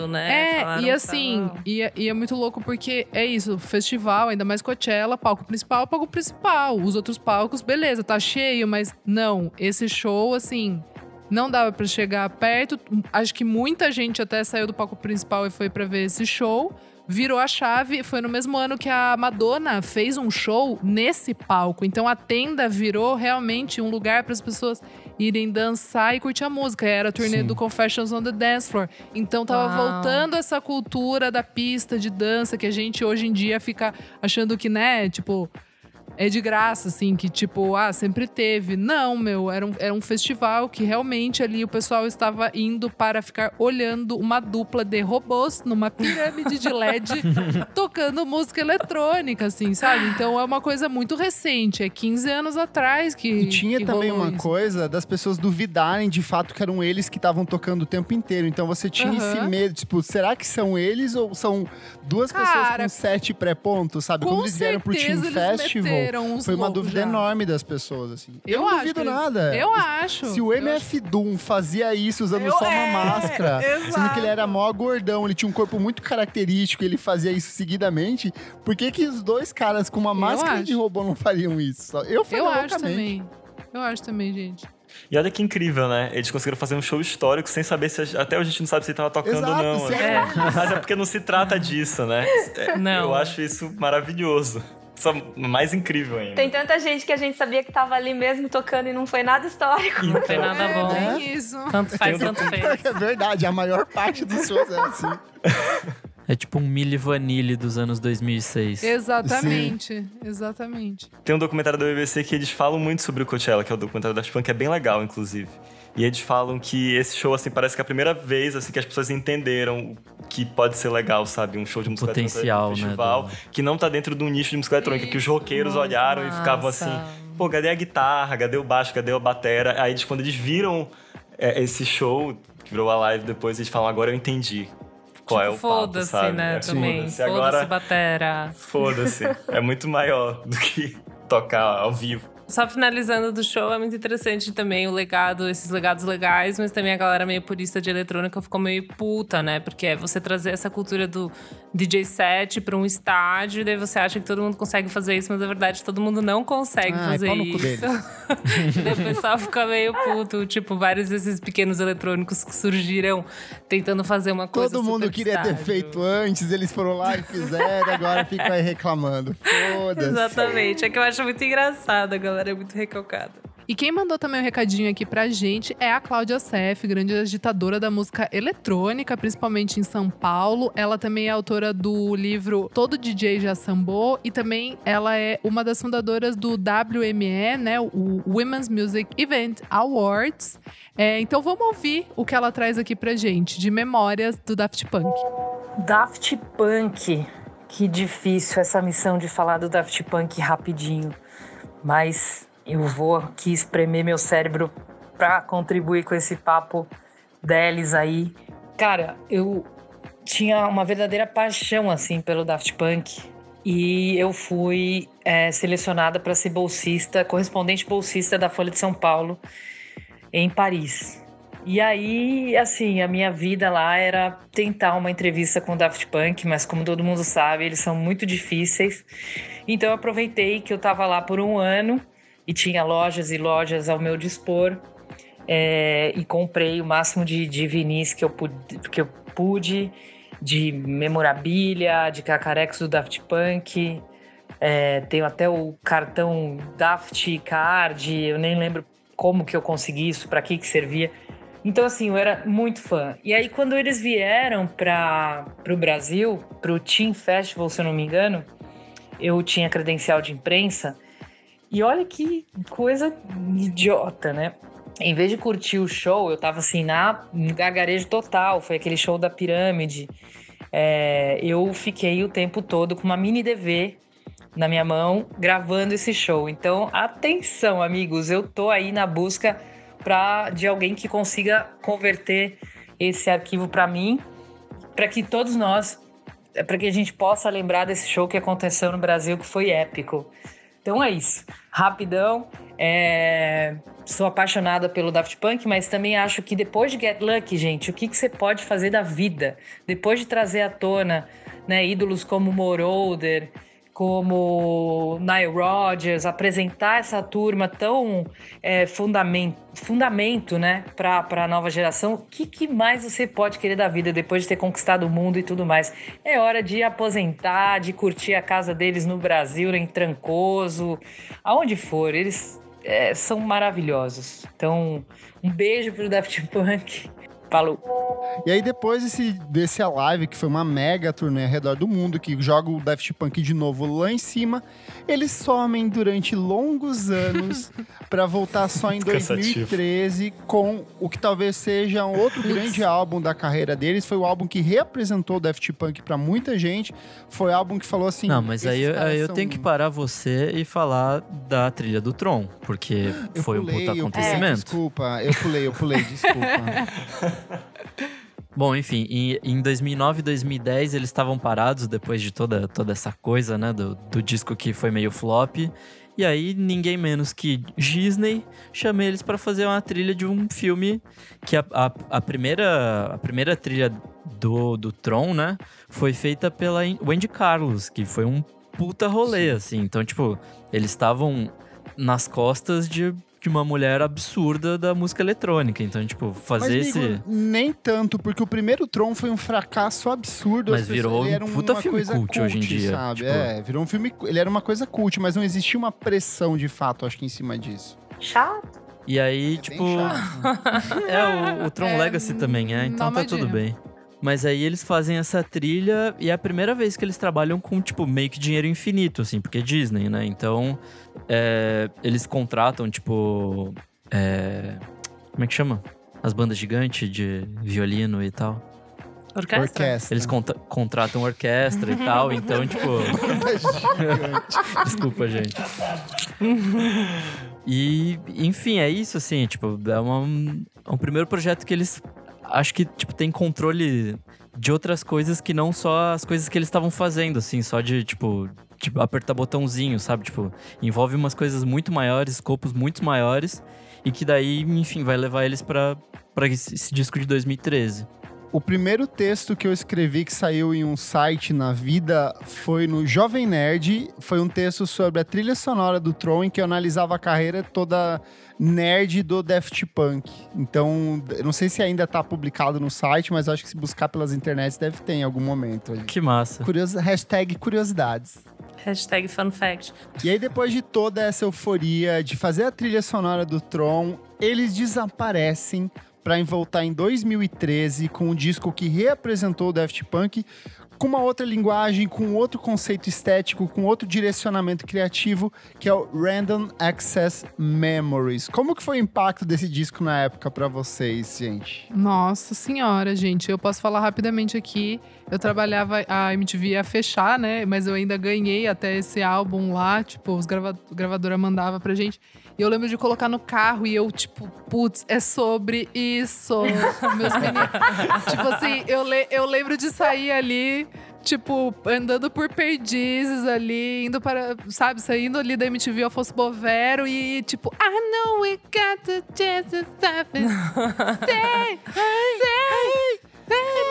Speaker 2: né?
Speaker 3: É,
Speaker 2: Falaram
Speaker 3: e assim, e, é- e é muito louco porque é isso, festival, ainda mais Coachella, palco principal, palco principal. Os outros palcos, beleza, tá cheio, mas não, esse show, assim, não dava pra chegar perto. Acho que muita gente até saiu do palco principal e foi pra ver esse show. Virou a chave, foi no mesmo ano que a Madonna fez um show nesse palco. Então a tenda virou realmente um lugar para as pessoas irem dançar e curtir a música. Era a turnê
Speaker 1: Sim.
Speaker 3: do Confessions on the Dance Floor. Então tava
Speaker 2: Uau.
Speaker 3: voltando essa cultura da pista de dança que a gente hoje em dia fica achando que, né, tipo, é de graça, assim, que tipo, ah, sempre teve. Não, meu, era um, era um festival que realmente ali o pessoal estava indo para ficar olhando uma dupla de robôs numa pirâmide de LED (laughs) tocando música eletrônica, assim, sabe? Então é uma coisa muito recente, é 15 anos atrás que.
Speaker 1: E tinha
Speaker 3: que
Speaker 1: também
Speaker 3: rolou
Speaker 1: uma
Speaker 3: isso.
Speaker 1: coisa das pessoas duvidarem de fato que eram eles que estavam tocando o tempo inteiro. Então você tinha esse
Speaker 3: Aham.
Speaker 1: medo, tipo, será que são eles ou são duas pessoas
Speaker 3: Cara,
Speaker 1: com sete pré-pontos, sabe?
Speaker 3: Com
Speaker 1: Quando eles vieram pro Team Festival,
Speaker 3: meteram uns
Speaker 1: foi uma dúvida
Speaker 3: já.
Speaker 1: enorme das pessoas, assim.
Speaker 3: Eu
Speaker 1: não
Speaker 3: acho
Speaker 1: duvido
Speaker 3: que-
Speaker 1: nada.
Speaker 3: Eu acho.
Speaker 1: Se o
Speaker 3: Eu
Speaker 1: MF Doom fazia isso usando
Speaker 3: Eu-
Speaker 1: só uma
Speaker 3: é,
Speaker 1: máscara, (laughs) sendo que
Speaker 3: exato.
Speaker 1: ele era mó gordão, ele tinha um corpo muito característico, ele fazia isso seguidamente, por que que os dois caras com uma
Speaker 3: Eu
Speaker 1: máscara de robô não fariam isso? Eu faria
Speaker 3: Eu acho também. Eu acho também, gente.
Speaker 6: E olha que incrível, né? Eles conseguiram fazer um show histórico sem saber se. Até a gente não sabe se ele tava tocando
Speaker 1: Exato,
Speaker 6: ou não. assim.
Speaker 2: é-
Speaker 6: Mas é porque não se trata disso, né? (laughs)
Speaker 2: Não.
Speaker 6: Eu acho isso maravilhoso. Só mais incrível ainda.
Speaker 5: Tem tanta gente que a gente sabia que tava ali mesmo tocando e não foi nada histórico.
Speaker 2: Não tem nada
Speaker 3: é,
Speaker 2: bom.
Speaker 3: bem isso.
Speaker 2: Tanto faz, tanto fez. (laughs)
Speaker 1: É verdade, a maior parte dos shows é assim. (laughs)
Speaker 4: É tipo um Milli Vanilli dos anos 2006.
Speaker 3: Exatamente, exatamente.
Speaker 6: Tem um documentário da BBC que eles falam muito sobre o Coachella, que é o documentário da Punk, que é bem legal, inclusive. E eles falam que esse show, assim, parece que é a primeira vez, assim, que as pessoas entenderam que pode ser legal, sabe? Um show de música
Speaker 4: potencial,
Speaker 6: eletrônica, um
Speaker 4: né,
Speaker 6: festival,
Speaker 4: do-
Speaker 6: que não tá dentro de um nicho de música eletrônica, que os roqueiros
Speaker 2: Muito
Speaker 6: olharam e ficavam assim, pô, cadê a guitarra? Cadê o baixo? Cadê a batera? Aí, eles, quando eles viram é, esse show, que virou a live depois, eles falam, agora eu entendi qual é o
Speaker 2: Tipo,
Speaker 6: papo,
Speaker 2: Foda-se,
Speaker 6: sabe?
Speaker 2: né?
Speaker 6: É,
Speaker 2: também.
Speaker 6: Foda-se,
Speaker 2: Foda-se,
Speaker 6: agora...
Speaker 2: batera.
Speaker 6: Foda-se. é muito maior do que tocar ao vivo.
Speaker 2: Só finalizando do show, é muito interessante também o legado, esses legados legais, mas também a galera meio purista de eletrônica ficou meio puta, né? Porque é você trazer essa cultura do DJ set pra um estádio, e daí você acha que todo mundo consegue fazer isso, mas na verdade todo mundo não consegue
Speaker 1: Ai,
Speaker 2: fazer
Speaker 1: cu
Speaker 2: isso. (laughs) o pessoal fica meio puto, tipo, vários desses pequenos eletrônicos que surgiram tentando fazer uma coisa
Speaker 1: Todo mundo queria ter
Speaker 2: estádio.
Speaker 1: feito antes, eles foram lá e fizeram, agora ficam aí reclamando. (laughs) Foda-se.
Speaker 2: Exatamente. É que eu acho muito engraçado, a galera é muito recalcada.
Speaker 3: E quem mandou também um recadinho aqui pra gente é a Cláudia Sef, grande agitadora da música eletrônica, principalmente em São Paulo. Ela também é autora do livro Todo DJ Já Sambou e também ela é uma das fundadoras do WME, né, o Women's Music Event Awards. É, então vamos ouvir o que ela traz aqui pra gente de memórias do Daft Punk.
Speaker 8: Daft Punk. Que difícil essa missão de falar do Daft Punk rapidinho. Mas eu vou aqui espremer meu cérebro para contribuir com esse papo deles aí. Cara, eu tinha uma verdadeira paixão assim pelo Daft Punk e eu fui é, selecionada para ser bolsista, correspondente bolsista da Folha de São Paulo em Paris. E aí, assim, a minha vida lá era tentar uma entrevista com o Daft Punk, mas como todo mundo sabe, eles são muito difíceis. Então eu aproveitei que eu estava lá por um ano e tinha lojas e lojas ao meu dispor é, e comprei o máximo de, de vinis que eu, pude, que eu pude, de memorabilia, de cacarecos do Daft Punk. É, tenho até o cartão Daft Card, eu nem lembro como que eu consegui isso, para que que servia. Então, assim, eu era muito fã. E aí, quando eles vieram para o Brasil, para o Team Festival, se eu não me engano, eu tinha credencial de imprensa. E olha que coisa idiota, né? Em vez de curtir o show, eu tava assim, na gagarejo total. Foi aquele show da pirâmide. É, eu fiquei o tempo todo com uma mini DV na minha mão, gravando esse show. Então, atenção, amigos, eu tô aí na busca pra, de alguém que consiga converter esse arquivo para mim, para que todos nós, para que a gente possa lembrar desse show que aconteceu no Brasil, que foi épico. Então é isso. Rapidão. É... Sou apaixonada pelo Daft Punk, mas também acho que depois de Get Lucky, gente, o que, que você pode fazer da vida? Depois de trazer à tona né, ídolos como Moroder, como Nile Rodgers, apresentar essa turma tão é, fundamento, fundamento né, para a nova geração, o que, que mais você pode querer da vida depois de ter conquistado o mundo e tudo mais? É hora de aposentar, de curtir a casa deles no Brasil, em Trancoso, aonde for. Eles é, são maravilhosos. Então, um beijo pro Daft Punk. Falou.
Speaker 1: E aí, depois desse, desse Alive, que foi uma mega turnê ao redor do mundo, que joga o Daft Punk de novo lá em cima, eles somem durante longos anos (laughs) para voltar só em 2013 com o que talvez seja um outro grande álbum da carreira deles. Foi o álbum que reapresentou o Daft Punk para muita gente. Foi o álbum que falou assim.
Speaker 4: Não, mas aí, aí eu tenho que parar você e falar da trilha do Tron, porque eu foi pulei, um puta acontecimento.
Speaker 1: Pulei, desculpa, eu pulei, eu pulei, desculpa. (laughs) (laughs)
Speaker 4: Bom, enfim, em, em 2009 e 2010 eles estavam parados depois de toda, toda essa coisa, né? Do, do disco que foi meio flop. E aí, ninguém menos que Disney chama eles para fazer uma trilha de um filme que a, a, a, primeira, a primeira trilha do, do Tron, né? Foi feita pela Wendy Carlos, que foi um puta rolê, Sim. assim. Então, tipo, eles estavam nas costas de de uma mulher absurda da música eletrônica. Então, tipo, fazer Mas, esse.
Speaker 1: nem tanto, porque o primeiro Tron foi um fracasso absurdo.
Speaker 4: Mas virou um puta filme cult, cult, hoje em dia.
Speaker 1: Sabe? Tipo... É, virou um filme. Ele era uma coisa cult, mas não existia uma pressão de fato, acho que, em cima disso.
Speaker 5: Chato.
Speaker 4: E aí, é tipo. (laughs) é, o, o Tron (laughs) é, Legacy também, é, então tá tudo bem. Mas aí eles fazem essa trilha e é a primeira vez que eles trabalham com, tipo, meio que dinheiro infinito, assim, porque é Disney, né? Então, é, eles contratam, tipo. É, como é que chama? As bandas gigantes de violino e tal.
Speaker 2: Orquestra. orquestra.
Speaker 4: Eles contra contratam orquestra e tal, então, (laughs) tipo. Desculpa, gente. E, enfim, é isso, assim, tipo, é, uma, é um primeiro projeto que eles acho que, tipo, tem controle de outras coisas que não só as coisas que eles estavam fazendo, assim, só de, tipo, tipo, apertar botãozinho, sabe? Tipo, envolve umas coisas muito maiores, escopos muito maiores, e que daí, enfim, vai levar eles para esse, esse disco de 2013.
Speaker 1: O primeiro texto que eu escrevi que saiu em um site na vida foi no Jovem Nerd. Foi um texto sobre a trilha sonora do Tron, em que eu analisava a carreira toda nerd do Daft Punk. Então, eu não sei se ainda tá publicado no site, mas acho que se buscar pelas internets deve ter em algum momento. Ali.
Speaker 4: Que massa.
Speaker 1: Curios... Hashtag curiosidades.
Speaker 2: Hashtag fun fact.
Speaker 1: E aí, depois de toda essa euforia de fazer a trilha sonora do Tron, eles desaparecem para voltar em 2013 com um disco que reapresentou o Daft Punk com uma outra linguagem, com outro conceito estético, com outro direcionamento criativo, que é o Random Access Memories. Como que foi o impacto desse disco na época para vocês, gente?
Speaker 3: Nossa senhora, gente, eu posso falar rapidamente aqui. Eu trabalhava, a MTV ia fechar, né? Mas eu ainda ganhei até esse álbum lá, tipo, os grava gravadora mandava pra gente. E eu lembro de colocar no carro e eu, tipo, putz, é sobre isso. Meus meninos. (laughs) tipo assim, eu, le eu lembro de sair ali tipo, andando por perdizes ali, indo para, sabe, saindo ali da MTV Alfonso Bovero e tipo, I know we got the chance to stop it. Say, say,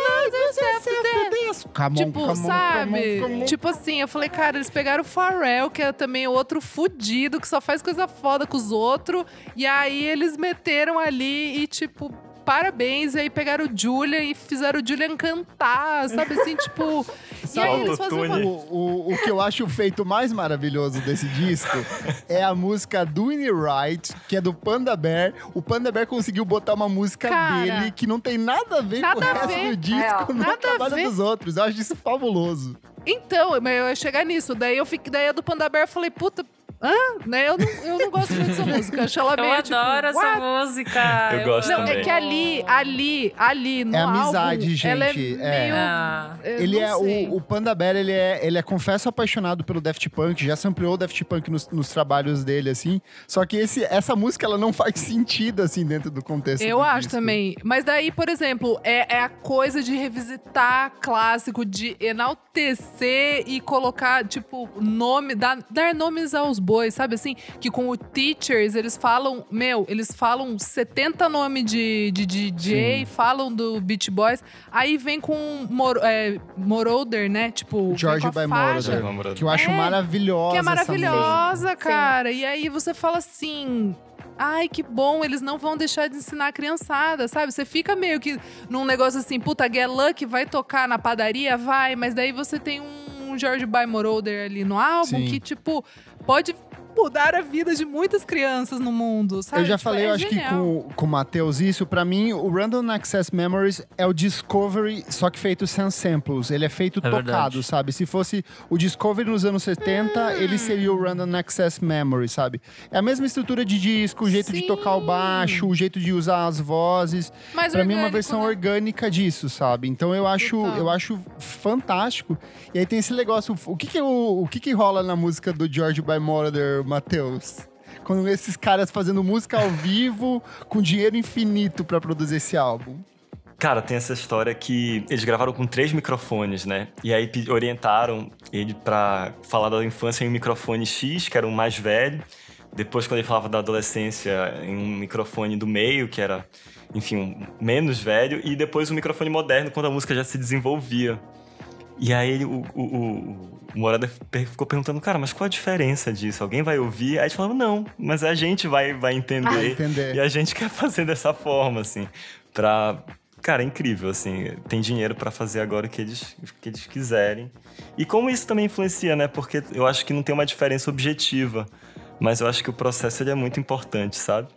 Speaker 3: tipo, sabe? Tipo assim, eu falei, cara, eles pegaram o Pharrell, que é também outro fudido, que só faz coisa foda com os outros. E aí eles meteram ali e, tipo, parabéns. E aí pegaram o Julian e fizeram o Julian cantar, sabe assim, tipo. (laughs)
Speaker 6: e aí eles fazem uma...
Speaker 1: o, o, o que eu acho o feito mais maravilhoso desse disco é a música do Winnie Wright, que é do Panda Bear. O Panda Bear conseguiu botar uma música
Speaker 3: Cara,
Speaker 1: dele que não tem nada a ver
Speaker 3: nada
Speaker 1: com o
Speaker 3: a
Speaker 1: resto
Speaker 3: ver.
Speaker 1: do disco
Speaker 5: É,
Speaker 1: no
Speaker 3: nada a
Speaker 1: trabalho
Speaker 3: ver.
Speaker 1: dos outros. Eu acho isso fabuloso.
Speaker 3: Então, mas eu ia chegar nisso. Daí eu fiquei, daí a do Panda Bear eu falei, puta. Hã? Né? Eu, não, eu não gosto muito dessa música. Eu acho ela (laughs)
Speaker 2: Eu
Speaker 3: meio, tipo,
Speaker 2: adoro essa
Speaker 3: what?
Speaker 2: música.
Speaker 6: Eu gosto
Speaker 3: Não,
Speaker 6: também.
Speaker 3: é que ali, ali, ali, no
Speaker 1: É amizade,
Speaker 3: álbum, ela é
Speaker 1: gente, é.
Speaker 3: meio...
Speaker 2: Ah.
Speaker 1: Ele é o, o Panda Bear, ele é, ele é confesso apaixonado pelo Daft Punk, já sampleou o Daft Punk nos, nos trabalhos dele, assim. Só que esse, essa música, ela não faz sentido, assim, dentro do contexto
Speaker 3: Eu
Speaker 1: do
Speaker 3: acho
Speaker 1: disco.
Speaker 3: também. Mas daí, por exemplo, é, é a coisa de revisitar clássico, de enaltecer e colocar, tipo, nome, dar, dar nomes aos bois, sabe assim? Que com o Teachers, eles falam, meu, eles falam 70 nomes de, de DJ, falam do Beach Boys. Aí vem com Mor é, Moroder, né? Tipo,
Speaker 1: George by. Moroder. Que eu acho
Speaker 3: É,
Speaker 1: maravilhosa
Speaker 3: Que é maravilhosa, cara. E aí você fala assim. Ai, que bom, eles não vão deixar de ensinar a criançada, sabe? Você fica meio que num negócio assim, puta, Get Lucky vai tocar na padaria? Vai, mas daí você tem um George by Moroder ali no álbum
Speaker 1: Sim.
Speaker 3: que, tipo, pode mudar a vida de muitas crianças no mundo, sabe?
Speaker 1: Eu já
Speaker 3: Tipo,
Speaker 1: falei,
Speaker 3: é
Speaker 1: eu acho que
Speaker 3: genial.
Speaker 1: com, com o Matheus isso. Pra mim, o Random Access Memories é o Discovery, só que feito sem samples. Ele é feito
Speaker 4: É
Speaker 1: tocado,
Speaker 4: verdade.
Speaker 1: sabe? Se fosse o Discovery nos anos 70, ele seria o Random Access Memory, sabe? É a mesma estrutura de disco, o jeito de
Speaker 3: Sim.
Speaker 1: tocar o baixo, o jeito de usar as vozes.
Speaker 3: Mais
Speaker 1: Pra mim é uma versão
Speaker 3: né?
Speaker 1: orgânica disso, sabe? Então eu acho,
Speaker 3: Total.
Speaker 1: eu acho fantástico. E aí tem esse negócio, o que que, é o, o que, que rola na música do George by Moroder, Matheus? Quando esses caras fazendo música ao vivo com dinheiro infinito pra produzir esse álbum.
Speaker 6: Cara, tem essa história que eles gravaram com três microfones, né? E aí orientaram ele pra falar da infância em um microfone X, que era o mais velho. Depois, quando ele falava da adolescência, em um microfone do meio, que era, enfim, menos velho. E depois um microfone moderno, quando a música já se desenvolvia. E aí o, o, o, o Morada ficou perguntando, cara, mas qual a diferença disso? Alguém vai ouvir? Aí eles falavam, não, mas a gente vai, vai entender.
Speaker 1: entender.
Speaker 6: E a gente quer fazer dessa forma, assim, pra... Cara, é incrível, assim, tem dinheiro pra fazer agora o que eles, o que eles quiserem. E como isso também influencia, né? Porque eu acho que não tem uma diferença objetiva, mas eu acho que o processo ele é muito importante, sabe?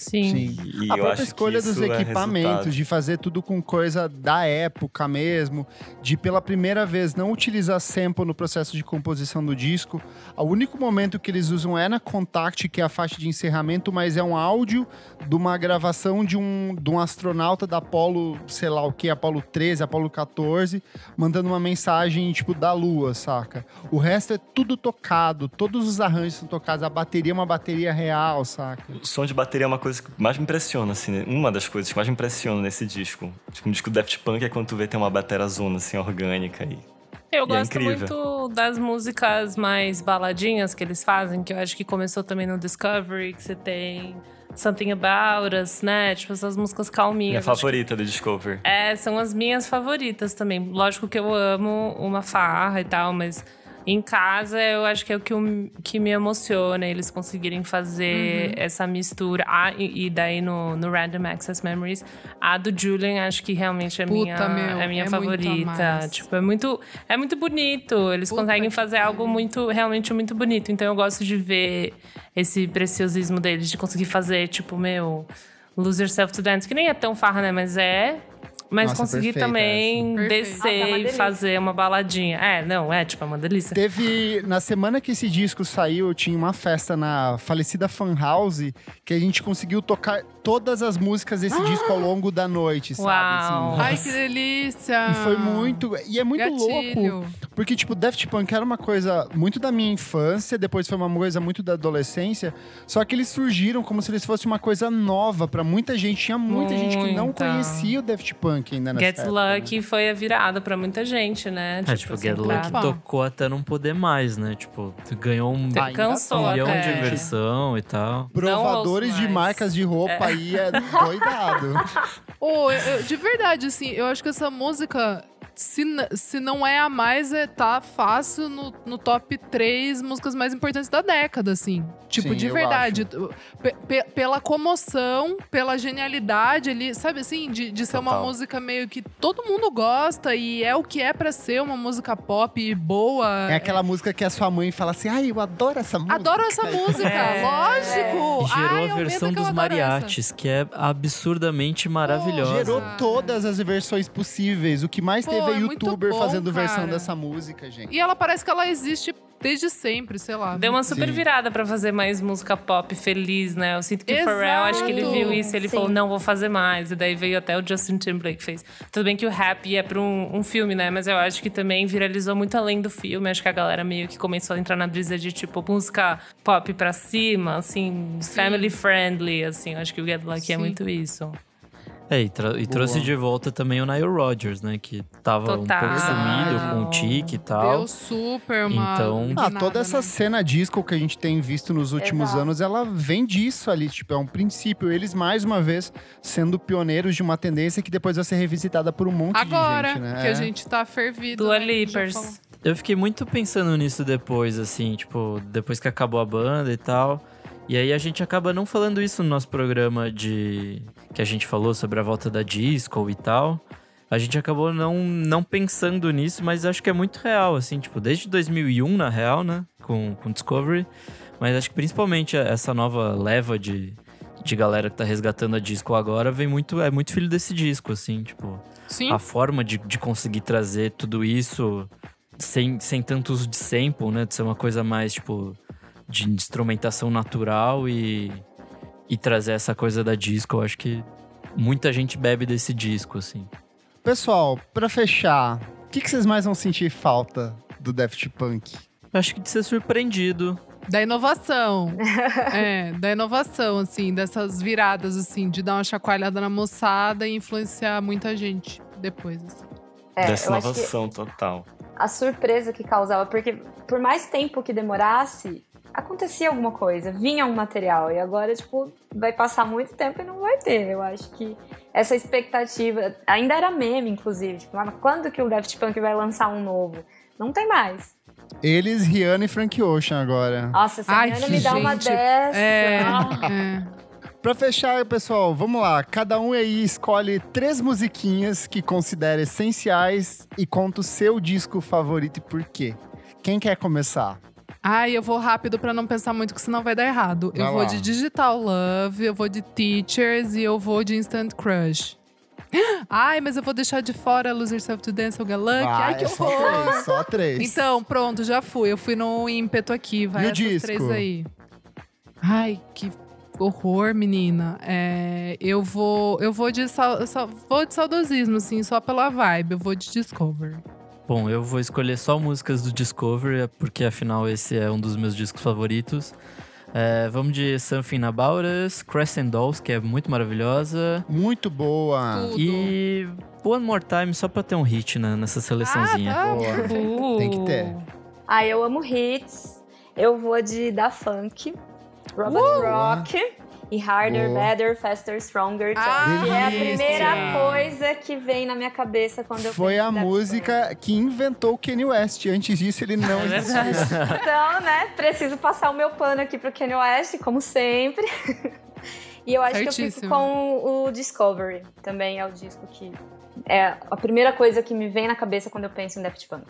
Speaker 2: Sim.
Speaker 6: E
Speaker 1: a
Speaker 6: eu
Speaker 1: própria
Speaker 6: acho
Speaker 1: escolha dos
Speaker 6: é
Speaker 1: equipamentos,
Speaker 6: resultado.
Speaker 1: de fazer tudo com coisa da época mesmo, de pela primeira vez não utilizar sample no processo de composição do disco. O único momento que eles usam é na Contact, que é a faixa de encerramento, mas é um áudio de uma gravação de um, de um astronauta da Apollo, sei lá o que, Apollo 13, Apollo 14, mandando uma mensagem tipo da Lua, saca? O resto é tudo tocado, todos os arranjos são tocados, a bateria é uma bateria real, saca?
Speaker 6: O som de bateria é uma coisa que mais me impressiona, assim, né? uma das coisas que mais me impressiona nesse disco. Tipo, um disco Daft Punk é quando tu vê tem uma bateria zona, assim, orgânica aí.
Speaker 2: Eu
Speaker 6: E é
Speaker 2: gosto
Speaker 6: incrível.
Speaker 2: muito das músicas mais baladinhas que eles fazem, que eu acho que começou também no Discovery, que você tem Something About Us, né? Tipo, essas músicas calminhas.
Speaker 6: Minha favorita do Discover.
Speaker 2: É, são as minhas favoritas também. Lógico que eu amo uma farra e tal, mas em casa, eu acho que é o que, que me emociona, eles conseguirem fazer essa mistura. Ah, e, e daí no, no Random Access Memories, a do Julian, acho que realmente é
Speaker 3: Puta,
Speaker 2: minha,
Speaker 3: meu,
Speaker 2: é minha
Speaker 3: é
Speaker 2: favorita. Tipo, é muito, é muito bonito. Eles
Speaker 3: Puta
Speaker 2: conseguem fazer algo muito, realmente muito bonito. Então eu gosto de ver esse preciosismo deles, de conseguir fazer, tipo, meu, Lose Yourself to Dance, que nem é tão farra, né? Mas é. Mas
Speaker 1: Nossa,
Speaker 2: conseguir
Speaker 1: perfeita
Speaker 2: também
Speaker 3: essa. Perfeita.
Speaker 5: Ah, tá
Speaker 2: descer e fazer uma baladinha. É, não, é tipo, é uma delícia.
Speaker 1: Teve. Na semana que esse disco saiu, tinha uma festa na falecida Fan House que a gente conseguiu tocar todas as músicas desse disco ao (gasps) longo da noite, sabe?
Speaker 2: Uau.
Speaker 1: Assim,
Speaker 3: Ai, que delícia!
Speaker 1: E foi muito. E é muito
Speaker 3: Gatilho.
Speaker 1: louco. Porque, tipo, Daft Punk era uma coisa muito da minha infância, depois foi uma coisa muito da adolescência. Só que eles surgiram como se eles fossem uma coisa nova pra muita gente. Tinha muita, gente que não
Speaker 2: Muita.
Speaker 1: conhecia o Daft Punk ainda nessa
Speaker 2: Get
Speaker 1: época, né?
Speaker 2: Lucky foi a virada pra muita gente, né?
Speaker 4: É, tipo, Get
Speaker 2: assim,
Speaker 4: Lucky
Speaker 2: pra-
Speaker 4: tocou até não poder mais, né? Tipo, ganhou um
Speaker 2: Cansou
Speaker 1: toca.
Speaker 4: milhão
Speaker 2: até.
Speaker 4: de versão e tal.
Speaker 1: Provadores de marcas de roupa aí é doidado. (laughs)
Speaker 3: Ô, eu- eu- de verdade, assim, eu acho que essa música, se, se não é a mais, é, tá fácil no, no top 3 músicas mais importantes da década, assim. Tipo,
Speaker 1: Sim,
Speaker 3: de verdade. Pe- pe- pela comoção, pela genialidade ali, sabe assim? De, de ser uma
Speaker 6: Total.
Speaker 3: música meio que todo mundo gosta e é o que é pra ser uma música pop boa.
Speaker 1: É aquela música que a sua mãe fala assim: ai, eu adoro essa música.
Speaker 3: Adoro essa música,
Speaker 2: É.
Speaker 3: lógico!
Speaker 4: Gerou
Speaker 3: Ai,
Speaker 4: a versão dos
Speaker 3: essa.
Speaker 4: mariachis, que é absurdamente maravilhosa.
Speaker 1: Gerou todas as versões possíveis. O que mais
Speaker 3: Pô,
Speaker 1: teve é
Speaker 3: é
Speaker 1: youtuber
Speaker 3: bom,
Speaker 1: fazendo versão
Speaker 3: cara.
Speaker 1: dessa música, gente.
Speaker 3: E ela parece que ela existe desde sempre, sei lá.
Speaker 2: Deu uma super
Speaker 1: Sim.
Speaker 2: virada pra fazer mais música pop feliz, né? Eu sinto que o Pharrell, acho que ele viu isso e ele
Speaker 5: Sim.
Speaker 2: falou, não, vou fazer mais. E daí veio até o Justin Timberlake que fez. Tudo bem que o rap ia pra um, um filme, né? Mas eu acho que também viralizou muito além do filme. Acho que a galera meio que começou a entrar na brisa de, tipo, música pop pra cima, assim, family friendly, assim. Eu acho que o Get Lucky é
Speaker 3: Sim.
Speaker 2: muito isso.
Speaker 4: É, e, tra- e trouxe de volta também o Nile Rodgers, né? Que tava um
Speaker 2: Total.
Speaker 4: pouco sumido com o tique e tal.
Speaker 3: Deu super uma.
Speaker 4: Então-
Speaker 1: Ah, toda essa
Speaker 3: né?
Speaker 1: cena disco que a gente tem visto nos últimos
Speaker 5: Exato.
Speaker 1: anos, ela vem disso ali, tipo, é um princípio. Eles, mais uma vez, sendo pioneiros de uma tendência que depois vai ser revisitada por um monte
Speaker 3: Agora,
Speaker 1: de gente, né?
Speaker 3: que a gente tá fervido.
Speaker 2: Dua
Speaker 3: né, falou.
Speaker 4: Eu fiquei muito pensando nisso depois, assim, tipo, depois que acabou a banda e tal. E aí a gente acaba não falando isso no nosso programa de. Que a gente falou sobre a volta da disco e tal. A gente acabou não, não pensando nisso, mas acho que é muito real, assim, tipo, desde 2001, na real, né? Com, com Discovery. Mas acho que principalmente essa nova leva de, de galera que tá resgatando a disco agora vem muito. É muito filho desse disco, assim, tipo
Speaker 3: Sim.
Speaker 4: a forma de, de conseguir trazer tudo isso sem, sem tanto uso de sample, né? De ser uma coisa mais, tipo, de instrumentação natural e, e trazer essa coisa da disco. Eu acho que muita gente bebe desse disco, assim.
Speaker 1: Pessoal, pra fechar, o que, que vocês mais vão sentir falta do Daft Punk?
Speaker 4: Eu acho que de ser surpreendido.
Speaker 3: Da inovação. (laughs) é, da inovação, assim, dessas viradas, assim, de dar uma chacoalhada na moçada e influenciar muita gente depois, assim.
Speaker 5: É,
Speaker 6: Dessa inovação total.
Speaker 5: a surpresa que causava, porque por mais tempo que demorasse, acontecia alguma coisa, vinha um material, e agora, tipo, vai passar muito tempo e não vai ter. Eu acho que essa expectativa, ainda era meme, inclusive, tipo, mas quando que o Daft Punk vai lançar um novo? Não tem mais.
Speaker 1: Eles, Rihanna e Frank Ocean agora.
Speaker 5: Nossa, se a
Speaker 3: Ai,
Speaker 5: Rihanna me dá uma dessa.
Speaker 3: É, é.
Speaker 1: Pra fechar, pessoal, vamos lá. Cada um aí escolhe três musiquinhas que considera essenciais e conta o seu disco favorito e por quê. Quem quer começar?
Speaker 3: Ai, eu vou rápido pra não pensar muito, que senão vai dar errado.
Speaker 1: Vai
Speaker 3: eu vou
Speaker 1: lá.
Speaker 3: de Digital Love, eu vou de Teachers e eu vou de Instant Crush. Ai, mas eu vou deixar de fora Lose Yourself to Dance ou Galuck.
Speaker 1: Ah,
Speaker 3: Ai, que
Speaker 1: é só
Speaker 3: horror!
Speaker 1: três, só três.
Speaker 3: Então, pronto, já fui. Eu fui no ímpeto aqui, vai
Speaker 1: E o
Speaker 3: essas
Speaker 1: disco?
Speaker 3: três aí. Ai, que horror, menina. É, eu vou, eu vou de sau- vou de saudosismo, assim, só pela vibe. Eu vou de Discover.
Speaker 4: Bom, eu vou escolher só músicas do Discovery, porque afinal esse é um dos meus discos favoritos. É, vamos de Something About Us, Crescent Dolls, que é muito maravilhosa.
Speaker 1: Muito boa.
Speaker 3: Tudo.
Speaker 4: E One More Time, só pra ter um hit né, nessa seleçãozinha.
Speaker 3: Ah, tá.
Speaker 1: Boa.
Speaker 2: Uh.
Speaker 1: Tem que ter.
Speaker 5: Ah, eu amo hits. Eu vou de Da Funk, Robert
Speaker 1: Uh!
Speaker 5: Rock e Harder,
Speaker 1: Boa.
Speaker 5: Better, Faster, Stronger, que
Speaker 3: Ah,
Speaker 5: é a
Speaker 1: delícia!
Speaker 5: primeira coisa que vem na minha cabeça quando eu
Speaker 1: Foi a música que inventou o Kanye West. Antes disso, ele não
Speaker 2: É
Speaker 1: existia. (laughs) (laughs)
Speaker 5: Então, né, preciso passar o meu pano aqui pro Kanye West, como sempre. (laughs) e eu acho que eu fico
Speaker 3: Certíssimo.
Speaker 5: com o Discovery. Também é o disco que é a primeira coisa que me vem na cabeça quando eu penso em Daft Punk.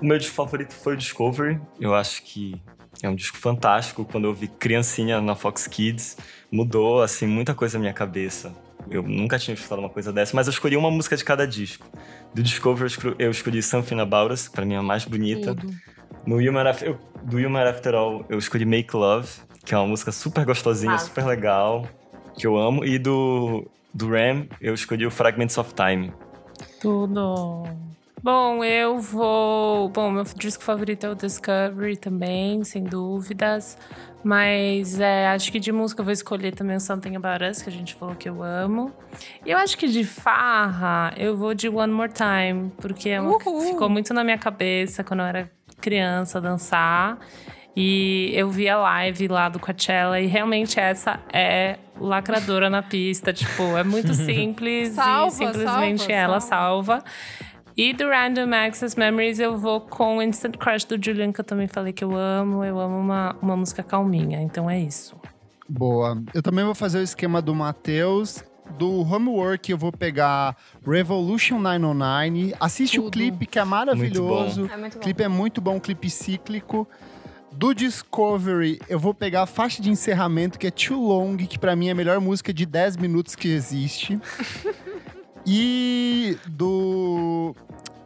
Speaker 6: O meu disco favorito foi o Discovery. Eu acho que é um disco fantástico. Quando eu vi criancinha na Fox Kids, mudou, assim, muita coisa na minha cabeça. Eu nunca tinha escutado uma coisa dessa, mas eu escolhi uma música de cada disco. Do Discovery, eu escolhi Something About Us, pra mim é a mais bonita.
Speaker 3: Tudo.
Speaker 6: No Human After, do Human After All, eu escolhi Make Love, que é uma música super gostosinha, super legal, que eu amo. E do, do Ram, eu escolhi o Fragments of Time.
Speaker 2: Tudo. Bom, eu vou. Bom, meu disco favorito é o Discovery também, sem dúvidas. Mas é, acho que de música eu vou escolher também o Something About Us, que a gente falou que eu amo. E eu acho que de farra eu vou de One More Time, porque é
Speaker 3: Uhul.
Speaker 2: ficou muito na minha cabeça quando eu era criança dançar. E eu vi a live lá do Coachella e realmente essa é lacradora na pista. Tipo, é muito (laughs) simples
Speaker 3: Salva,
Speaker 2: e simplesmente
Speaker 3: salva,
Speaker 2: ela
Speaker 3: salva.
Speaker 2: salva. E do Random Access Memories eu vou com Instant Crush do Julian, que eu também falei que eu amo. Eu amo uma, uma música calminha, então é isso.
Speaker 1: Boa. Eu também vou fazer o esquema do Matheus. Do Homework, eu vou pegar Revolution 909. Assiste o
Speaker 3: Tudo.
Speaker 1: clipe, que é maravilhoso.
Speaker 5: É muito
Speaker 1: O
Speaker 5: bom.
Speaker 1: clipe é muito bom, um clipe cíclico. Do Discovery, eu vou pegar a faixa de encerramento, que é Too Long, que pra mim é a melhor música de 10 minutos que existe. (laughs) e do.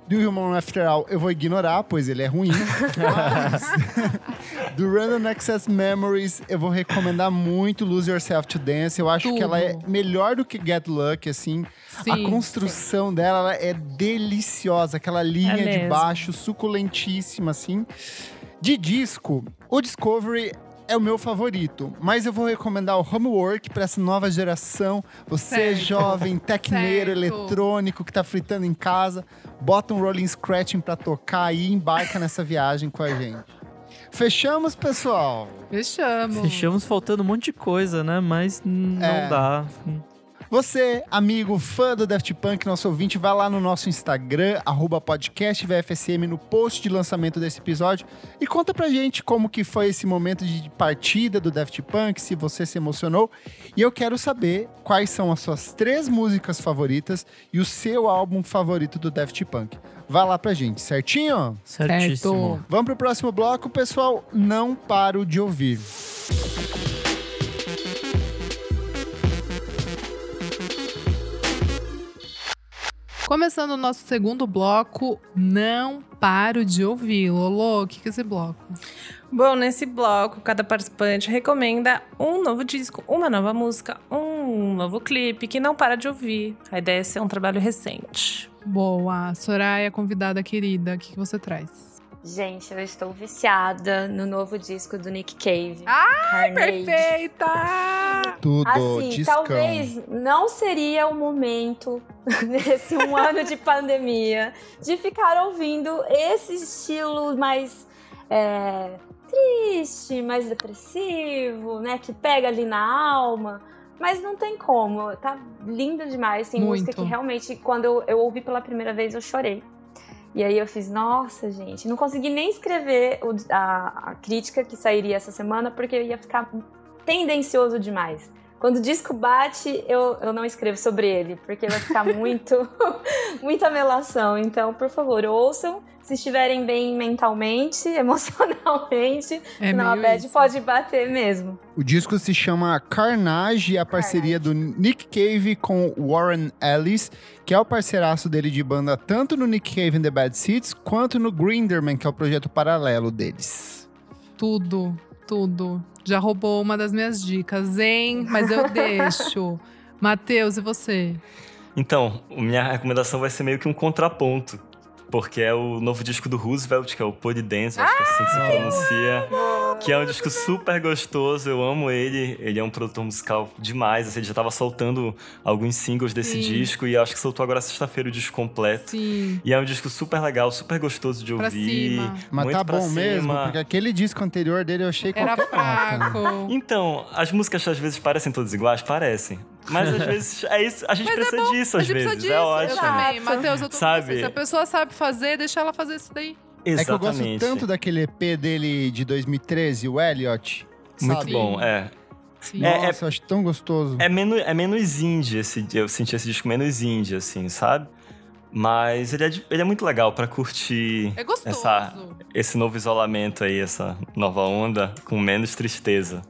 Speaker 1: Do Human After All, eu vou ignorar, pois ele é ruim. (laughs) Do Random Access Memories, eu vou recomendar muito Lose Yourself to Dance. Eu acho que ela é
Speaker 3: Tudo.
Speaker 1: melhor do que Get Lucky, assim.
Speaker 3: Sim.
Speaker 1: A construção dela ela é deliciosa, aquela linha de
Speaker 2: mesmo.
Speaker 1: baixo suculentíssima, assim. De disco, o Discovery é o meu favorito, mas eu vou recomendar o Homework para essa nova geração. Você
Speaker 3: Certo.
Speaker 1: jovem, tecneiro,
Speaker 3: Certo.
Speaker 1: eletrônico que tá fritando em casa, bota um rolling scratching para tocar e embarca nessa viagem com a gente. Fechamos, pessoal.
Speaker 3: Fechamos.
Speaker 4: Fechamos faltando um monte de coisa, né? Mas não
Speaker 1: É.
Speaker 4: dá.
Speaker 1: Você, amigo, fã do Daft Punk, nosso ouvinte, vai lá no nosso Instagram, arroba podcast VFSM, no post de lançamento desse episódio e conta pra gente como que foi esse momento de partida do Daft Punk, se você se emocionou. E eu quero saber quais são as suas três músicas favoritas e o seu álbum favorito do Daft Punk. Vai lá pra gente, certinho?
Speaker 4: Certíssimo.
Speaker 1: Vamos pro próximo bloco, pessoal. Não paro de ouvir.
Speaker 3: Começando o nosso segundo bloco, não paro de ouvir. Lolo, o que que é esse bloco?
Speaker 2: Bom, nesse bloco, cada participante recomenda um novo disco, uma nova música, um novo clipe que não para de ouvir. A ideia é ser um trabalho recente.
Speaker 3: Boa. Soraya, convidada querida, o que você traz?
Speaker 5: Gente, eu estou viciada no novo disco do Nick Cave.
Speaker 3: Ai,
Speaker 5: Carnage.
Speaker 3: Perfeita!
Speaker 1: Tudo,
Speaker 5: Assim,
Speaker 1: discão.
Speaker 5: talvez não seria o momento, (laughs) nesse um ano de pandemia, de ficar ouvindo esse estilo mais é, triste, mais depressivo, né? Que pega ali na alma. Mas não tem como, tá lindo demais. Tem música
Speaker 3: Muito.
Speaker 5: que realmente, quando eu, eu ouvi pela primeira vez, eu chorei. E aí eu fiz, nossa, gente, não consegui nem escrever o- a, a crítica que sairia essa semana, porque ia ficar tendencioso demais. Quando o disco bate, eu, eu não escrevo sobre ele, porque vai ficar (laughs) muito, muita melação. Então, por favor, ouçam. Se estiverem bem mentalmente, (laughs) emocionalmente,
Speaker 3: É
Speaker 5: senão a bad
Speaker 3: isso.
Speaker 5: pode bater mesmo.
Speaker 1: O disco se chama Carnage, a parceria do Nick Cave com Warren Ellis, que é o parceiraço dele de banda tanto no Nick Cave and the Bad Seeds, quanto no Grinderman, que é o projeto paralelo deles.
Speaker 3: Tudo, tudo. Já roubou uma das minhas dicas, hein? Mas eu (laughs) deixo. Matheus, e você?
Speaker 6: Então, minha recomendação vai ser meio que um contraponto. Porque é o novo disco do Roosevelt, que é o Poddy Dance, acho que é assim que se pronuncia. Que é um disco super gostoso, eu amo ele. Ele é um produtor musical demais. Assim, ele já tava soltando alguns singles desse
Speaker 3: Sim.
Speaker 6: disco e acho que soltou agora sexta-feira o disco completo.
Speaker 3: Sim.
Speaker 6: E é um disco super legal, super gostoso de
Speaker 3: Pra
Speaker 6: ouvir.
Speaker 3: cima.
Speaker 1: Mas
Speaker 6: muito
Speaker 1: tá
Speaker 6: pra
Speaker 1: bom mesmo,
Speaker 6: cima.
Speaker 1: porque aquele disco anterior dele eu achei
Speaker 3: Era
Speaker 1: qualquer nota.
Speaker 3: fraco.
Speaker 6: Então, as músicas às vezes parecem todas iguais, parecem. Mas às (laughs) vezes é isso, a gente precisa disso
Speaker 3: A
Speaker 6: às
Speaker 3: gente
Speaker 6: vezes.
Speaker 3: precisa disso.
Speaker 6: É
Speaker 3: Eu
Speaker 6: ótimo.
Speaker 3: também. Matheus, eu tô
Speaker 6: Sabe?
Speaker 3: com você. Se a pessoa sabe fazer, deixa ela fazer isso daí.
Speaker 1: É que eu gosto
Speaker 6: Exatamente.
Speaker 1: tanto daquele EP dele de 2013, o Elliot.
Speaker 6: Muito
Speaker 1: sabe?
Speaker 6: bom, é.
Speaker 3: Sim.
Speaker 6: É-
Speaker 1: Nossa, eu acho tão gostoso.
Speaker 6: É menos, é menos indie, esse, eu senti esse disco menos indie, assim, sabe? Mas ele é, de- ele é muito legal pra curtir
Speaker 3: É gostoso.
Speaker 6: essa, esse novo isolamento aí, essa nova onda, com menos tristeza.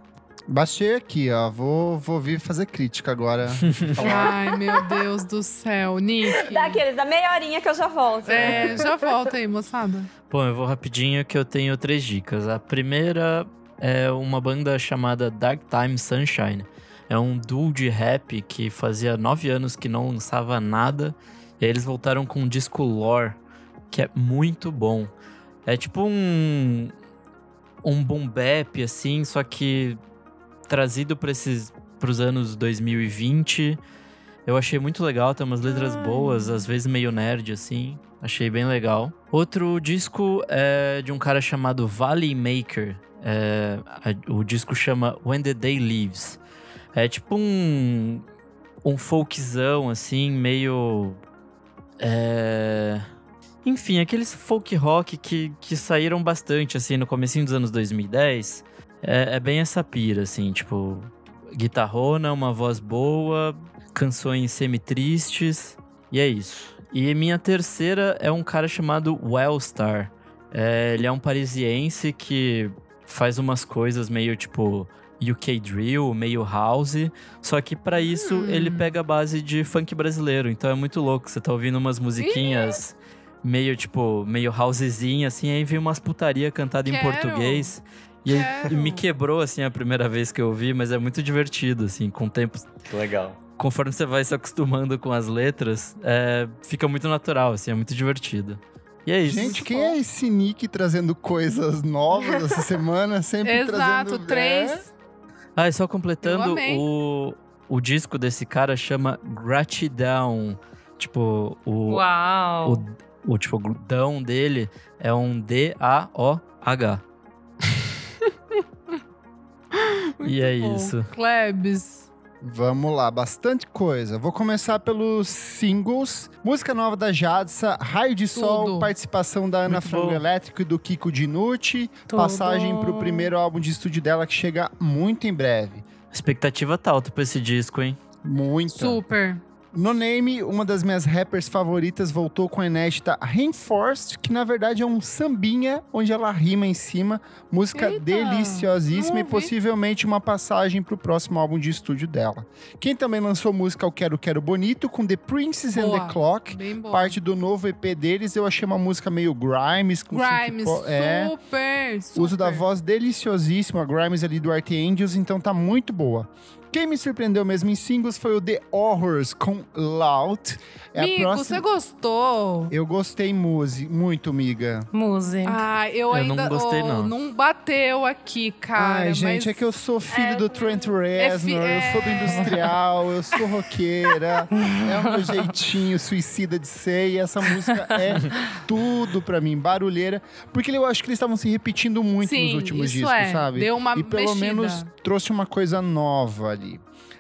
Speaker 1: Baixei aqui, ó. Vou, vou vir fazer crítica agora. (laughs)
Speaker 3: Ai, meu Deus do céu. Nick.
Speaker 5: Daqueles, da meia horinha que eu já volto.
Speaker 3: É, já volta aí, moçada.
Speaker 4: Bom, eu vou rapidinho que eu tenho três dicas. A primeira é uma banda chamada Dark Time Sunshine. É um duo de rap que fazia nove anos que não lançava nada. E eles voltaram com um disco Lore, que é muito bom. É tipo um. Um boom bap, assim, só que trazido para esses anos 2020. Eu achei muito legal, tem umas letras boas, às vezes meio nerd, assim. Achei bem legal. Outro disco é de um cara chamado Valley Maker. É, a- o disco chama When the Day Leaves. É tipo um. Um folkzão, assim, meio. É. Enfim, aqueles folk rock que, que saíram bastante, assim, no comecinho dos anos 2010. É, é bem essa pira, assim, tipo... Guitarrona, uma voz boa, canções semi-tristes, e é isso. E minha terceira é um cara chamado Wellstar. É, ele é um parisiense que faz umas coisas meio, tipo... UK Drill, meio house, só que pra isso
Speaker 3: Hum.
Speaker 4: ele pega a base de funk brasileiro, então é muito louco. Você tá ouvindo umas musiquinhas meio tipo, meio housezinha, assim, aí vem umas putaria cantada em
Speaker 3: Quero.
Speaker 4: português. E me quebrou, assim, a primeira vez que eu ouvi, mas é muito divertido, assim, com o tempo.
Speaker 6: Que legal.
Speaker 4: Conforme você vai se acostumando com as letras, é, fica muito natural, assim, é muito divertido. E é isso.
Speaker 1: Gente, quem é esse Nick trazendo coisas novas essa (laughs) semana? Sempre
Speaker 3: Exato,
Speaker 1: trazendo...
Speaker 3: três.
Speaker 4: Ah, e só completando, o, o disco desse cara chama Gratidão. Tipo, o,
Speaker 2: Uau!
Speaker 4: o, o tipo, o dão dele é um D-A-O-H. (laughs) e é
Speaker 3: Bom,
Speaker 4: isso.
Speaker 3: Klebs.
Speaker 1: Vamos lá, bastante coisa. Vou começar pelos singles. Música nova da Jadsa, Raio de Sol,
Speaker 3: Tudo.
Speaker 1: participação da Ana
Speaker 4: Muito
Speaker 1: Frango
Speaker 4: bom.
Speaker 1: Elétrico e do Kiko Dinucci.
Speaker 2: Tudo.
Speaker 1: Passagem pro primeiro álbum de estúdio dela que chega muito em breve.
Speaker 4: A expectativa tá alta pra esse disco, hein?
Speaker 1: Muita.
Speaker 3: Super.
Speaker 1: No Name, uma das minhas rappers favoritas voltou com a inédita Reinforced, que na verdade é um sambinha onde ela rima em cima. Música
Speaker 3: Eita,
Speaker 1: deliciosíssima e possivelmente uma passagem pro próximo álbum de estúdio dela. Quem também lançou música é o Quero Quero Bonito com The Princess and
Speaker 3: Boa.
Speaker 1: the Clock. Parte do novo EP deles, eu achei uma música meio Grimes, com
Speaker 3: Grimes,
Speaker 1: pop- é,
Speaker 3: super, super.
Speaker 1: Uso da voz deliciosíssima, a Grimes ali do Art Angels, então tá muito boa. Quem me surpreendeu mesmo em singles foi o The Horrors com Loud. É próxima...
Speaker 3: você gostou?
Speaker 1: Eu gostei muse, muito, miga.
Speaker 2: Muse.
Speaker 3: Ah, eu,
Speaker 4: Eu
Speaker 3: ainda...
Speaker 4: não gostei,
Speaker 3: oh,
Speaker 4: não.
Speaker 3: Não bateu aqui, cara.
Speaker 1: Ai, gente,
Speaker 3: mas...
Speaker 1: é que eu sou filho
Speaker 3: é-
Speaker 1: do Trent
Speaker 3: fi-
Speaker 1: Reznor, eu sou do
Speaker 3: é.
Speaker 1: industrial, eu sou roqueira, (laughs) é o meu jeitinho suicida de ser, e essa música é (laughs) tudo pra mim, barulheira, porque eu acho que eles estavam se repetindo muito
Speaker 3: Sim,
Speaker 1: nos últimos
Speaker 3: isso
Speaker 1: discos,
Speaker 3: é.
Speaker 1: sabe?
Speaker 3: Deu uma
Speaker 1: e pelo
Speaker 3: mexida.
Speaker 1: menos trouxe uma coisa nova ali.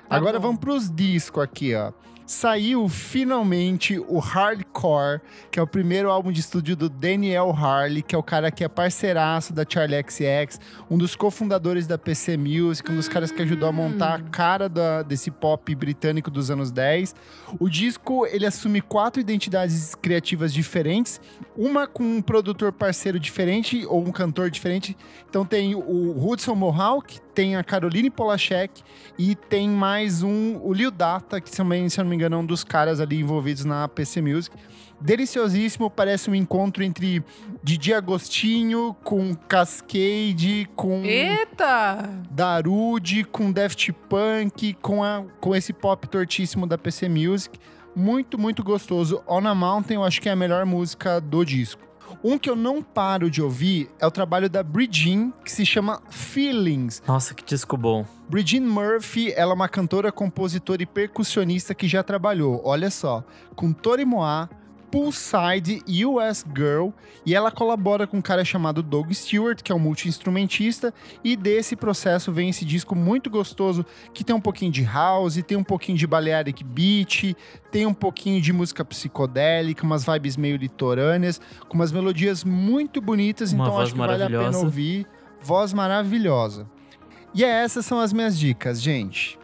Speaker 3: Tá
Speaker 1: Agora
Speaker 3: bom.
Speaker 1: vamos pros discos aqui, ó. Saiu finalmente o Hardcore, que é o primeiro álbum de estúdio do Daniel Harley, que é o cara que é parceiraço da Charlie XX, um dos cofundadores da PC Music, um dos caras que ajudou a montar a cara da- desse pop britânico dos anos 10. O disco, ele assume quatro identidades criativas diferentes, uma com um produtor parceiro diferente ou um cantor diferente. Então tem o Hudson Mohawk, tem a Caroline Polachek e tem mais um, o Lil Data, que também, se eu não me engano, é um dos caras ali envolvidos na PC Music. Deliciosíssimo, parece um encontro entre Didi Agostinho com Cascade, com
Speaker 3: Eita!
Speaker 1: Darude, com Daft Punk, com, a, com esse pop tortíssimo da PC Music. Muito, muito gostoso. On a Mountain, eu acho que é a melhor música do disco. Um que eu não paro de ouvir é o trabalho da Bridgin, que se chama Feelings.
Speaker 4: Nossa, que disco bom.
Speaker 1: Bridgin Murphy, ela é uma cantora, compositora e percussionista que já trabalhou, olha só, com Tori Moa, Poolside US Girl e ela colabora com um cara chamado Doug Stewart, que é um multi-instrumentista, e desse processo vem esse disco muito gostoso que tem um pouquinho de house, tem um pouquinho de Balearic Beat, tem um pouquinho de música psicodélica, umas vibes meio litorâneas, com umas melodias muito bonitas,
Speaker 4: Uma
Speaker 1: então
Speaker 4: voz
Speaker 1: acho que vale a pena ouvir. Voz maravilhosa. E é, essas são as minhas dicas, gente.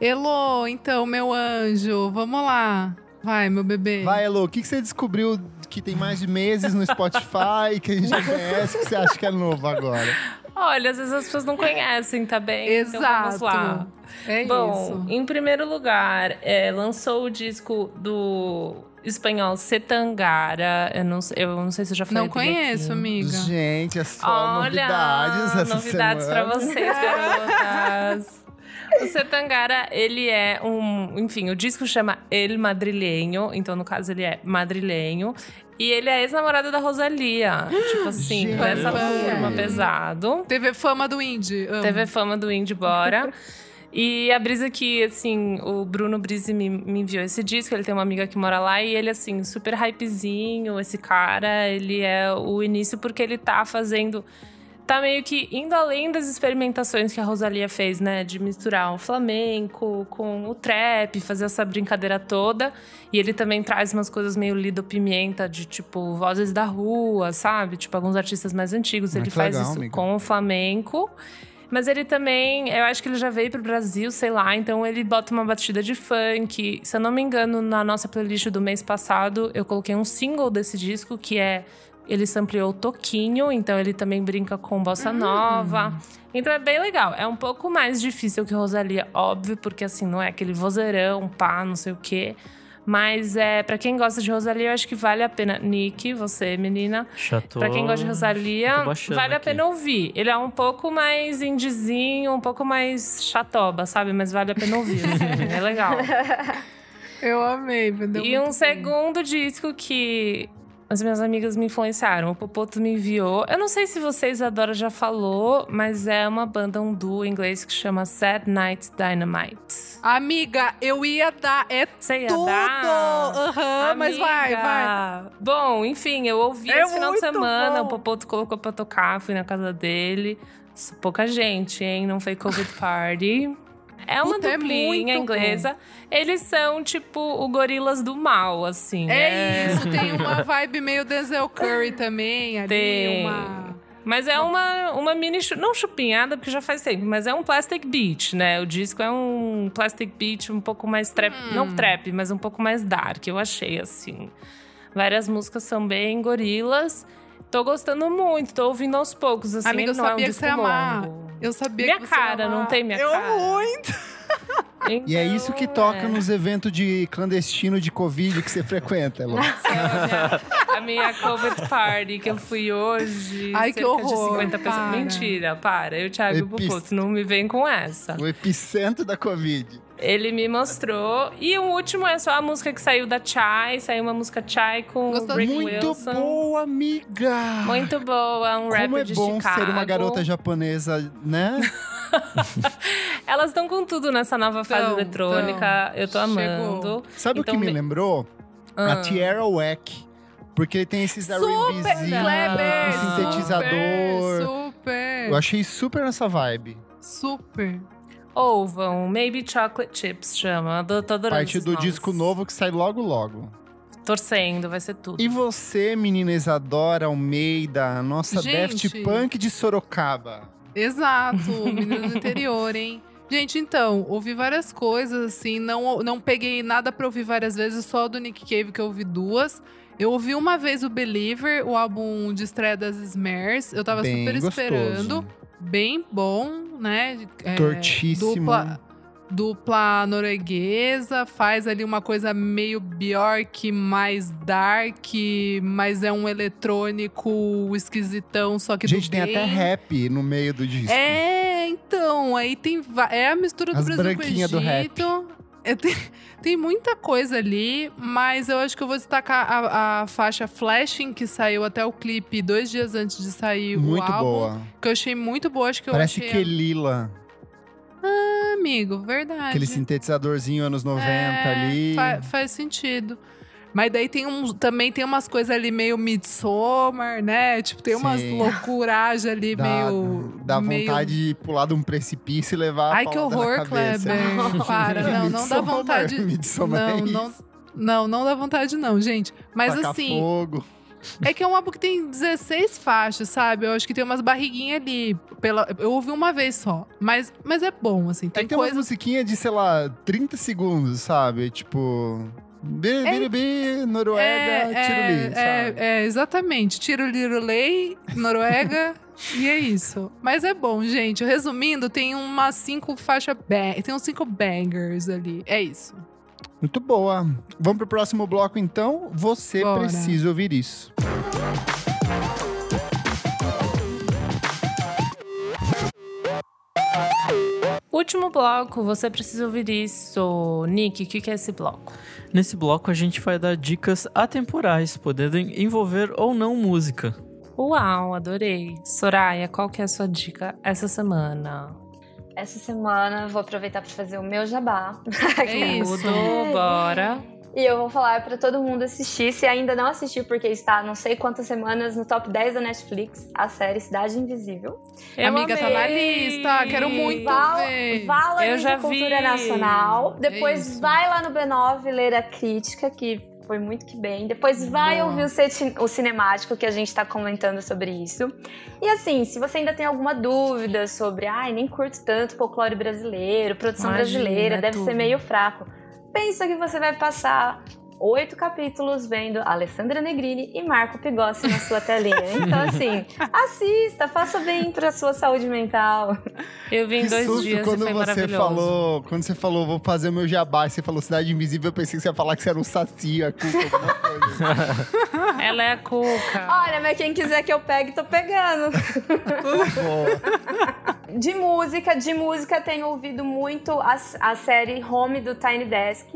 Speaker 3: Elo, então, meu anjo, vamos lá. Vai, meu bebê.
Speaker 1: Vai, Elo, o que, que você descobriu que tem mais de meses no Spotify, que a gente já conhece, que você acha que é novo agora?
Speaker 2: Olha, às vezes as pessoas não conhecem, tá bem?
Speaker 3: Exato.
Speaker 2: Então vamos lá.
Speaker 3: É
Speaker 2: Bom,
Speaker 3: isso.
Speaker 2: em primeiro lugar, é, lançou o disco do espanhol Setangara. Eu não, eu não sei se eu já falei
Speaker 3: Não conheço,
Speaker 2: aqui.
Speaker 3: amiga.
Speaker 1: Gente, é só
Speaker 2: Olha,
Speaker 1: novidades essa
Speaker 2: novidades
Speaker 1: semana.
Speaker 2: pra vocês, garotas. (laughs) O Setangara, ele é um. Enfim, o disco chama El Madrilenho, então no caso ele é madrilenho. E ele é ex-namorado da Rosalia. Tipo assim,
Speaker 1: Gente.
Speaker 2: dessa turma pesado.
Speaker 3: Teve fama do indie. amo.
Speaker 2: Teve fama do indie bora. E a brisa que, assim, o Bruno Brise me, me enviou esse disco, ele tem uma amiga que mora lá, e ele, assim, super hypezinho, esse cara, ele é o início porque ele tá fazendo. Tá meio que indo além das experimentações que a Rosalia fez, né? De misturar o flamenco com o trap, fazer essa brincadeira toda. E ele também traz umas coisas meio Lido Pimenta, de tipo, vozes da rua, sabe? Tipo, alguns artistas mais antigos. Ele faz
Speaker 1: legal,
Speaker 2: isso
Speaker 1: amiga.
Speaker 2: com o flamenco. Mas ele também, eu acho que ele já veio pro Brasil, sei lá, então ele bota uma batida de funk. Se eu não me engano, na nossa playlist do mês passado, eu coloquei um single desse disco que é. Ele sampleou Toquinho, então ele também brinca com bossa nova. Então é bem legal. É um pouco mais difícil que Rosalia, óbvio, porque assim, não é aquele vozeirão, pá, não sei o quê. Mas é, para quem gosta de Rosalia, eu acho que vale a pena. Nick, você, menina,
Speaker 4: tô...
Speaker 2: Pra quem gosta de Rosalia, vale a
Speaker 4: aqui.
Speaker 2: pena ouvir. Ele é um pouco mais indizinho, um pouco mais chatoba, sabe? Mas vale a pena ouvir. assim, (laughs) é legal.
Speaker 3: Eu amei, vendeu
Speaker 2: E um
Speaker 3: bem.
Speaker 2: segundo disco que as minhas amigas me influenciaram. O Popoto me enviou. Eu não sei se vocês, a Dora já falou, mas é uma banda, um duo em inglês que chama Sad Night Dynamite.
Speaker 3: Amiga, eu ia dar. É
Speaker 2: Você ia
Speaker 3: tudo! Aham, mas vai, vai.
Speaker 2: Bom, enfim, eu ouvi
Speaker 3: É
Speaker 2: esse final de semana.
Speaker 3: bom.
Speaker 2: O Popoto colocou pra tocar, fui na casa dele. Pouca gente, hein? Não foi Covid Party. É uma
Speaker 3: Puta, é
Speaker 2: duplinha
Speaker 3: muito
Speaker 2: inglesa. Eles são, tipo, o gorilas do mal, assim.
Speaker 3: É isso, tem uma vibe meio Denzel Curry também ali,
Speaker 2: Tem.
Speaker 3: uma...
Speaker 2: Mas é uma, uma mini. Não chupinhada, porque já faz tempo, mas é um plastic beat, né? O disco é um plastic beat um pouco mais trap.
Speaker 3: Hum.
Speaker 2: Não trap, mas um pouco mais dark, eu achei assim. Várias músicas são bem gorilas. Tô gostando muito, tô ouvindo aos poucos, assim.
Speaker 3: Amiga, eu
Speaker 2: não é um
Speaker 3: sabia que você
Speaker 2: longo.
Speaker 3: Eu sabia
Speaker 2: Minha
Speaker 3: que você
Speaker 2: cara,
Speaker 3: amar.
Speaker 2: não tem minha
Speaker 3: eu
Speaker 2: cara?
Speaker 3: muito!
Speaker 1: E é isso que
Speaker 2: Então,
Speaker 1: toca
Speaker 2: é.
Speaker 1: nos eventos de clandestino de Covid que você frequenta, Elo.
Speaker 2: Essa é a minha, a minha Covid Party que eu fui hoje.
Speaker 3: Ai, que
Speaker 2: cerca
Speaker 3: horror,
Speaker 2: de 50 pessoas.
Speaker 3: para.
Speaker 2: Mentira, para. Eu, Thiago e o
Speaker 1: Epis-
Speaker 2: Puputo, não me vem com essa.
Speaker 1: O epicentro da Covid.
Speaker 2: Ele me mostrou. E o último é só a música que saiu da Chai. Saiu uma música Chai com o
Speaker 3: Gostou?
Speaker 2: Rick
Speaker 1: Muito
Speaker 2: Wilson.
Speaker 1: boa, amiga!
Speaker 2: Muito boa, um
Speaker 1: Como é
Speaker 2: de
Speaker 1: bom
Speaker 2: Chicago.
Speaker 1: ser uma garota japonesa, né? (laughs)
Speaker 2: Elas estão com tudo nessa nova fase
Speaker 3: Tão,
Speaker 2: eletrônica.
Speaker 3: tão.
Speaker 2: Eu tô amando.
Speaker 1: Sabe
Speaker 2: Então,
Speaker 1: o que me lembrou? A
Speaker 2: Ah.
Speaker 1: Tierra Wack. Porque ele tem esses
Speaker 3: Super
Speaker 1: R&Bzinho sintetizador.
Speaker 3: Super,
Speaker 1: Eu achei super nessa vibe.
Speaker 3: super.
Speaker 2: Ouvam, Maybe Chocolate Chips chama. Eu tô adorando
Speaker 1: Parte do
Speaker 2: nomes.
Speaker 1: disco novo que sai logo logo.
Speaker 2: Torcendo, vai ser tudo.
Speaker 1: E você, menina Isadora Almeida, nossa
Speaker 3: Gente.
Speaker 1: Daft Punk de Sorocaba.
Speaker 3: Exato, (laughs) menino do interior, hein? Gente, então, ouvi várias coisas, assim, não, não peguei nada pra ouvir várias vezes, só do Nick Cave que eu ouvi duas. Eu ouvi uma vez o Believer, o álbum de estreia das Smears. Eu tava
Speaker 1: Bem
Speaker 3: super
Speaker 1: gostoso.
Speaker 3: esperando. Bem bom, né? É,
Speaker 1: Tortíssimo.
Speaker 3: Dupla, dupla norueguesa, faz ali uma coisa meio Bjork, mais dark, mas é um eletrônico esquisitão, só que
Speaker 1: Gente, tem
Speaker 3: bem.
Speaker 1: até rap no meio do disco.
Speaker 3: É, então, aí tem. É a mistura do
Speaker 1: As
Speaker 3: Brasil com o
Speaker 1: branquinhas do rap.
Speaker 3: É, tem, tem muita coisa ali, mas eu acho que eu vou destacar a, a faixa Flashing, que saiu até o clipe dois dias antes de sair
Speaker 1: Muito
Speaker 3: o álbum.
Speaker 1: boa.
Speaker 3: Que eu achei muito boa. Acho que eu
Speaker 1: Parece
Speaker 3: achei
Speaker 1: que Lila.
Speaker 3: Ah, amigo, verdade.
Speaker 1: Aquele sintetizadorzinho anos 90
Speaker 3: É,
Speaker 1: ali.
Speaker 3: fa- faz sentido. Mas daí tem um, também tem umas coisas ali meio Midsommar, né? Tipo, tem umas loucuragens ali
Speaker 1: Dá,
Speaker 3: meio.
Speaker 1: dá
Speaker 3: meio...
Speaker 1: vontade de pular de um precipício e levar a
Speaker 3: Ai, que
Speaker 1: paulada na
Speaker 3: horror. Kleber. (laughs) Para, não, não dá vontade.
Speaker 1: Midsommar é
Speaker 3: Não, não, não, não dá vontade, não, gente. Mas
Speaker 1: Tacar
Speaker 3: assim,
Speaker 1: fogo.
Speaker 3: é que é um álbum que tem 16 faixas, sabe? Eu acho que tem umas barriguinhas ali. Pela, eu ouvi uma vez só. Mas, mas é bom, assim.
Speaker 1: É
Speaker 3: Tem
Speaker 1: que tem umas
Speaker 3: coisas.
Speaker 1: musiquinhas de, sei lá, 30 segundos, sabe? Tipo. Bi, bi, bi, Noruega, Tiroli,
Speaker 3: é, é, é, exatamente. Tirolirolei, Noruega, e é isso. Mas é bom, gente. Resumindo, tem umas cinco faixas. Tem uns cinco bangers ali. É isso.
Speaker 1: Muito boa. Vamos pro próximo bloco, então. Você
Speaker 3: Bora.
Speaker 1: precisa ouvir isso.
Speaker 2: Último bloco, você precisa ouvir isso. Nick, o que, é esse bloco?
Speaker 4: Nesse bloco a gente vai dar dicas atemporais, podendo envolver ou não música.
Speaker 2: Uau, adorei. Soraya, qual que é a sua dica essa semana?
Speaker 5: Essa semana eu vou aproveitar para fazer o meu jabá. (laughs)
Speaker 3: É isso.
Speaker 2: Tudo, bora.
Speaker 5: E eu vou falar para todo mundo assistir. Se ainda não assistiu, porque está não sei quantas semanas no top 10 da Netflix, a série Cidade Invisível.
Speaker 2: Eu
Speaker 3: Amiga, tá na
Speaker 2: amei.
Speaker 3: lista. Quero muito
Speaker 5: Val
Speaker 3: ver.
Speaker 5: valoriza
Speaker 2: Eu já
Speaker 5: a cultura
Speaker 2: vi.
Speaker 5: nacional. Depois
Speaker 3: isso.
Speaker 5: vai lá no B9 ler a crítica, que foi muito que bem. Depois vai
Speaker 3: Boa.
Speaker 5: ouvir o, o cinemático, que a gente tá comentando sobre isso. E assim, se você ainda tem alguma dúvida sobre, ai, nem curto tanto folclore brasileiro, produção
Speaker 2: Imagina,
Speaker 5: brasileira,
Speaker 2: é
Speaker 5: deve
Speaker 2: tudo.
Speaker 5: ser meio fraco. Pensa que você vai passar oito capítulos vendo Alessandra Negrini e Marco Pigossi na sua telinha. (laughs) Então, assim, assista, faça bem pra sua saúde mental.
Speaker 2: Eu vi em
Speaker 1: Que
Speaker 2: dois
Speaker 1: susto
Speaker 2: dias
Speaker 1: quando
Speaker 2: e foi
Speaker 1: você falou. Quando você falou, vou fazer o meu jabá, e você falou Cidade Invisível, eu pensei que você ia falar que você era um saci, a cuca, alguma coisa. (laughs)
Speaker 2: Ela é a Cuca.
Speaker 5: Olha, mas quem quiser que eu pegue, tô pegando. De música, de música tenho ouvido muito a, a série Home do Tiny Desk.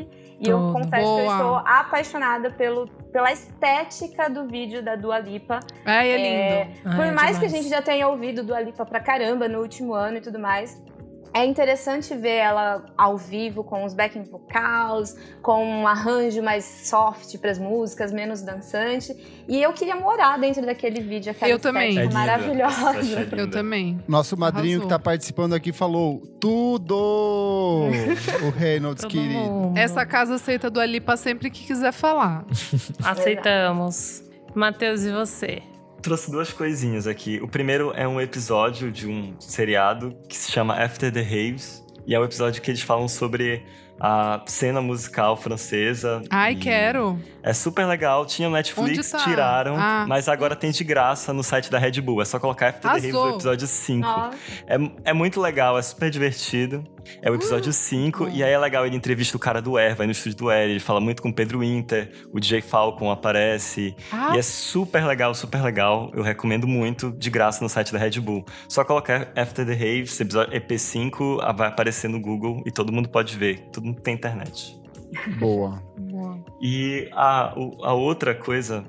Speaker 5: E eu
Speaker 2: Tudo.
Speaker 5: confesso que eu
Speaker 3: Boa.
Speaker 5: estou apaixonada pelo, pela estética do vídeo da Dua Lipa.
Speaker 3: Ai, é
Speaker 5: É,
Speaker 3: lindo.
Speaker 2: Ai,
Speaker 5: Por
Speaker 2: é
Speaker 5: mais que a
Speaker 2: demais.
Speaker 5: gente já tenha ouvido Dua Lipa pra caramba no último ano e tudo mais, é interessante ver ela ao vivo com os backing vocals, com um arranjo mais soft pras músicas, menos dançante. E eu queria morar dentro daquele vídeo, aquela
Speaker 3: Eu também.
Speaker 6: É
Speaker 5: maravilhosa.
Speaker 6: É.
Speaker 3: Eu também.
Speaker 1: Nosso madrinho
Speaker 3: Arrasou.
Speaker 1: que tá participando aqui falou tudo! (laughs) o Reynolds, querido.
Speaker 2: mundo.
Speaker 3: Essa casa aceita do Alipa sempre que quiser falar. (laughs)
Speaker 2: Aceitamos. Matheus, e você?
Speaker 6: Trouxe duas coisinhas aqui. O primeiro é um episódio de um seriado que se chama After the Raves. E é um episódio que eles falam sobre a cena musical francesa.
Speaker 3: Ai, quero.
Speaker 6: É super legal. Tinha no Netflix,
Speaker 3: tá?
Speaker 6: tiraram.
Speaker 3: Ah.
Speaker 6: Mas agora tem de graça no site da Red Bull. É só colocar After the Raves no episódio 5.
Speaker 5: Nossa.
Speaker 6: É, é muito legal, é super divertido. É o episódio 5, e aí é legal, ele entrevista o cara do Air, vai no estúdio do Air, ele fala muito com o Pedro Winter, o DJ Falcon aparece.
Speaker 3: Ah,
Speaker 6: E é super legal, super legal. Eu recomendo muito, de graça, no site da Red Bull. Só colocar After the Raves, episódio EP5, ah, vai aparecer no Google e todo mundo pode ver. Todo mundo tem internet.
Speaker 1: Boa.
Speaker 6: E a, a outra coisa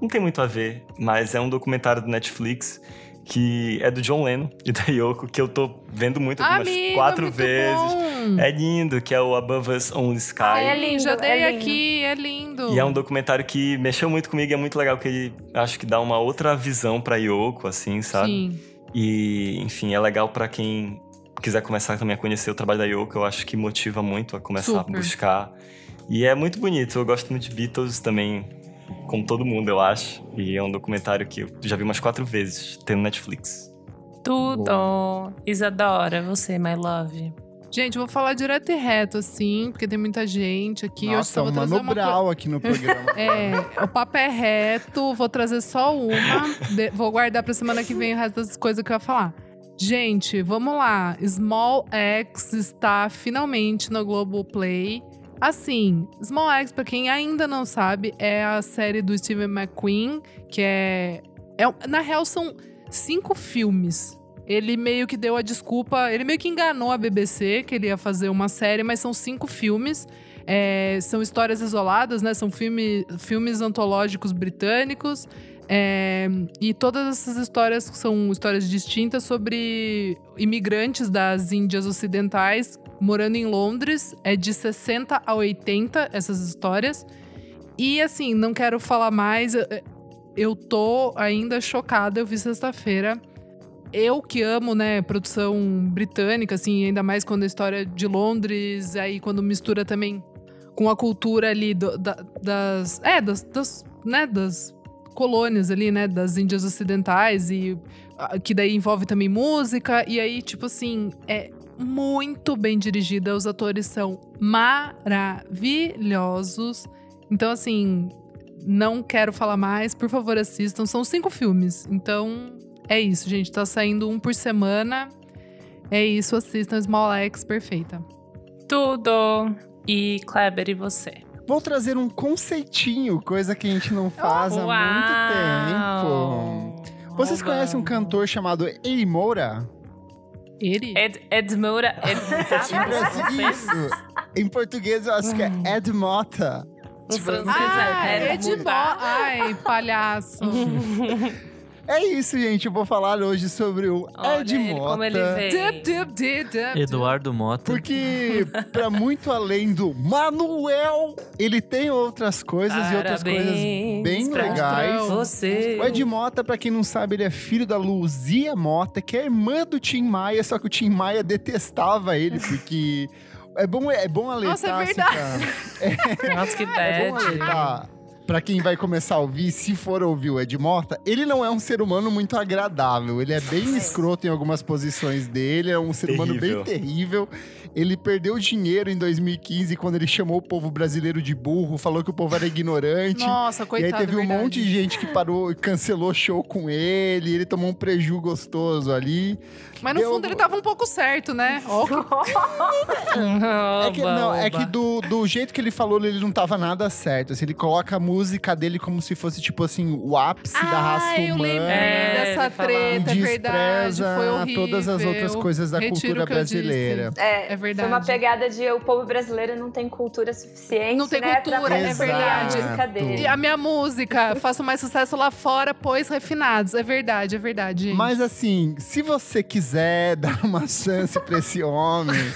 Speaker 6: não tem muito a ver, mas é um documentário do Netflix que é do John Lennon e da Yoko, que eu tô vendo muito, eu vi umas
Speaker 3: amigo,
Speaker 6: quatro
Speaker 3: muito
Speaker 6: vezes.
Speaker 3: bom.
Speaker 6: É lindo, que é o Above Us Only Sky.
Speaker 5: É lindo,
Speaker 3: Já dei
Speaker 5: é lindo.
Speaker 3: aqui, é lindo.
Speaker 6: E é um documentário que mexeu muito comigo e é muito legal que ele acho que dá uma outra visão pra Yoko, assim, sabe?
Speaker 3: Sim.
Speaker 6: E, enfim, é legal pra quem quiser começar também a conhecer o trabalho da Yoko, eu acho que motiva muito a começar
Speaker 3: Super.
Speaker 6: a buscar. E é muito bonito, eu gosto muito de Beatles também, como todo mundo, eu acho. E é um documentário que eu já vi umas quatro vezes, tem no Netflix.
Speaker 2: Tudo. Isadora, você, my love.
Speaker 3: Gente, eu vou falar direto e reto, assim, porque tem muita gente aqui. eu
Speaker 1: Nossa,
Speaker 3: só vou trazer
Speaker 1: Mano
Speaker 3: uma
Speaker 1: aqui no programa. (laughs)
Speaker 3: É, o papo é reto, vou trazer só uma. de- vou guardar pra semana que vem o resto das coisas que eu ia falar. Gente, vamos lá. Small X está finalmente no Globoplay. Assim, Small X, pra quem ainda não sabe, é a série do Steven McQueen, que é, é. Na real, são cinco filmes. ele meio que deu a desculpa, ele meio que enganou a BBC que ele ia fazer uma série, mas são cinco filmes. É, são histórias isoladas, né? São filme, filmes antológicos britânicos. É, e todas essas histórias são histórias distintas sobre imigrantes das Índias Ocidentais morando em Londres. É de 60 a 80 essas histórias. E assim, não quero falar mais. Eu tô ainda chocada. Eu vi sexta-feira. Eu que amo, né, produção britânica, assim, ainda mais quando a história de Londres, aí quando mistura também com a cultura ali do, da, das. É, das, das, né, das colônias ali, né, das Índias Ocidentais e que daí envolve também música e aí tipo assim, é muito bem dirigida, os atores são maravilhosos. Então assim, não quero falar mais, por favor, assistam. São cinco filmes. Então, é isso, gente. Tá saindo um por semana. É isso, assistam Small X, perfeita.
Speaker 2: Tudo. E Kleber, e você?
Speaker 1: Vou trazer um conceitinho, coisa que a gente não faz oh, há muito tempo. Vocês oh, conhecem um cantor chamado Eri Moura?
Speaker 3: Ele?
Speaker 2: Ed, Ed Moura. Ed, (laughs)
Speaker 1: Isso. Em português eu acho que é Ed Mota.
Speaker 2: Em francês
Speaker 3: ah, é Ed Mota. Ai, palhaço. (laughs)
Speaker 1: É isso, gente. Eu vou falar hoje sobre o Olha Ed ele, Mota.
Speaker 2: Como ele
Speaker 3: veio.
Speaker 4: Eduardo Mota.
Speaker 1: Porque, para muito além do Manuel, ele tem outras coisas Parabéns e outras coisas bem legais.
Speaker 2: Você.
Speaker 1: O Ed Mota, pra quem não sabe, ele é filho da Luzia Mota, que é irmã do Tim Maia, só que o Tim Maia detestava ele, porque. É bom, é bom alertar.
Speaker 3: Nossa, é verdade.
Speaker 2: Assim, pra... Nossa, que bad. (laughs) É bom alertar
Speaker 1: Pra quem vai começar a ouvir, se for ouvir o Ed Mota, ele não é um ser humano muito agradável. Ele é bem escroto em algumas posições dele, é um ser terrível. humano bem terrível. Ele perdeu dinheiro em 2015 quando ele chamou o povo brasileiro de burro, falou que o povo era ignorante.
Speaker 3: Nossa, coitado.
Speaker 1: E aí teve um monte de gente que parou e cancelou show com ele, ele tomou um preju gostoso ali.
Speaker 3: Mas no Deu... fundo ele tava um pouco certo, né?
Speaker 1: Oh, (laughs) é que, não, é que do, do jeito que ele falou, ele não tava nada certo. Assim, ele coloca a música dele como se fosse, tipo assim, o ápice ah, da raça
Speaker 3: eu
Speaker 1: humana.
Speaker 3: É, dessa treta, é verdade. Foi horrível.
Speaker 1: todas as outras coisas da
Speaker 3: Retiro
Speaker 1: cultura brasileira.
Speaker 5: É, é verdade. Foi uma pegada de o povo brasileiro não tem cultura suficiente.
Speaker 3: Não tem
Speaker 5: né,
Speaker 3: cultura, é verdade. E a minha música, faço mais sucesso lá fora, pois refinados. É verdade, é verdade. Gente.
Speaker 1: Mas assim, se você quiser dar uma chance pra esse homem.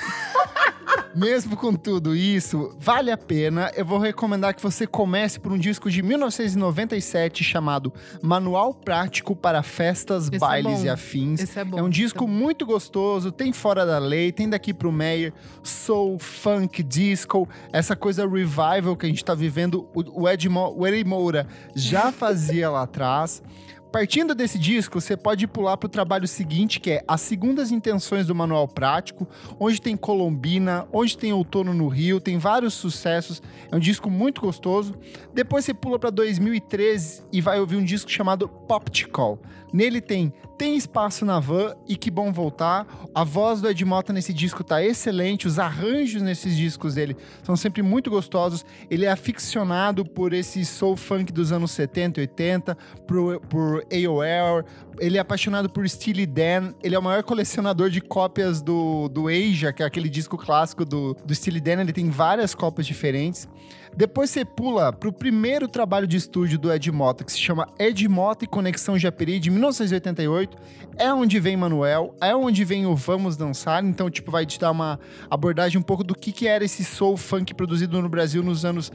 Speaker 1: Mesmo com tudo isso, vale a pena. Eu vou recomendar que você comece por um disco de 1997 chamado Manual Prático para Festas, Esse é Bailes é e Afins.
Speaker 3: Esse é, bom,
Speaker 1: é um disco
Speaker 3: é
Speaker 1: muito gostoso, tem Fora da Lei, tem Daqui pro Meyer, Soul, Funk, Disco, essa coisa revival que a gente tá vivendo. O, Ed Mo, o Eddie Moura já fazia lá atrás. Partindo desse disco, você pode pular para o trabalho seguinte, que é As Segundas Intenções do Manual Prático, onde tem Colombina, onde tem Outono no Rio, tem vários sucessos. É um disco muito gostoso. Depois você pula para 2013 e vai ouvir um disco chamado Poptical. Nele tem Tem Espaço na Van e Que Bom Voltar. A voz do Ed Mota nesse disco tá excelente, os arranjos nesses discos dele são sempre muito gostosos. Ele é aficionado por esse soul funk dos anos 70 e 80, por, por AOL, ele é apaixonado por Steely Dan. Ele é o maior colecionador de cópias do, do Asia, que é aquele disco clássico do, do Steely Dan. Ele tem várias cópias diferentes. Depois você pula pro primeiro trabalho de estúdio do Ed Mota, que se chama Ed Mota e Conexão Japeri, de 1988. É onde vem Manuel, é onde vem o Vamos Dançar. Então, tipo, vai te dar uma abordagem um pouco do que, que era esse soul funk produzido no Brasil nos anos...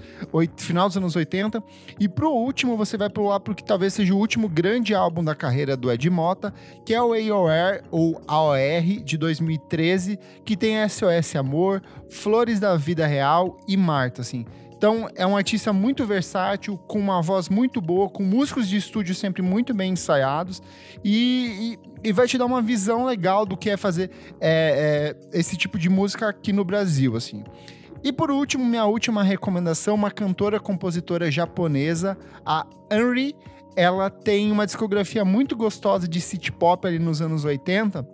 Speaker 1: final dos anos 80. E pro último, você vai pular pro que talvez seja o último grande álbum da carreira do Ed Mota, que é o AOR, ou AOR, de 2013, que tem SOS Amor, Flores da Vida Real e Marta, assim. Então, é um artista muito versátil, com uma voz muito boa, com músicos de estúdio sempre muito bem ensaiados e, e, e vai te dar uma visão legal do que é fazer é, é, esse tipo de música aqui no Brasil, assim. E por último, minha última recomendação, uma cantora compositora japonesa, a Henry. Ela tem uma discografia muito gostosa de city pop ali nos anos 80.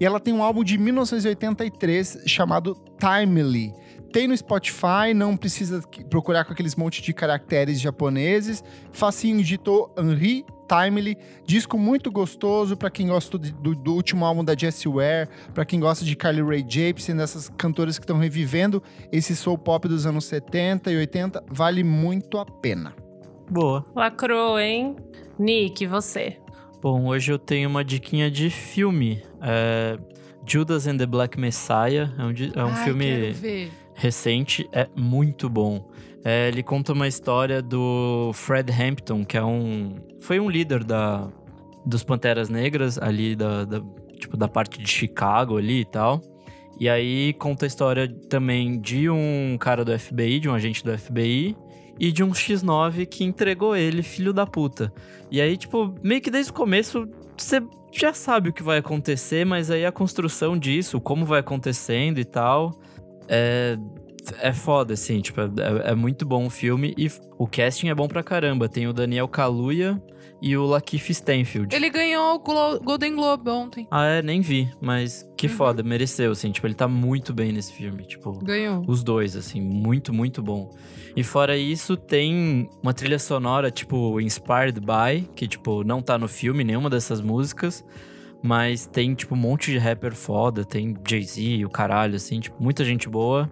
Speaker 1: E ela tem um álbum de 1983 chamado Timely tem no Spotify, não precisa procurar com aqueles monte de caracteres japoneses. Facinho digitou Henri Timely, disco muito gostoso para quem gosta do, do, último álbum da Jessie Ware, para quem gosta de Carly Rae Jepsen, dessas cantoras que estão revivendo esse soul pop dos anos 70 e 80, vale muito a pena.
Speaker 4: Boa.
Speaker 2: Lacrou, hein? Nick, você?
Speaker 4: Bom, hoje eu tenho uma diquinha de filme. É Judas and the Black Messiah. É um, é um
Speaker 3: Ai,
Speaker 4: filme recente, é muito bom. É, ele conta uma história do Fred Hampton, que é um. Foi um líder da, dos Panteras Negras, ali da, da, tipo, da parte de Chicago ali e tal. E aí conta a história também de um cara do FBI, de um agente do FBI, e de um X9 que entregou ele, filho da puta. E aí, tipo, meio que desde o começo você já sabe o que vai acontecer, mas aí a construção disso, como vai acontecendo e tal, é é foda, assim, tipo, é, é, muito bom o filme e o casting é bom pra caramba. Tem o Daniel Kaluuya e o Lakeith Stanfield.
Speaker 3: Ele ganhou o Glo Golden Globe ontem.
Speaker 4: Ah, é? Nem vi, mas que uhum. foda, mereceu, assim, tipo, ele tá muito bem nesse filme, tipo...
Speaker 3: Ganhou.
Speaker 4: Os dois, assim, muito, muito bom. E fora isso, tem uma trilha sonora, tipo, Inspired By, que, tipo, não tá no filme, nenhuma dessas músicas, mas tem, tipo, um monte de rapper foda, tem Jay-Z, o caralho, assim, tipo, muita gente boa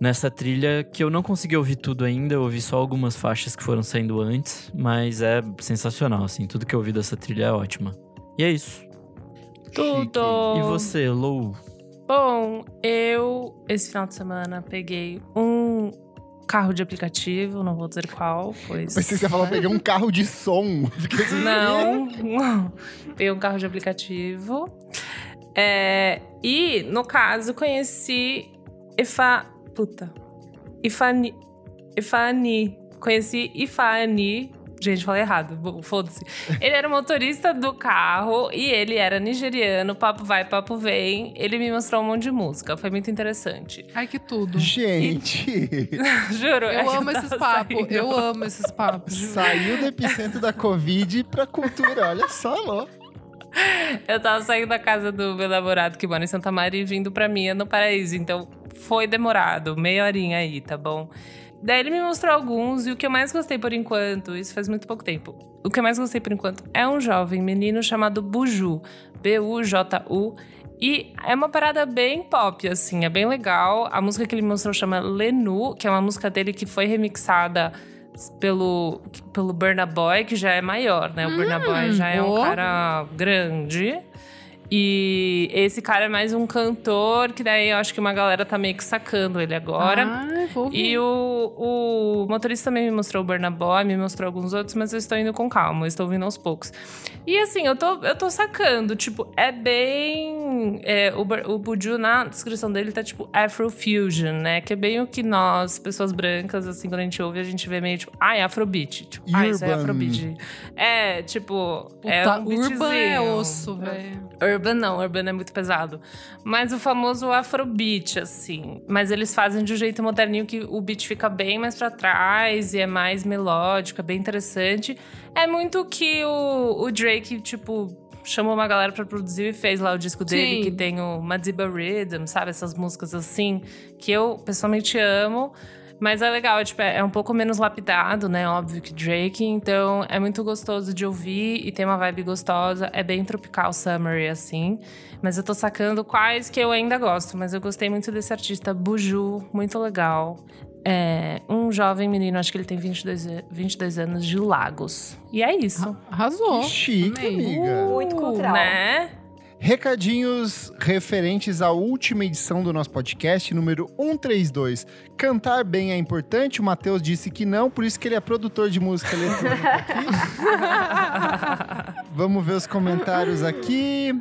Speaker 4: nessa trilha que eu não consegui ouvir tudo ainda, eu ouvi só algumas faixas que foram saindo antes, mas é sensacional, assim, tudo que eu ouvi dessa trilha é ótima. E é isso.
Speaker 2: Tudo!
Speaker 4: E você, Lou?
Speaker 2: Bom, eu esse final de semana peguei um carro de aplicativo, não vou dizer qual, pois.
Speaker 1: Mas você falou, peguei um carro de som. (laughs)
Speaker 2: Assim, não, peguei um carro de aplicativo. É, e, no caso, conheci Efa Puta. Ifani. Ifani. Conheci Ifani. Gente, falei errado, foda-se. Ele era motorista do carro e ele era nigeriano, papo vai, papo vem. Ele me mostrou um monte de música, foi muito interessante.
Speaker 3: Ai, que tudo.
Speaker 1: Gente!
Speaker 2: E... (laughs) Juro.
Speaker 3: Eu amo esses papos, eu amo esses papos.
Speaker 1: Saiu do epicentro da Covid pra cultura, olha só, louco.
Speaker 2: Eu tava saindo da casa do meu namorado que mora em Santa Maria e vindo pra minha no Paraíso. Então foi demorado, meia horinha aí, tá bom? Daí ele me mostrou alguns e o que eu mais gostei por enquanto, isso faz muito pouco tempo. O que eu mais gostei por enquanto é um jovem menino chamado Buju, B-U-J-U. E é uma parada bem pop, assim, é bem legal. A música que ele mostrou chama Lenu, que é uma música dele que foi remixada pelo, pelo Burna Boy, que já é maior, né? O hum, Burna Boy já é um cara grande. E esse cara é mais um cantor, que daí eu acho que uma galera tá meio que sacando ele agora.
Speaker 3: Ah, vou ver.
Speaker 2: E o, o motorista também me mostrou o Burna Boy, me mostrou alguns outros, mas eu estou indo com calma, eu estou ouvindo aos poucos. E assim, eu tô, eu tô sacando, tipo, é bem. É, o, o Buju, na descrição dele, tá tipo Afrofusion, né? Que é bem o que nós, pessoas brancas, assim, quando a gente ouve, a gente vê meio tipo, ah, é Afrobeat. Tipo, ah, isso é Afrobeat. É, tipo.
Speaker 3: Puta,
Speaker 2: é um
Speaker 3: Urban é osso, velho.
Speaker 2: Urban não, Urban é muito pesado. Mas o famoso Afrobeat, assim. Mas eles fazem de um jeito moderninho que o beat fica bem mais para trás e é mais melódico, é bem interessante. É muito que o, o Drake, tipo, chamou uma galera para produzir e fez lá o disco dele, Sim. que tem o Madiba Rhythm, sabe? Essas músicas assim, que eu pessoalmente amo. Mas é legal, tipo, é um pouco menos lapidado, né? Óbvio que Drake. Então é muito gostoso de ouvir e tem uma vibe gostosa. É bem tropical summery, assim. Mas eu tô sacando quais que eu ainda gosto. Mas eu gostei muito desse artista, Buju, muito legal. É um jovem menino, acho que ele tem 22, 22 anos, de Lagos. E é isso.
Speaker 3: Arrasou.
Speaker 1: Que chique, amiga.
Speaker 5: Muito cultural.
Speaker 2: Né?
Speaker 1: Recadinhos referentes à última edição do nosso podcast, número 132. Cantar bem é importante? O Matheus disse que não, por isso que ele é produtor de música eletrônica aqui. (laughs) Vamos ver os comentários aqui.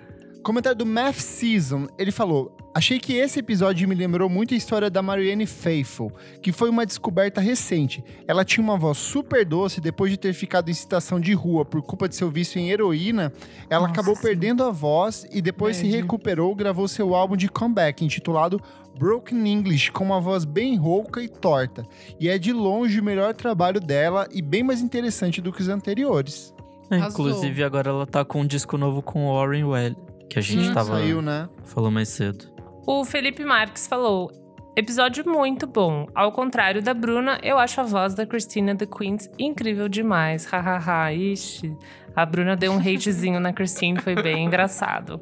Speaker 1: Comentário do Math Season. Ele falou: Achei que esse episódio me lembrou muito a história da Marianne Faithful, que foi uma descoberta recente. Ela tinha uma voz super doce depois de ter ficado em situação de rua por culpa de seu vício em heroína. Ela Nossa, acabou sim. perdendo a voz e depois se recuperou, gravou seu álbum de comeback intitulado Broken English, com uma voz bem rouca e torta. E é de longe o melhor trabalho dela e bem mais interessante do que os anteriores.
Speaker 4: É, inclusive, agora ela tá com um disco novo com o Warren Well que a gente Sim, tava
Speaker 1: saiu, né?
Speaker 4: falou mais cedo.
Speaker 2: O Felipe Marques falou: Episódio muito bom. Ao contrário da Bruna, eu acho a voz da Christina The Queens incrível demais. (laughs) Hahaha. Ixi. A Bruna deu um hatezinho na Christine, foi bem engraçado.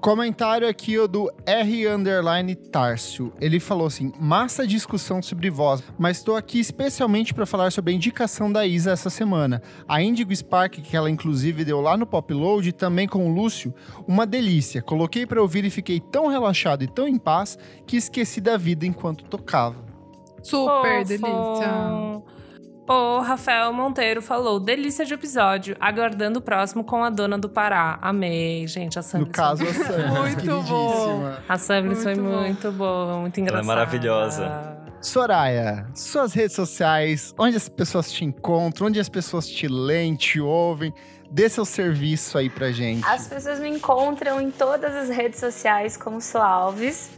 Speaker 1: Comentário aqui o do R underline Tárcio. Ele falou assim: massa discussão sobre voz, mas estou aqui especialmente para falar sobre a indicação da Isa essa semana. A Indigo Spark, que ela inclusive deu lá no Popload, também com o Lúcio, uma delícia. Coloquei para ouvir e fiquei tão relaxado e tão em paz que esqueci da vida enquanto tocava.
Speaker 3: Super
Speaker 2: Fofo.
Speaker 3: delícia.
Speaker 2: O Rafael Monteiro falou: delícia de episódio, aguardando o próximo com a dona do Pará. Amei, gente. A Samlis
Speaker 1: No caso, a (laughs)
Speaker 2: foi...
Speaker 1: Sam,
Speaker 3: Muito
Speaker 1: queridíssima.
Speaker 2: A Samlis foi
Speaker 3: Muito bom.
Speaker 2: muito boa, muito engraçada.
Speaker 6: maravilhosa.
Speaker 1: Soraya, suas redes sociais, onde as pessoas te encontram, onde as pessoas te leem, te ouvem, dê seu serviço aí pra gente.
Speaker 5: As pessoas me encontram em todas as redes sociais como Sou Alves.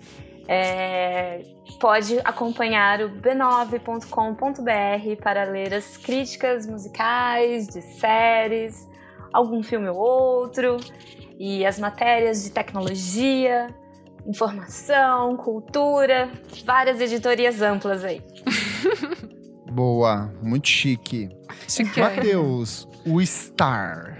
Speaker 5: É, pode acompanhar o b9.com.br para ler as críticas musicais de séries, algum filme ou outro, e as matérias de tecnologia, informação, cultura, várias editorias amplas aí. (laughs)
Speaker 1: Boa, muito chique.
Speaker 3: Chique.
Speaker 1: Matheus, o Star.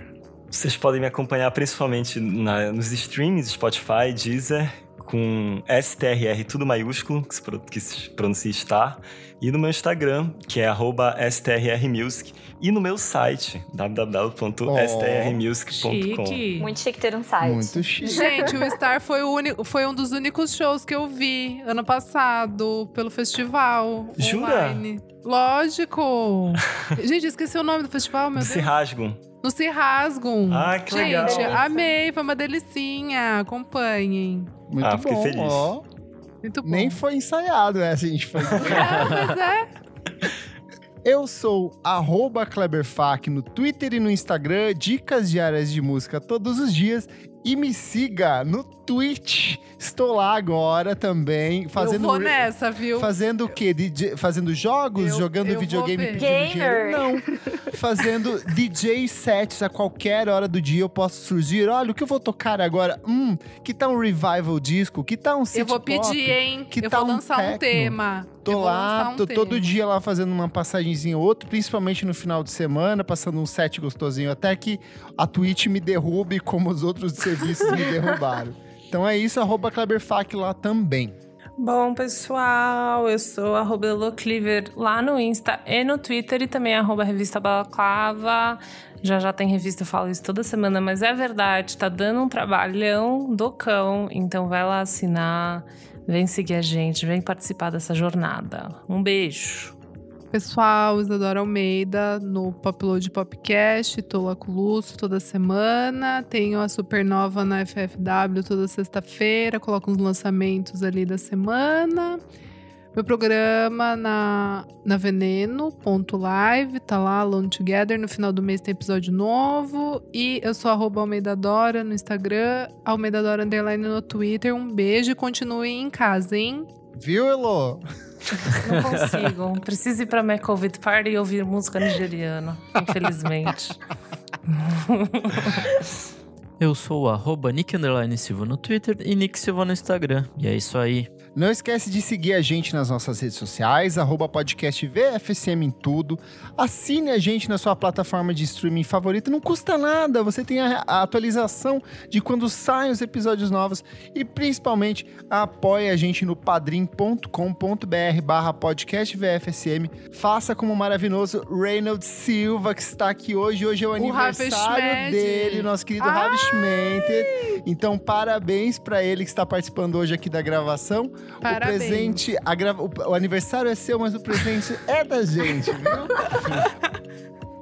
Speaker 6: Vocês podem me acompanhar principalmente na- nos streams, Spotify, Deezer, com STRR tudo maiúsculo, que se, se pronuncia Star, e no meu Instagram, que é arroba STRRmusic, e no meu site, www.strmusic.com.
Speaker 2: Chique.
Speaker 5: Muito chique ter um site.
Speaker 1: Muito chique.
Speaker 3: Gente, o Star foi, o único, foi um dos únicos shows que eu vi ano passado pelo festival.
Speaker 6: Jura?
Speaker 3: Online. Lógico! Gente, esqueci o nome do festival, meu
Speaker 6: Se
Speaker 3: Deus.
Speaker 6: rasgam.
Speaker 3: No Se Rasgam.
Speaker 6: Ah, que
Speaker 3: Gente,
Speaker 6: legal.
Speaker 3: amei, foi uma delicinha. Acompanhem.
Speaker 1: Muito
Speaker 6: Ah, fiquei
Speaker 1: bom,
Speaker 6: feliz.
Speaker 1: ó.
Speaker 3: Muito bom.
Speaker 1: Nem foi ensaiado essa, a gente foi. (laughs)
Speaker 3: Mas é.
Speaker 1: Eu sou arroba Kleberfac no Twitter e no Instagram, dicas diárias de música todos os dias. E me siga no Twitch. Estou lá agora também, fazendo.
Speaker 3: eu vou nessa, viu?
Speaker 1: Fazendo o quê? DJ fazendo jogos?
Speaker 3: Eu-
Speaker 1: jogando
Speaker 3: eu
Speaker 1: videogame pedindo
Speaker 5: Gamer.
Speaker 1: dinheiro? Não. (laughs) fazendo DJ sets a qualquer hora do dia eu posso surgir. Olha, o que eu vou tocar agora? Hum, que tal um revival disco? Que tal um
Speaker 3: Eu vou
Speaker 1: pop?
Speaker 3: pedir, hein?
Speaker 1: Que
Speaker 3: eu
Speaker 1: tal
Speaker 3: vou
Speaker 1: um
Speaker 3: lançar um tema.
Speaker 1: Tô lá,
Speaker 3: um
Speaker 1: tô todo dia lá fazendo uma passagenzinha ou outra, principalmente no final de semana, passando um set gostosinho, até que a Twitch me derrube como os outros (laughs) serviços me derrubaram. Então é isso, arroba Kleberfac lá também.
Speaker 2: Bom, pessoal, eu sou arroba Elocliver lá no Insta e no Twitter e também arroba revista Balaclava. Já já tem revista, eu falo isso toda semana, mas é verdade, tá dando um trabalhão do cão, então vai lá assinar, vem seguir a gente, vem participar dessa jornada. Um beijo.
Speaker 3: Pessoal, Isadora Almeida no Popload Popcast, tô lá com o Lúcio toda semana. Tenho a Supernova na FFW toda sexta-feira, coloco uns lançamentos ali da semana. Meu programa na, na Veneno.live, tá lá, Alone Together. No final do mês tem episódio novo. E eu sou arroba Almeida Dora no Instagram, Almeida Dora Underline no Twitter. Um beijo e continuem em casa, hein?
Speaker 1: Viu, Elo?
Speaker 2: Não consigo. Preciso ir pra minha Covid Party e ouvir música nigeriana, infelizmente.
Speaker 4: Eu sou o arroba Nick Underline Silva no Twitter e Nick Silva no Instagram. E é isso aí.
Speaker 1: Não esquece de seguir a gente nas nossas redes sociais, arroba podcast VFSM em tudo. Assine a gente na sua plataforma de streaming favorita, não custa nada. Você tem a, a atualização de quando saem os episódios novos e principalmente apoie a gente no padrim.com.br barra podcast VFSM. Faça como o maravilhoso Reynolds Silva, que está aqui hoje. Hoje é o,
Speaker 3: O
Speaker 1: aniversário dele, nosso querido Ravi Schmented. Então, parabéns para ele que está participando hoje aqui da gravação.
Speaker 3: Parabéns.
Speaker 1: O presente, a grava- o, aniversário é seu, mas o presente é da gente, viu? (laughs)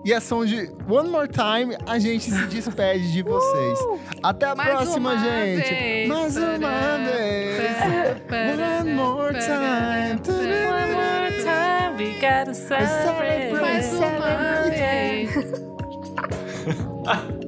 Speaker 1: E a som de One More Time, a gente se despede de vocês. Até a próxima, gente.
Speaker 3: vez.
Speaker 1: Mais uma vez. One more time.
Speaker 2: One more time, we gotta celebrate.
Speaker 3: Mais uma vez. (laughs)